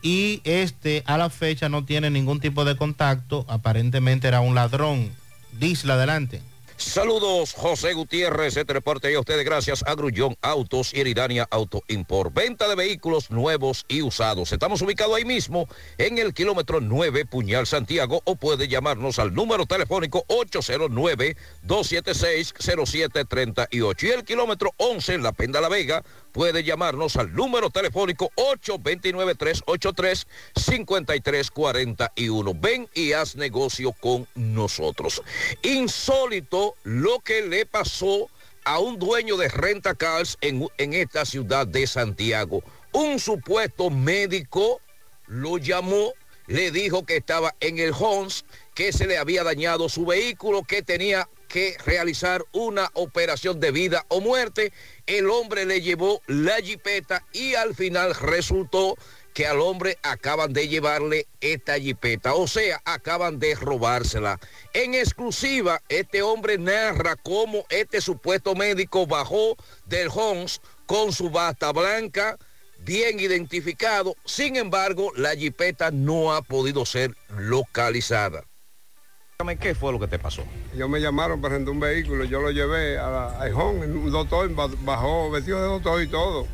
y este a la fecha no tiene ningún tipo de contacto, aparentemente era un ladrón. Disla, adelante. Saludos, José Gutiérrez, este reporte y a ustedes gracias a Grullón Autos y Eridania Auto Import. Venta de vehículos nuevos y usados. Estamos ubicados ahí mismo en el kilómetro 9 Puñal Santiago o puede llamarnos al número telefónico 809-276-0738 y el kilómetro 11 en La Penda La Vega puede llamarnos al número telefónico 829-383-5341. Ven y haz negocio con nosotros. Insólito lo que le pasó a un dueño de renta cars en, en esta ciudad de Santiago. Un supuesto médico lo llamó, le dijo que estaba en el Hons, que se le había dañado su vehículo, que tenía que realizar una operación de vida o muerte. El hombre le llevó la jipeta y al final resultó que al hombre acaban de llevarle esta jipeta, o sea, acaban de robársela. En exclusiva, este hombre narra cómo este supuesto médico bajó del Hons con su bata blanca, bien identificado. Sin embargo, la jipeta no ha podido ser localizada. ¿Qué fue lo que te pasó? Ellos me llamaron para rentar un vehículo, yo lo llevé a la a Ejón, un doctor ba- bajó vestido de doctor y todo.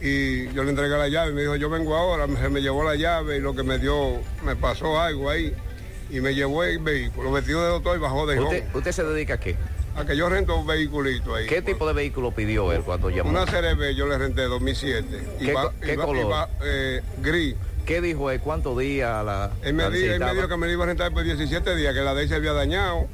Y yo le entregué la llave, me dijo, yo vengo ahora, me, se me llevó la llave y lo que me dio, me pasó algo ahí. Y me llevó el vehículo, vestido de doctor y bajó de. ¿Usted, usted se dedica a qué? A que yo rento un vehiculito ahí. ¿Qué tipo de vehículo pidió él cuando llamó? Una CRB yo le renté 2007. Y ¿Qué y qué y color? eh, gris. ¿Qué dijo él? ¿Cuántos días la Él me, la él me dijo que me iba a rentar por 17 días, que la de él se había dañado.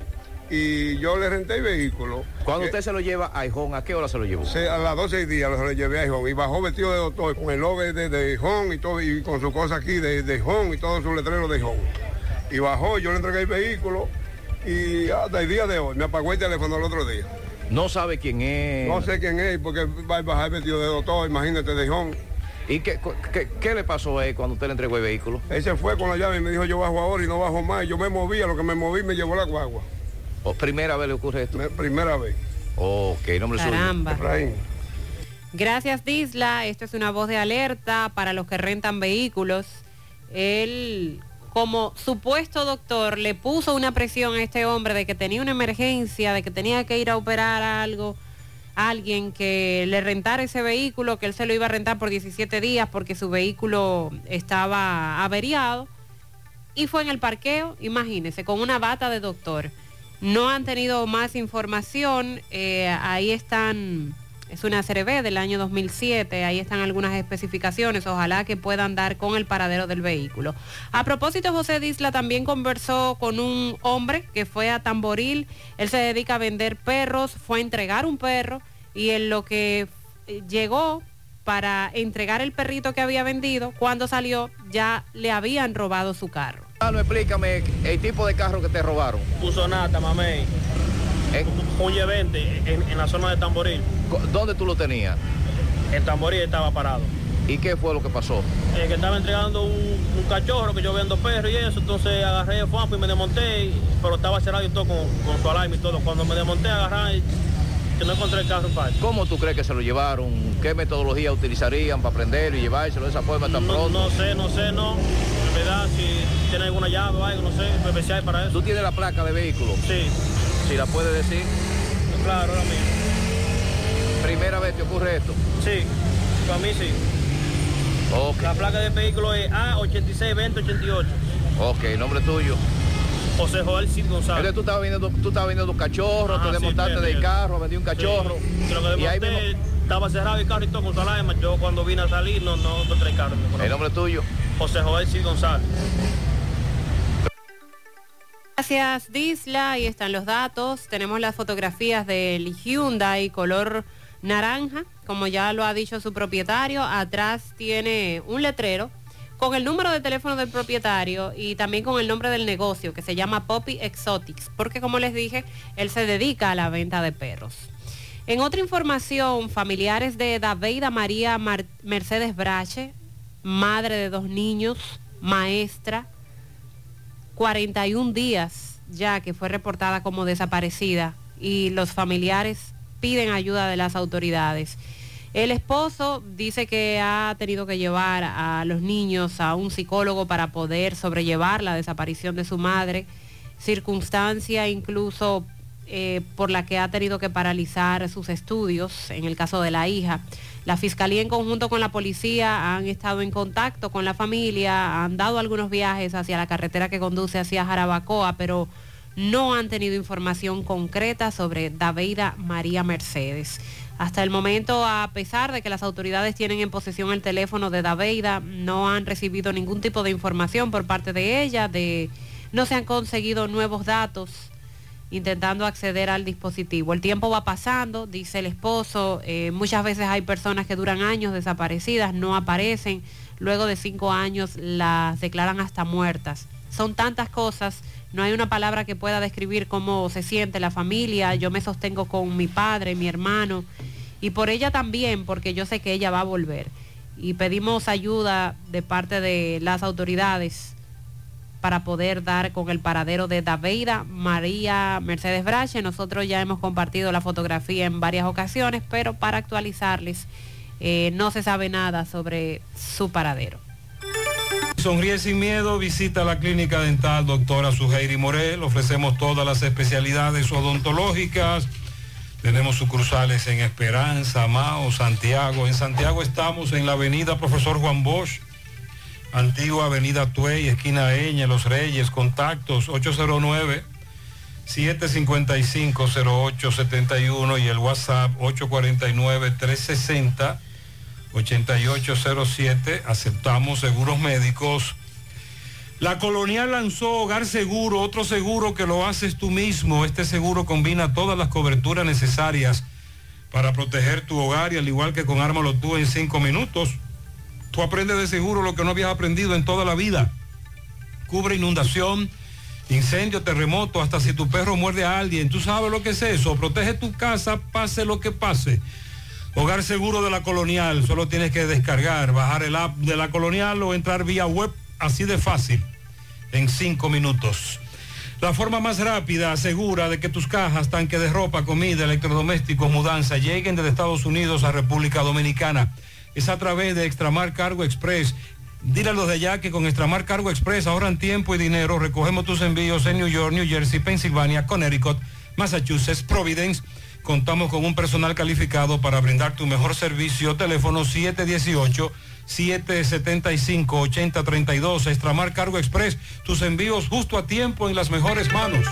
Y yo le renté el vehículo. Cuando Que- usted se lo lleva a Ijón, ¿a qué hora se lo llevó? se- a las 12 días lo, se lo llevé a Ijón y bajó vestido de doctor con el logo de, de Ijón y todo y con su cosa aquí de, de Ijón y todo su letrero de Ijón. Y bajó, yo le entregué el vehículo y hasta el día de hoy me apagó el teléfono el otro día. No sabe quién es. No sé quién es porque va a bajar vestido de doctor, imagínate de Ijón. ¿Y qué, qué, qué le pasó a él cuando usted le entregó el vehículo? Él se fue con la llave y me dijo yo bajo ahora y no bajo más. Yo me moví, a lo que me moví me llevó la guagua. ¿O primera vez le ocurre esto? primera vez. Ok, nombre Caramba. suyo. Efraín. Gracias, Disla. Esto es una voz de alerta para los que rentan vehículos. Él, como supuesto doctor, le puso una presión a este hombre de que tenía una emergencia, de que tenía que ir a operar algo, a alguien que le rentara ese vehículo, que él se lo iba a rentar por 17 días porque su vehículo estaba averiado. Y fue en el parqueo, imagínense, con una bata de doctor. No han tenido más información. eh, ahí están, es una CRB del año 2007. Ahí están algunas especificaciones. Ojalá que puedan dar con el paradero del vehículo. A propósito, José Disla también conversó con un hombre que fue a Tamboril. Él se dedica a vender perros. Fue a entregar un perro y en lo que eh, llegó para entregar el perrito que había vendido, cuando salió ya le habían robado su carro. Explícame el tipo de carro que te robaron. Puso nata, mamey. Un Y20 en, en la zona de Tamboril. ¿Dónde tú lo tenías? En Tamboril estaba parado. ¿Y qué fue lo que pasó? Eh, que estaba entregando un, un cachorro que yo vendo perro y eso, entonces agarré el FAMP y me desmonté, pero estaba cerrado y todo con, con su alarma y todo. Cuando me desmonté, agarré que no encontré el carro para ¿Cómo tú crees que se lo llevaron? ¿Qué metodología utilizarían para prenderlo y llevárselo de esa forma tan no, pronto? no sé, no sé, no. En verdad, si tiene alguna llave o algo, no sé, especial para eso. ¿Tú tienes la placa de vehículo? Sí. Si la puedes decir. Claro, ahora mismo. ¿Primera vez te ocurre esto? Sí, para mí sí. La placa del vehículo es A862088. Ok, nombre tuyo. José Joel Cid González. Entonces tú estabas vendiendo, tú estabas vendiendo cachorros, Ajá, te desmontaste del carro, vendí un cachorro. Sí, Lo que y ahí desmonté, mismo, estaba cerrado el carro y todo con su alarma. Yo cuando vine a salir no, no encontré el carro. el nombre tuyo. José Joel Cid González. Gracias, Disla. Ahí están los datos. Tenemos las fotografías del Hyundai color naranja, como ya lo ha dicho su propietario. Atrás tiene un letrero con el número de teléfono del propietario y también con el nombre del negocio que se llama Poppy Exotics, porque como les dije, él se dedica a la venta de perros. En otra información, familiares de Daveida María Mar- Mercedes Brache, madre de dos niños, maestra, 41 días ya que fue reportada como desaparecida y los familiares piden ayuda de las autoridades. El esposo dice que ha tenido que llevar a los niños a un psicólogo para poder sobrellevar la desaparición de su madre, circunstancia incluso eh, por la que ha tenido que paralizar sus estudios, en el caso de la hija. La Fiscalía en conjunto con la policía han estado en contacto con la familia, han dado algunos viajes hacia la carretera que conduce hacia Jarabacoa, pero no han tenido información concreta sobre Daveida María Mercedes. Hasta el momento, a pesar de que las autoridades tienen en posesión el teléfono de Daveida, no han recibido ningún tipo de información por parte de ella, no se han conseguido nuevos datos intentando acceder al dispositivo. El tiempo va pasando, dice el esposo, eh, muchas veces hay personas que duran años desaparecidas, no aparecen, luego de cinco años las declaran hasta muertas. Son tantas cosas, no hay una palabra que pueda describir cómo se siente la familia, yo me sostengo con mi padre, mi hermano, y por ella también, porque yo sé que ella va a volver. Y pedimos ayuda de parte de las autoridades para poder dar con el paradero de Daveida María Mercedes Brache. Nosotros ya hemos compartido la fotografía en varias ocasiones, pero para actualizarles, eh, no se sabe nada sobre su paradero. Sonríe sin miedo, visita la clínica dental doctora Suheiri Morel. Ofrecemos todas las especialidades odontológicas. Tenemos sucursales en Esperanza, Mao, Santiago. En Santiago estamos en la avenida Profesor Juan Bosch, antigua avenida Tuey, esquina Eña, Los Reyes, contactos 809 755-0871 y el WhatsApp 849-360. 8807, aceptamos seguros médicos. La Colonial lanzó Hogar Seguro, otro seguro que lo haces tú mismo. Este seguro combina todas las coberturas necesarias para proteger tu hogar y al igual que con Ármalo tú en cinco minutos, tú aprendes de seguro lo que no habías aprendido en toda la vida. Cubre inundación, incendio, terremoto, hasta si tu perro muerde a alguien. Tú sabes lo que es eso. Protege tu casa, pase lo que pase. Hogar Seguro de la Colonial, solo tienes que descargar, bajar el app de la Colonial o entrar vía web así de fácil, en cinco minutos. La forma más rápida, segura de que tus cajas, tanque de ropa, comida, electrodomésticos, mudanza lleguen desde Estados Unidos a República Dominicana es a través de Extramar Cargo Express. Dile de allá que con Extramar Cargo Express ahorran tiempo y dinero. Recogemos tus envíos en New York, New Jersey, Pensilvania, Connecticut, Massachusetts, Providence. Contamos con un personal calificado para brindar tu mejor servicio. Teléfono 718-775-8032. Extramar Cargo Express. Tus envíos justo a tiempo en las mejores manos.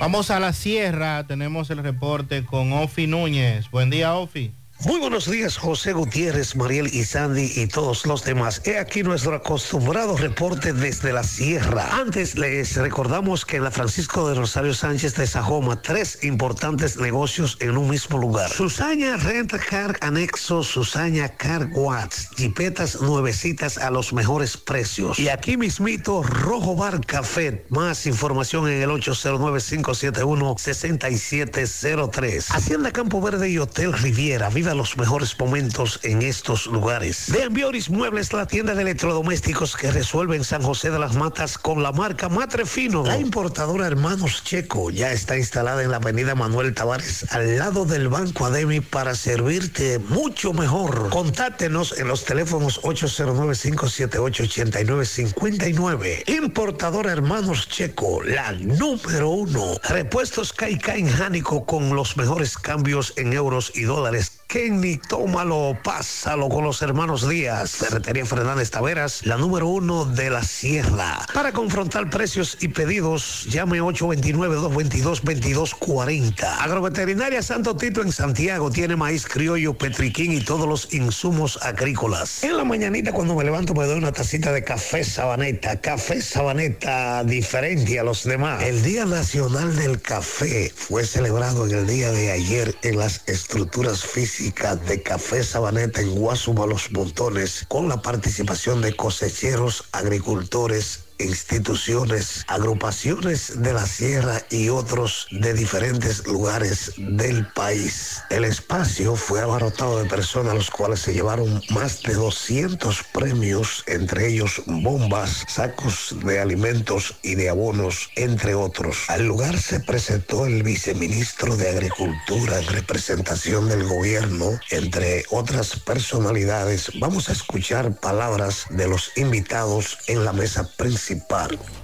Vamos a la sierra, tenemos el reporte con Ofi Núñez. Buen día, Ofi. Muy buenos días, José Gutiérrez, Mariel y Sandy y todos los demás. He aquí nuestro acostumbrado reporte desde la sierra. Antes les recordamos que en la Francisco de Rosario Sánchez de Sajoma, tres importantes negocios en un mismo lugar. Susaña Rent Car Anexo, Susaña Car Watts, jipetas nuevecitas a los mejores precios. Y aquí mismito, Rojo Bar Café. Más información en el 809-571-6703. Hacienda Campo Verde y Hotel Riviera. Viva los mejores momentos en estos lugares. De Ambioris Muebles, la tienda de electrodomésticos que resuelve en San José de las Matas con la marca Matre Fino. La importadora Hermanos Checo ya está instalada en la avenida Manuel Tavares, al lado del Banco Ademi, para servirte mucho mejor. Contáctenos en los teléfonos 809-578-8959. Importadora Hermanos Checo, la número uno. Repuestos Caica en Jánico con los mejores cambios en euros y dólares. Kenny, tómalo, pásalo con los hermanos Díaz. Ferretería Fernández Taveras, la número uno de la sierra. Para confrontar precios y pedidos, llame 829-222-2240. Agroveterinaria Santo Tito en Santiago tiene maíz criollo, petriquín y todos los insumos agrícolas. En la mañanita cuando me levanto me doy una tacita de café sabaneta. Café sabaneta diferente a los demás. El Día Nacional del Café fue celebrado en el día de ayer en las estructuras físicas de Café Sabaneta en Guasuma Los Montones con la participación de cosecheros, agricultores, instituciones, agrupaciones de la sierra y otros de diferentes lugares del país. El espacio fue abarrotado de personas, los cuales se llevaron más de 200 premios, entre ellos bombas, sacos de alimentos y de abonos, entre otros. Al lugar se presentó el viceministro de Agricultura en representación del gobierno, entre otras personalidades. Vamos a escuchar palabras de los invitados en la mesa principal.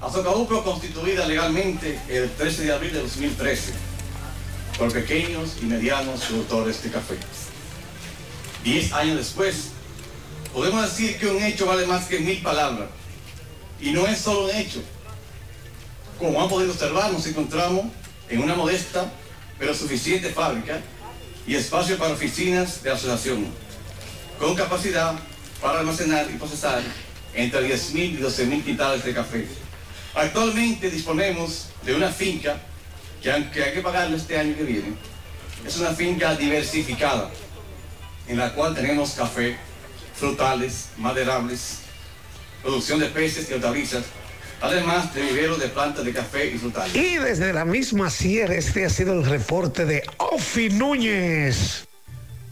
Azocabuco constituida legalmente el 13 de abril de 2013 por pequeños y medianos productores de café. Diez años después, podemos decir que un hecho vale más que mil palabras. Y no es solo un hecho. Como han podido observar, nos encontramos en una modesta pero suficiente fábrica y espacio para oficinas de asociación, con capacidad para almacenar y procesar entre 10.000 y 12.000 quintales de café. Actualmente disponemos de una finca que aunque hay que pagarlo este año que viene, es una finca diversificada, en la cual tenemos café, frutales, maderables, producción de peces y hortalizas, además de viveros de plantas de café y frutales. Y desde la misma sierra, este ha sido el reporte de Ofi Núñez.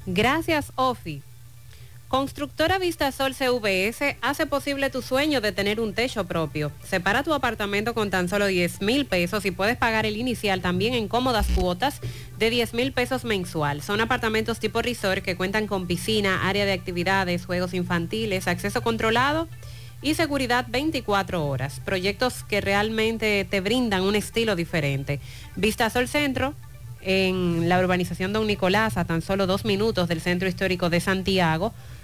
Gracias, Ofi. Constructora Vistasol CVS hace posible tu sueño de tener un techo propio. Separa tu apartamento con tan solo 10 mil pesos y puedes pagar el inicial también en cómodas cuotas de 10 mil pesos mensual. Son apartamentos tipo resort que cuentan con piscina, área de actividades, juegos infantiles, acceso controlado y seguridad 24 horas. Proyectos que realmente te brindan un estilo diferente. Vistasol Centro en la urbanización Don Nicolás, a tan solo dos minutos del centro histórico de Santiago.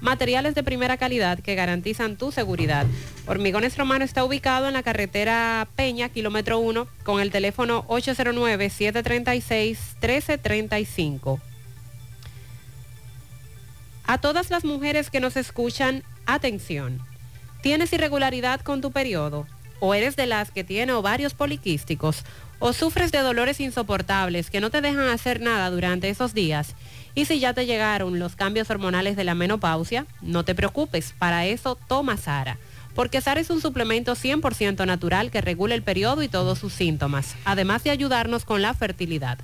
Materiales de primera calidad que garantizan tu seguridad. Hormigones Romano está ubicado en la carretera Peña, kilómetro 1, con el teléfono 809-736-1335. A todas las mujeres que nos escuchan, atención. ¿Tienes irregularidad con tu periodo? ¿O eres de las que tiene ovarios poliquísticos? ¿O sufres de dolores insoportables que no te dejan hacer nada durante esos días? Y si ya te llegaron los cambios hormonales de la menopausia, no te preocupes, para eso toma Sara. Porque Sara es un suplemento 100% natural que regula el periodo y todos sus síntomas, además de ayudarnos con la fertilidad.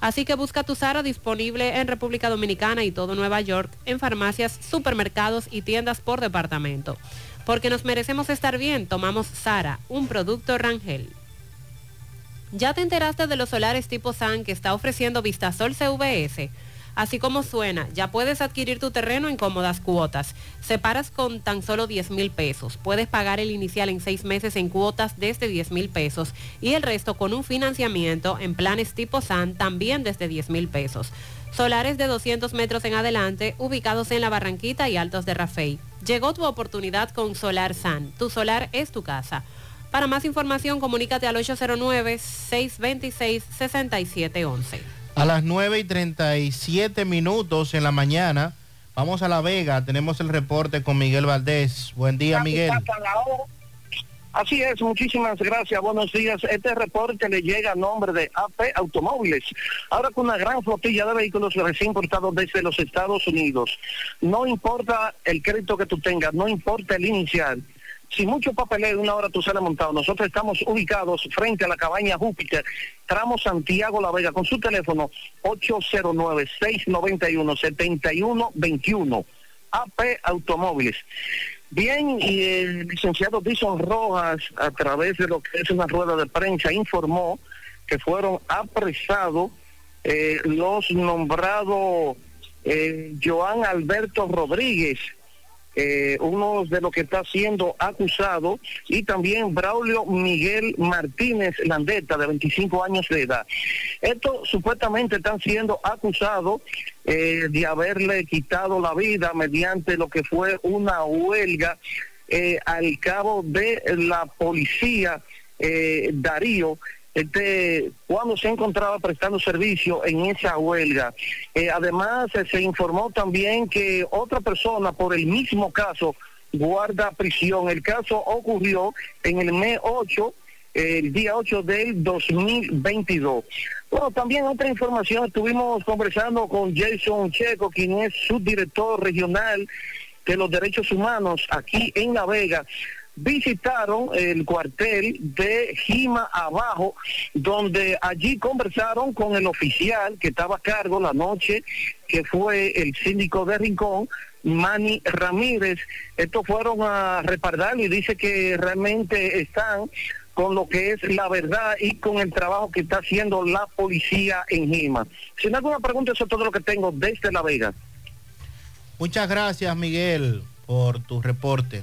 Así que busca tu Sara disponible en República Dominicana y todo Nueva York, en farmacias, supermercados y tiendas por departamento. Porque nos merecemos estar bien, tomamos Sara, un producto Rangel. ¿Ya te enteraste de los solares tipo SAN que está ofreciendo Vistasol CVS? Así como suena, ya puedes adquirir tu terreno en cómodas cuotas. Separas con tan solo 10 mil pesos. Puedes pagar el inicial en seis meses en cuotas desde 10 mil pesos y el resto con un financiamiento en planes tipo SAN también desde 10 mil pesos. Solares de 200 metros en adelante, ubicados en la Barranquita y Altos de Rafey. Llegó tu oportunidad con Solar SAN. Tu solar es tu casa. Para más información, comunícate al 809-626-6711. A las 9 y 37 minutos en la mañana, vamos a La Vega, tenemos el reporte con Miguel Valdés. Buen día, Miguel. Así es, muchísimas gracias, buenos días. Este reporte le llega a nombre de AP Automóviles, ahora con una gran flotilla de vehículos recién importados desde los Estados Unidos. No importa el crédito que tú tengas, no importa el inicial, sin mucho papeleo, una hora tú sales montado. Nosotros estamos ubicados frente a la cabaña Júpiter, tramo Santiago La Vega, con su teléfono 809-691-7121. AP Automóviles. Bien, y el licenciado Dison Rojas, a través de lo que es una rueda de prensa, informó que fueron apresados eh, los nombrados eh, Joan Alberto Rodríguez, eh, uno de los que está siendo acusado, y también Braulio Miguel Martínez Landeta, de 25 años de edad. Estos supuestamente están siendo acusados eh, de haberle quitado la vida mediante lo que fue una huelga eh, al cabo de la policía eh, Darío este, cuando se encontraba prestando servicio en esa huelga. Eh, además, se informó también que otra persona por el mismo caso guarda prisión. El caso ocurrió en el mes 8, el día 8 del 2022. Bueno, también otra información, estuvimos conversando con Jason Checo, quien es subdirector regional de los derechos humanos aquí en La Vega visitaron el cuartel de Jima Abajo, donde allí conversaron con el oficial que estaba a cargo la noche, que fue el síndico de Rincón, Manny Ramírez. Estos fueron a repararlo y dice que realmente están con lo que es la verdad y con el trabajo que está haciendo la policía en Jima. Si no hay alguna pregunta, eso es todo lo que tengo desde La Vega. Muchas gracias, Miguel, por tu reporte.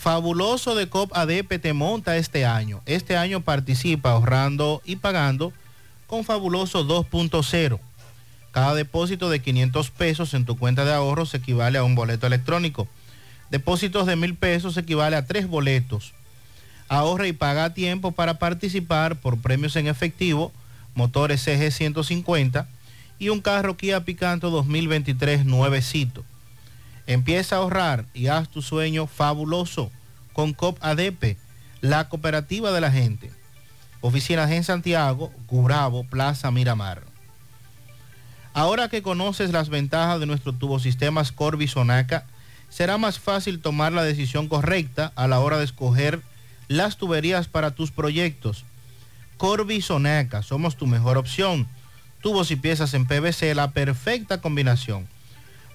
Fabuloso de COP ADP te monta este año. Este año participa ahorrando y pagando con Fabuloso 2.0. Cada depósito de 500 pesos en tu cuenta de ahorros equivale a un boleto electrónico. Depósitos de mil pesos equivale a tres boletos. Ahorra y paga a tiempo para participar por premios en efectivo, motores CG 150 y un carro Kia Picanto 2023 nuevecito. Empieza a ahorrar y haz tu sueño fabuloso con COP ADP, la cooperativa de la gente. Oficinas en Santiago, Gurabo, Plaza Miramar. Ahora que conoces las ventajas de nuestro tubosistemas Corby Sonaca, será más fácil tomar la decisión correcta a la hora de escoger las tuberías para tus proyectos. Corby Sonaca, somos tu mejor opción. Tubos y piezas en PVC, la perfecta combinación.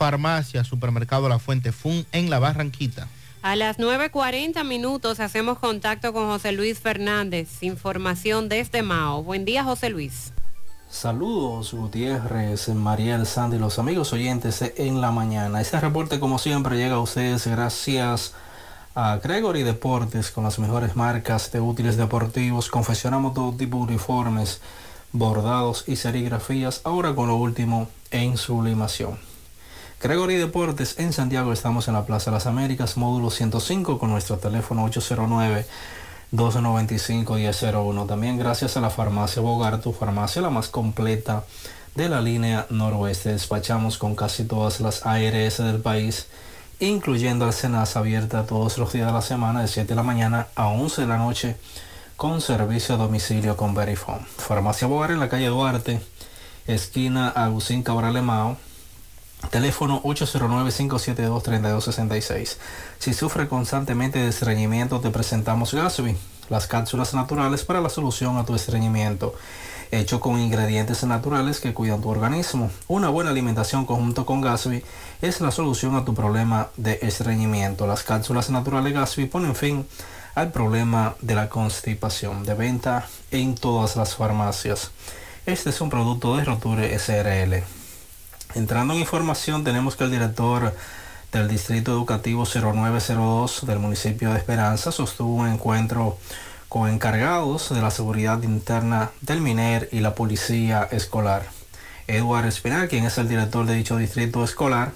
Farmacia, Supermercado La Fuente Fun en La Barranquita. A las 9.40 minutos hacemos contacto con José Luis Fernández. Información desde Mao. Buen día, José Luis. Saludos Gutiérrez, Mariel Sandy, los amigos oyentes en la mañana. Este reporte como siempre llega a ustedes gracias a Gregory Deportes con las mejores marcas de útiles deportivos. Confeccionamos todo tipo de uniformes, bordados y serigrafías, ahora con lo último en sublimación. Gregory Deportes en Santiago estamos en la Plaza de las Américas, módulo 105 con nuestro teléfono 809 295-1001. También gracias a la farmacia Bogar, tu farmacia la más completa de la línea noroeste. Despachamos con casi todas las ARS del país, incluyendo al Senas abierta todos los días de la semana de 7 de la mañana a 11 de la noche con servicio a domicilio con Verifone. Farmacia Bogar en la calle Duarte, esquina Agustín Cabral Mao Teléfono 809-572-3266. Si sufre constantemente de estreñimiento, te presentamos Gasby, las cápsulas naturales para la solución a tu estreñimiento, hecho con ingredientes naturales que cuidan tu organismo. Una buena alimentación conjunto con Gasby es la solución a tu problema de estreñimiento. Las cápsulas naturales Gasby ponen fin al problema de la constipación de venta en todas las farmacias. Este es un producto de Roture SRL. Entrando en información, tenemos que el director del Distrito Educativo 0902 del municipio de Esperanza sostuvo un encuentro con encargados de la seguridad interna del MINER y la policía escolar. Eduardo Espinal, quien es el director de dicho distrito escolar,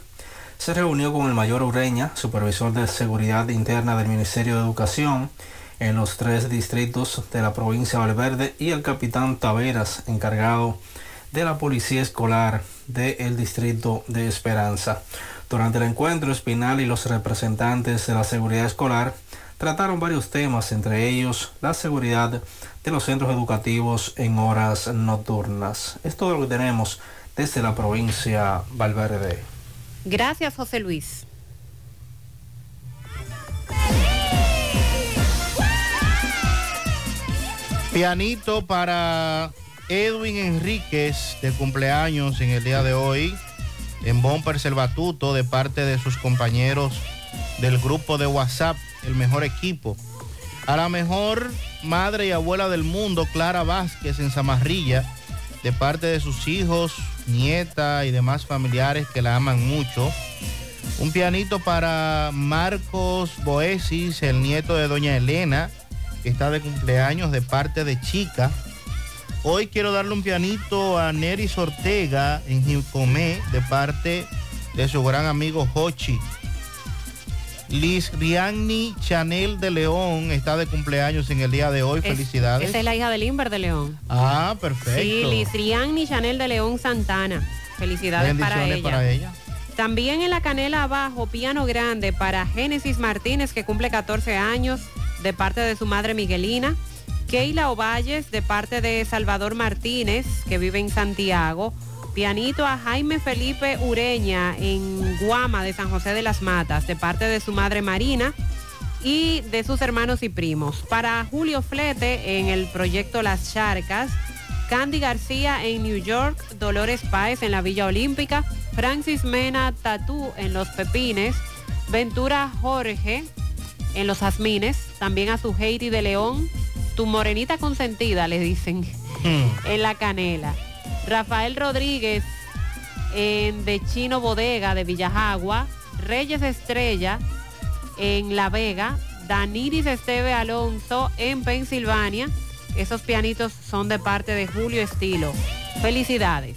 se reunió con el mayor Ureña, supervisor de seguridad interna del Ministerio de Educación, en los tres distritos de la provincia de Valverde y el capitán Taveras, encargado de la Policía Escolar del Distrito de Esperanza. Durante el encuentro, Espinal y los representantes de la seguridad escolar trataron varios temas, entre ellos la seguridad de los centros educativos en horas nocturnas. Es todo lo que tenemos desde la provincia Valverde. Gracias, José Luis. Pianito para Edwin Enríquez de cumpleaños en el día de hoy en Bomper Selvatuto de parte de sus compañeros del grupo de WhatsApp, el mejor equipo. A la mejor madre y abuela del mundo, Clara Vázquez en Zamarrilla, de parte de sus hijos, nieta y demás familiares que la aman mucho. Un pianito para Marcos Boesis, el nieto de doña Elena, que está de cumpleaños de parte de Chica. Hoy quiero darle un pianito a Neris Ortega en Jicomé de parte de su gran amigo Hochi. Liz Rianni Chanel de León está de cumpleaños en el día de hoy. Es- Felicidades. Esa es la hija de Limber de León. Ah, perfecto. Sí, Liz Rianni Chanel de León Santana. Felicidades para Bendiciones ella. para ella. También en la canela abajo, piano grande para Génesis Martínez, que cumple 14 años, de parte de su madre Miguelina. Keila Ovalles, de parte de Salvador Martínez, que vive en Santiago. Pianito a Jaime Felipe Ureña, en Guama de San José de las Matas, de parte de su madre Marina y de sus hermanos y primos. Para Julio Flete, en el proyecto Las Charcas. Candy García en New York, Dolores Páez en la Villa Olímpica, Francis Mena Tatú en Los Pepines, Ventura Jorge en Los Jazmines, también a su Heidi de León, tu morenita consentida, le dicen, en La Canela. Rafael Rodríguez en De Chino Bodega de Villajagua, Reyes Estrella en La Vega, Daniris Esteve Alonso en Pensilvania. Esos pianitos son de parte de Julio Estilo. Felicidades.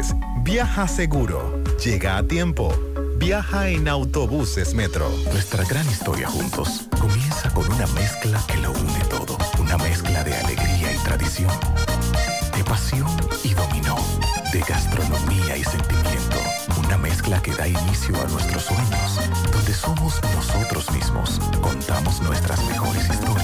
Viaja seguro. Llega a tiempo. Viaja en autobuses Metro. Nuestra gran historia juntos comienza con una mezcla que lo une todo. Una mezcla de alegría y tradición, de pasión y dominó, de gastronomía y sentimiento. Una mezcla que da inicio a nuestros sueños, donde somos nosotros mismos, contamos nuestras mejores historias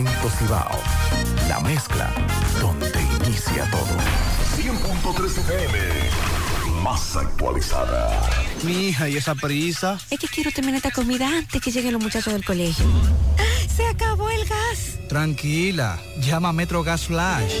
Cemento Cibao, la mezcla donde inicia todo. 100.3 FM, más actualizada. Mi hija, ¿y esa prisa? Es que quiero terminar esta comida antes que lleguen los muchachos del colegio. ¡Se acabó el gas! Tranquila, llama a Metro Gas Flash.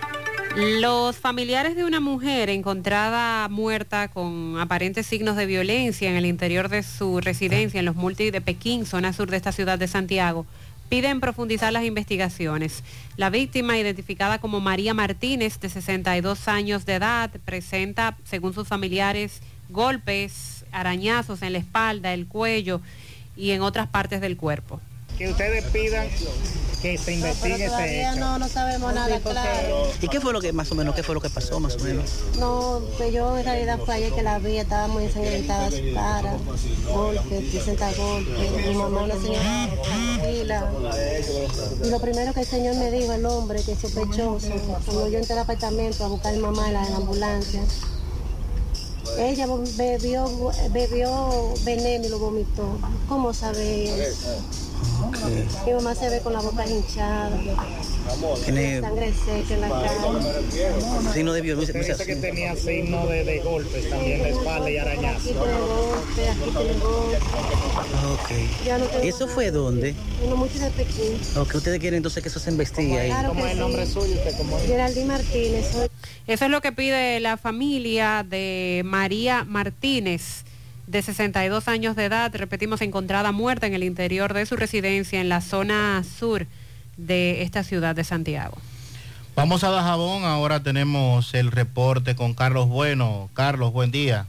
Los familiares de una mujer encontrada muerta con aparentes signos de violencia en el interior de su residencia en los multi de Pekín, zona sur de esta ciudad de Santiago, piden profundizar las investigaciones. La víctima, identificada como María Martínez, de 62 años de edad, presenta, según sus familiares, golpes, arañazos en la espalda, el cuello y en otras partes del cuerpo. Que ustedes pidan que se investigue no, ese hecho. No, no sabemos nada, claro. ¿Y qué fue lo que más o menos, qué fue lo que pasó más o menos? No, pues yo en realidad fue ayer que la vi, estaba muy ensangrentada su cara, golpes, presenta golpes, mi mamá una señora tranquila. Y lo primero que el señor me dijo, el hombre, que es sospechoso, cuando yo entré al apartamento a buscar a mi mamá en la, en la ambulancia, ella bebió, bebió veneno y lo vomitó. ¿Cómo sabe eso? Okay. Mi mamá se ve con la boca hinchada. Tiene sangre seca en la cara. signo de violencia. Dice que tenía signo de, de golpes también en la espalda y arañazos. Aquí tiene golpe, aquí tiene golpe. Ok. Ya no tengo ¿Y eso fue dónde? Uno mucho de Pekín. Ok, ustedes quieren entonces que eso se investigue ahí. Claro ¿Cómo es el nombre sí. suyo? ¿Usted cómo es? Geraldine Martínez. Eso es lo que pide la familia de María Martínez, de 62 años de edad, repetimos, encontrada muerta en el interior de su residencia en la zona sur de esta ciudad de Santiago. Vamos a Dajabón, ahora tenemos el reporte con Carlos Bueno. Carlos, buen día.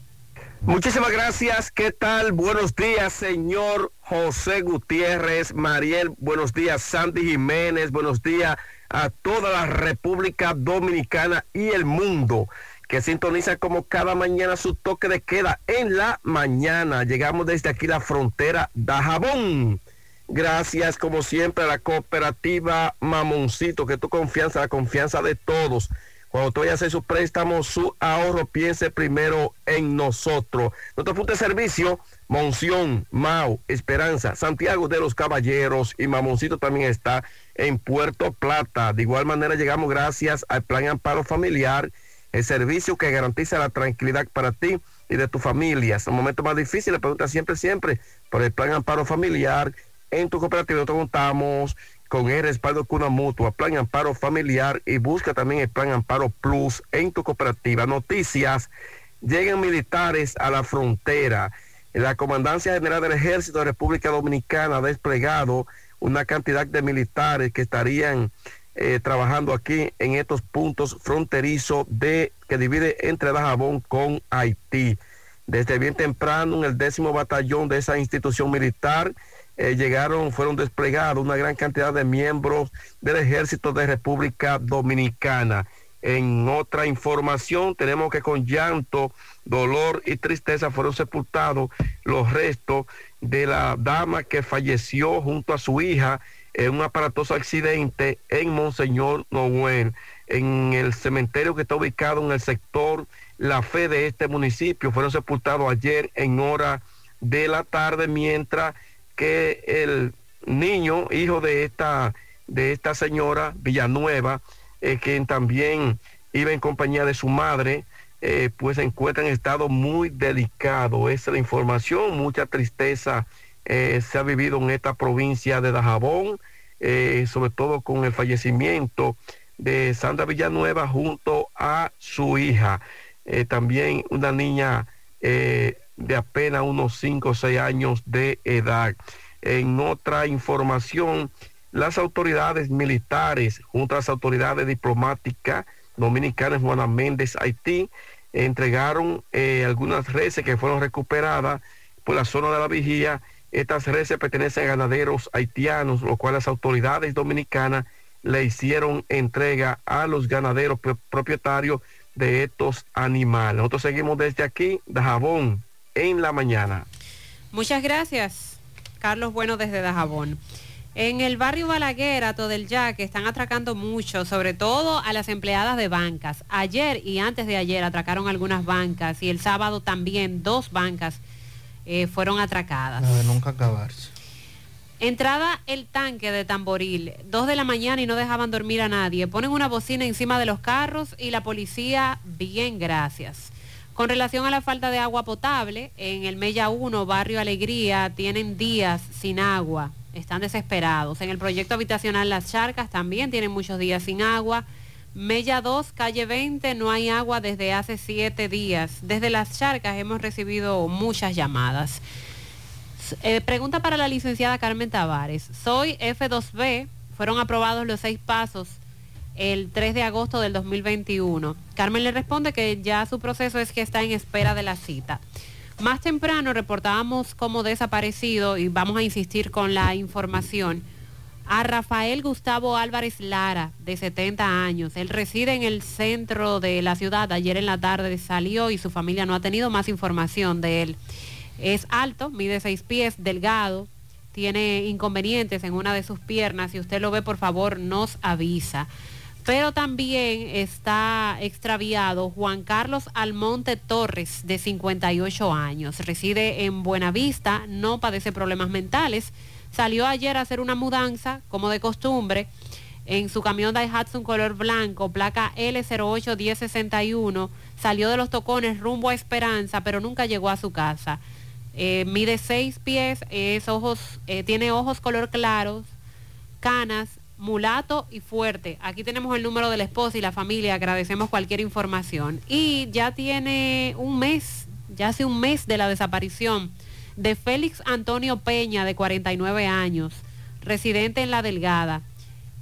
Muchísimas gracias. ¿Qué tal? Buenos días, señor José Gutiérrez, Mariel. Buenos días, Sandy Jiménez. Buenos días a toda la República Dominicana y el mundo que sintoniza como cada mañana su toque de queda en la mañana. Llegamos desde aquí la frontera Dajabón. Gracias como siempre a la cooperativa Mamoncito, que tu confianza, la confianza de todos. Cuando tú vayas a hacer su préstamo, su ahorro, piense primero en nosotros. Nuestro punto de servicio, Monción, Mau, Esperanza, Santiago de los Caballeros y Mamoncito también está en Puerto Plata. De igual manera llegamos gracias al Plan Amparo Familiar, el servicio que garantiza la tranquilidad para ti y de tu familia. En momentos más difíciles, pregunta siempre, siempre por el Plan Amparo Familiar. En tu cooperativa nosotros contamos con el respaldo Cuna Mutua, Plan Amparo Familiar y busca también el Plan Amparo Plus en tu cooperativa. Noticias, llegan militares a la frontera. La Comandancia General del Ejército de República Dominicana ha desplegado una cantidad de militares que estarían eh, trabajando aquí en estos puntos fronterizos de que divide entre Dajabón con Haití. Desde bien temprano en el décimo batallón de esa institución militar eh, llegaron, fueron desplegados una gran cantidad de miembros del ejército de República Dominicana. En otra información, tenemos que con llanto, dolor y tristeza fueron sepultados los restos de la dama que falleció junto a su hija en un aparatoso accidente en Monseñor Noel, en el cementerio que está ubicado en el sector La Fe de este municipio. Fueron sepultados ayer en hora de la tarde, mientras que el niño, hijo de esta, de esta señora Villanueva, eh, quien también iba en compañía de su madre, eh, pues se encuentra en estado muy delicado. Esa es la información, mucha tristeza eh, se ha vivido en esta provincia de Dajabón, sobre todo con el fallecimiento de Sandra Villanueva junto a su hija. también una niña de apenas unos 5 o 6 años de edad. En otra información, las autoridades militares junto a las autoridades diplomáticas dominicanas Juana Méndez, Haití, entregaron eh, algunas reses que fueron recuperadas por la zona de la vigía. Estas reses pertenecen a ganaderos haitianos, lo cual las autoridades dominicanas le hicieron entrega a los ganaderos propietarios de estos animales. Nosotros seguimos desde aquí, de Jabón, en la mañana. Muchas gracias, Carlos Bueno desde Dajabón. En el barrio Balaguer, todo el Yaque, están atracando mucho, sobre todo a las empleadas de bancas. Ayer y antes de ayer atracaron algunas bancas y el sábado también dos bancas eh, fueron atracadas. de nunca acabarse. Entrada el tanque de Tamboril, dos de la mañana y no dejaban dormir a nadie. Ponen una bocina encima de los carros y la policía, bien, gracias. Con relación a la falta de agua potable, en el Mella 1, Barrio Alegría, tienen días sin agua, están desesperados. En el proyecto habitacional Las Charcas también tienen muchos días sin agua. Mella 2, calle 20, no hay agua desde hace siete días. Desde Las Charcas hemos recibido muchas llamadas. Eh, pregunta para la licenciada Carmen Tavares. Soy F2B, fueron aprobados los seis pasos el 3 de agosto del 2021. Carmen le responde que ya su proceso es que está en espera de la cita. Más temprano reportábamos como desaparecido, y vamos a insistir con la información, a Rafael Gustavo Álvarez Lara, de 70 años. Él reside en el centro de la ciudad. Ayer en la tarde salió y su familia no ha tenido más información de él. Es alto, mide 6 pies, delgado, tiene inconvenientes en una de sus piernas. Si usted lo ve, por favor, nos avisa pero también está extraviado Juan Carlos Almonte Torres, de 58 años. Reside en Buenavista, no padece problemas mentales. Salió ayer a hacer una mudanza, como de costumbre, en su camión Daihatsu color blanco, placa L081061. Salió de los tocones rumbo a Esperanza, pero nunca llegó a su casa. Eh, mide 6 pies, es ojos, eh, tiene ojos color claros, canas, mulato y fuerte. Aquí tenemos el número de la esposa y la familia, agradecemos cualquier información. Y ya tiene un mes, ya hace un mes de la desaparición de Félix Antonio Peña, de 49 años, residente en La Delgada.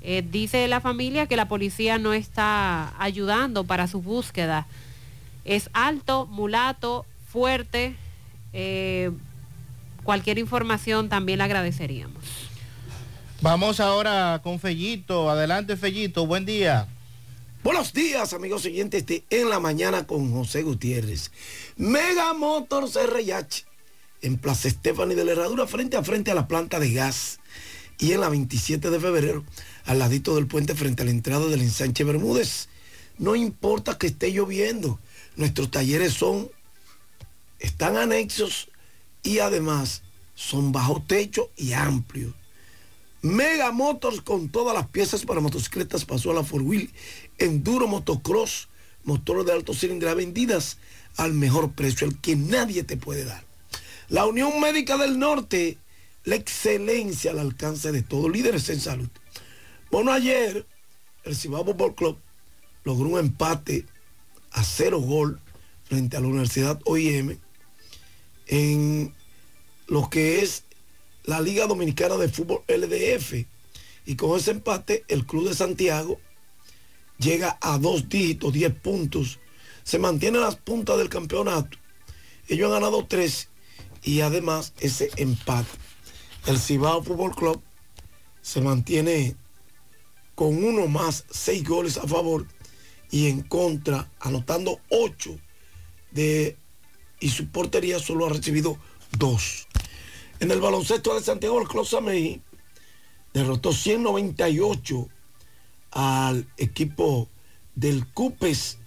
Eh, dice la familia que la policía no está ayudando para su búsqueda. Es alto, mulato, fuerte. Eh, cualquier información también le agradeceríamos. Vamos ahora con Fellito. Adelante, Fellito. Buen día. Buenos días, amigos siguientes de En la Mañana con José Gutiérrez. Mega Motors RH en Plaza Estefani de la Herradura, frente a frente a la planta de gas. Y en la 27 de febrero, al ladito del puente frente a la entrada del ensanche Bermúdez. no importa que esté lloviendo. Nuestros talleres son, están anexos y además son bajo techo y amplios. Mega Motors con todas las piezas para motocicletas pasó a la Four Wheel Enduro Motocross, motores de alto cilindrada vendidas al mejor precio, el que nadie te puede dar. La Unión Médica del Norte, la excelencia al alcance de todos, líderes en salud. Bueno, ayer el Cibao Football Club logró un empate a cero gol frente a la Universidad OIM en lo que es la Liga Dominicana de Fútbol LDF. Y con ese empate, el Club de Santiago llega a dos dígitos, 10 puntos. Se mantiene las puntas del campeonato. Ellos han ganado tres y además ese empate. El Cibao Fútbol Club se mantiene con uno más, seis goles a favor y en contra, anotando ocho de y su portería solo ha recibido dos. En el baloncesto de Santiago, el Club Samey derrotó 198 al equipo del Cupes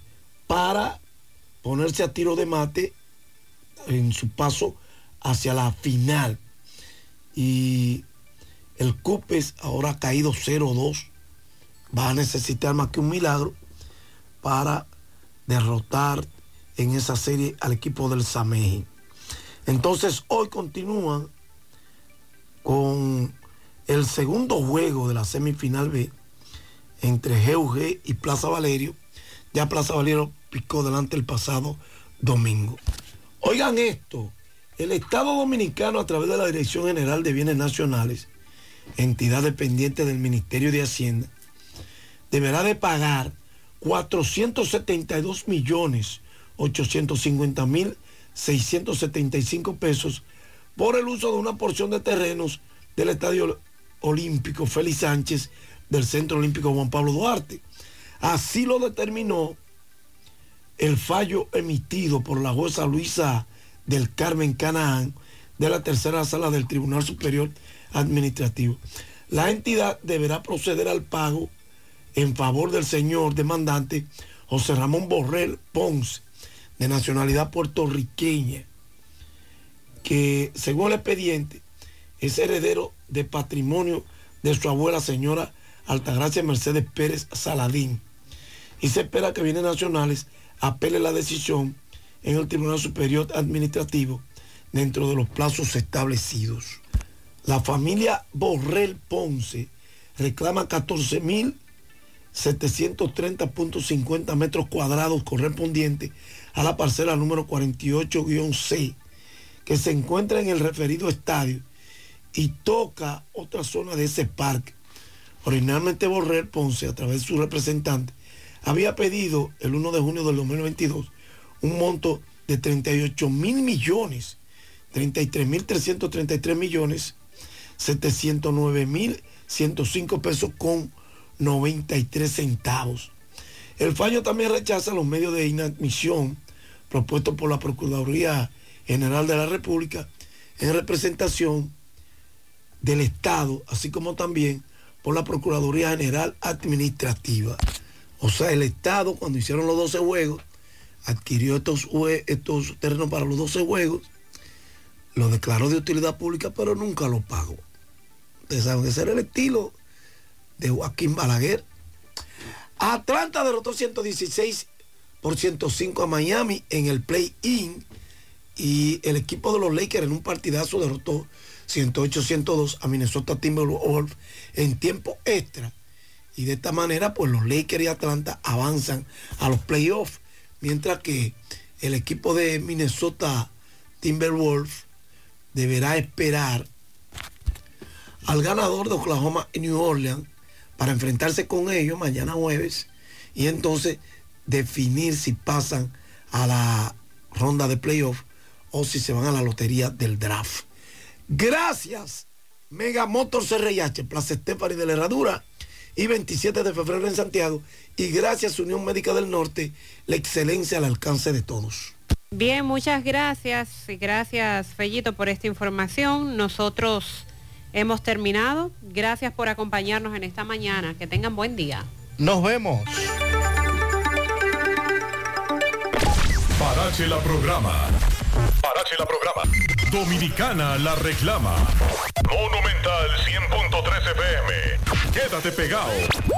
para ponerse a tiro de mate en su paso hacia la final. Y el Cupes ahora ha caído 0-2. Va a necesitar más que un milagro para derrotar en esa serie al equipo del Sameji. Entonces hoy continúan con el segundo juego de la semifinal B entre GUG y Plaza Valerio. Ya Plaza Valerio picó delante el pasado domingo. Oigan esto, el Estado Dominicano a través de la Dirección General de Bienes Nacionales, entidad dependiente del Ministerio de Hacienda, deberá de pagar 472 millones 850 mil 675 pesos por el uso de una porción de terrenos del Estadio Olímpico Félix Sánchez del Centro Olímpico Juan Pablo Duarte. Así lo determinó el fallo emitido por la jueza Luisa del Carmen Canaán de la tercera sala del Tribunal Superior Administrativo. La entidad deberá proceder al pago en favor del señor demandante José Ramón Borrell Ponce, de nacionalidad puertorriqueña, que según el expediente es heredero de patrimonio de su abuela señora Altagracia Mercedes Pérez Saladín. Y se espera que bienes nacionales apele la decisión en el Tribunal Superior Administrativo dentro de los plazos establecidos. La familia Borrell Ponce reclama 14 mil 730.50 metros cuadrados correspondientes a la parcela número 48-C, que se encuentra en el referido estadio y toca otra zona de ese parque. Originalmente Borrell Ponce, a través de su representante, había pedido el 1 de junio del 2022 un monto de 38 mil millones, 33 mil 333 millones, 709 mil 105 pesos con 93 centavos. El fallo también rechaza los medios de inadmisión propuestos por la Procuraduría General de la República en representación del Estado, así como también por la Procuraduría General Administrativa. O sea, el Estado, cuando hicieron los 12 juegos, adquirió estos, estos terrenos para los 12 juegos, lo declaró de utilidad pública, pero nunca lo pagó. Ustedes saben ese era el estilo de Joaquín Balaguer. Atlanta derrotó 116 por 105 a Miami en el play-in y el equipo de los Lakers en un partidazo derrotó 108-102 a Minnesota Timberwolves en tiempo extra. Y de esta manera, pues los Lakers y Atlanta avanzan a los playoffs, mientras que el equipo de Minnesota Timberwolves deberá esperar al ganador de Oklahoma y New Orleans para enfrentarse con ellos mañana jueves y entonces definir si pasan a la ronda de playoff o si se van a la lotería del draft. Gracias, Mega Motors RIH, Plaza Estefani de la Herradura y 27 de febrero en Santiago y gracias Unión Médica del Norte, la excelencia al alcance de todos. Bien, muchas gracias gracias Fellito por esta información. Nosotros hemos terminado. Gracias por acompañarnos en esta mañana. Que tengan buen día. Nos vemos. Parache la programa. Parache la programa. Dominicana la reclama. Monumental 100.13 FM. Quédate pegado.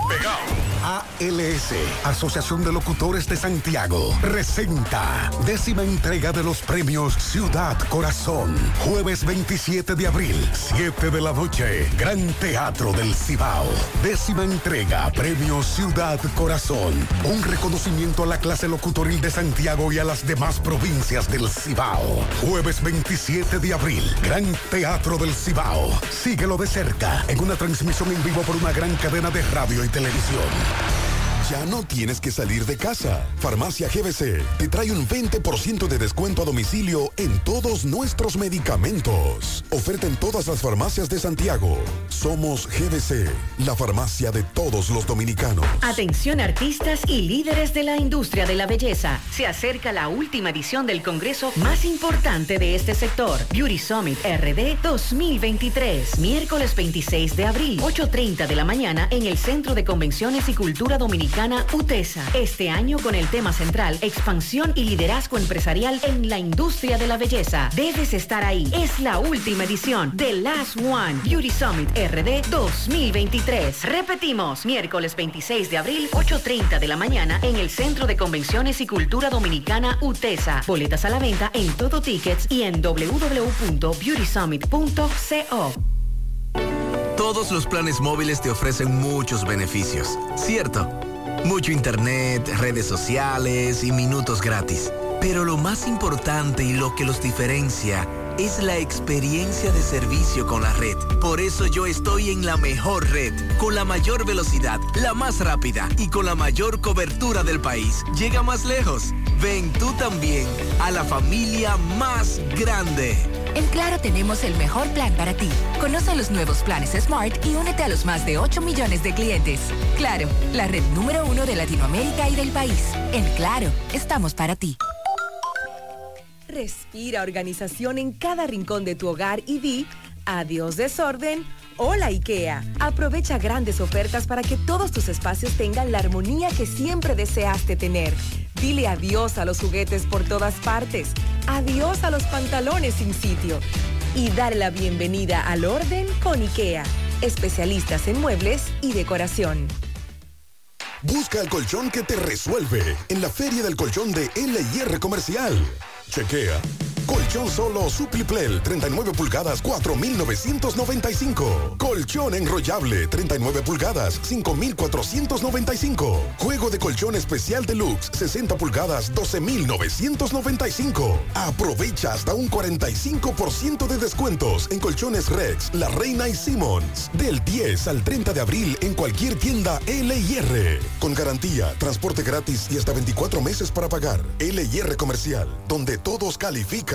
Pegado. ALS, Asociación de Locutores de Santiago, presenta décima entrega de los premios Ciudad Corazón. Jueves 27 de abril, 7 de la noche, Gran Teatro del Cibao. Décima entrega, Premio Ciudad Corazón. Un reconocimiento a la clase locutoril de Santiago y a las demás provincias del Cibao. Jueves 27 de abril, Gran Teatro del Cibao. Síguelo de cerca en una transmisión en vivo por una gran cadena de radio y televisión. Ya no tienes que salir de casa. Farmacia GBC te trae un 20% de descuento a domicilio en todos nuestros medicamentos. Oferta en todas las farmacias de Santiago. Somos GBC, la farmacia de todos los dominicanos. Atención artistas y líderes de la industria de la belleza. Se acerca la última edición del congreso más importante de este sector, Beauty Summit RD 2023. Miércoles 26 de abril, 8.30 de la mañana en el Centro de Convenciones y Cultura Dominicana UTESA. Este año con el tema central, expansión y liderazgo empresarial en la industria de la belleza. Debes estar ahí. Es la última edición de Last One Beauty Summit RD 2023. Repetimos, miércoles 26 de abril, 8.30 de la mañana en el Centro de Convenciones y Cultura Dominicana UTESA. Boletas a la venta en Todo Tickets y en www.beautysummit.co. Todos los planes móviles te ofrecen muchos beneficios, ¿cierto? Mucho internet, redes sociales y minutos gratis. Pero lo más importante y lo que los diferencia es la experiencia de servicio con la red. Por eso yo estoy en la mejor red, con la mayor velocidad, la más rápida y con la mayor cobertura del país. Llega más lejos. Ven tú también a la familia más grande. En Claro tenemos el mejor plan para ti. Conoce los nuevos planes Smart y únete a los más de 8 millones de clientes. Claro, la red número uno de Latinoamérica y del país. En Claro, estamos para ti. Respira organización en cada rincón de tu hogar y di adiós desorden. Hola IKEA. Aprovecha grandes ofertas para que todos tus espacios tengan la armonía que siempre deseaste tener. Dile adiós a los juguetes por todas partes. Adiós a los pantalones sin sitio. Y dale la bienvenida al orden con IKEA. Especialistas en muebles y decoración. Busca el colchón que te resuelve en la Feria del Colchón de LIR Comercial. Chequea. Colchón solo Supliplel 39 pulgadas 4.995. Colchón enrollable 39 pulgadas 5.495. Juego de colchón especial deluxe 60 pulgadas 12.995. Aprovecha hasta un 45% de descuentos en colchones Rex, La Reina y Simmons. Del 10 al 30 de abril en cualquier tienda LIR. Con garantía, transporte gratis y hasta 24 meses para pagar. LIR Comercial, donde todos califican.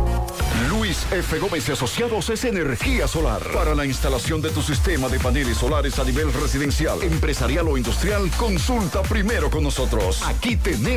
Luis F. Gómez y Asociados es energía solar. Para la instalación de tu sistema de paneles solares a nivel residencial, empresarial o industrial, consulta primero con nosotros. Aquí tenemos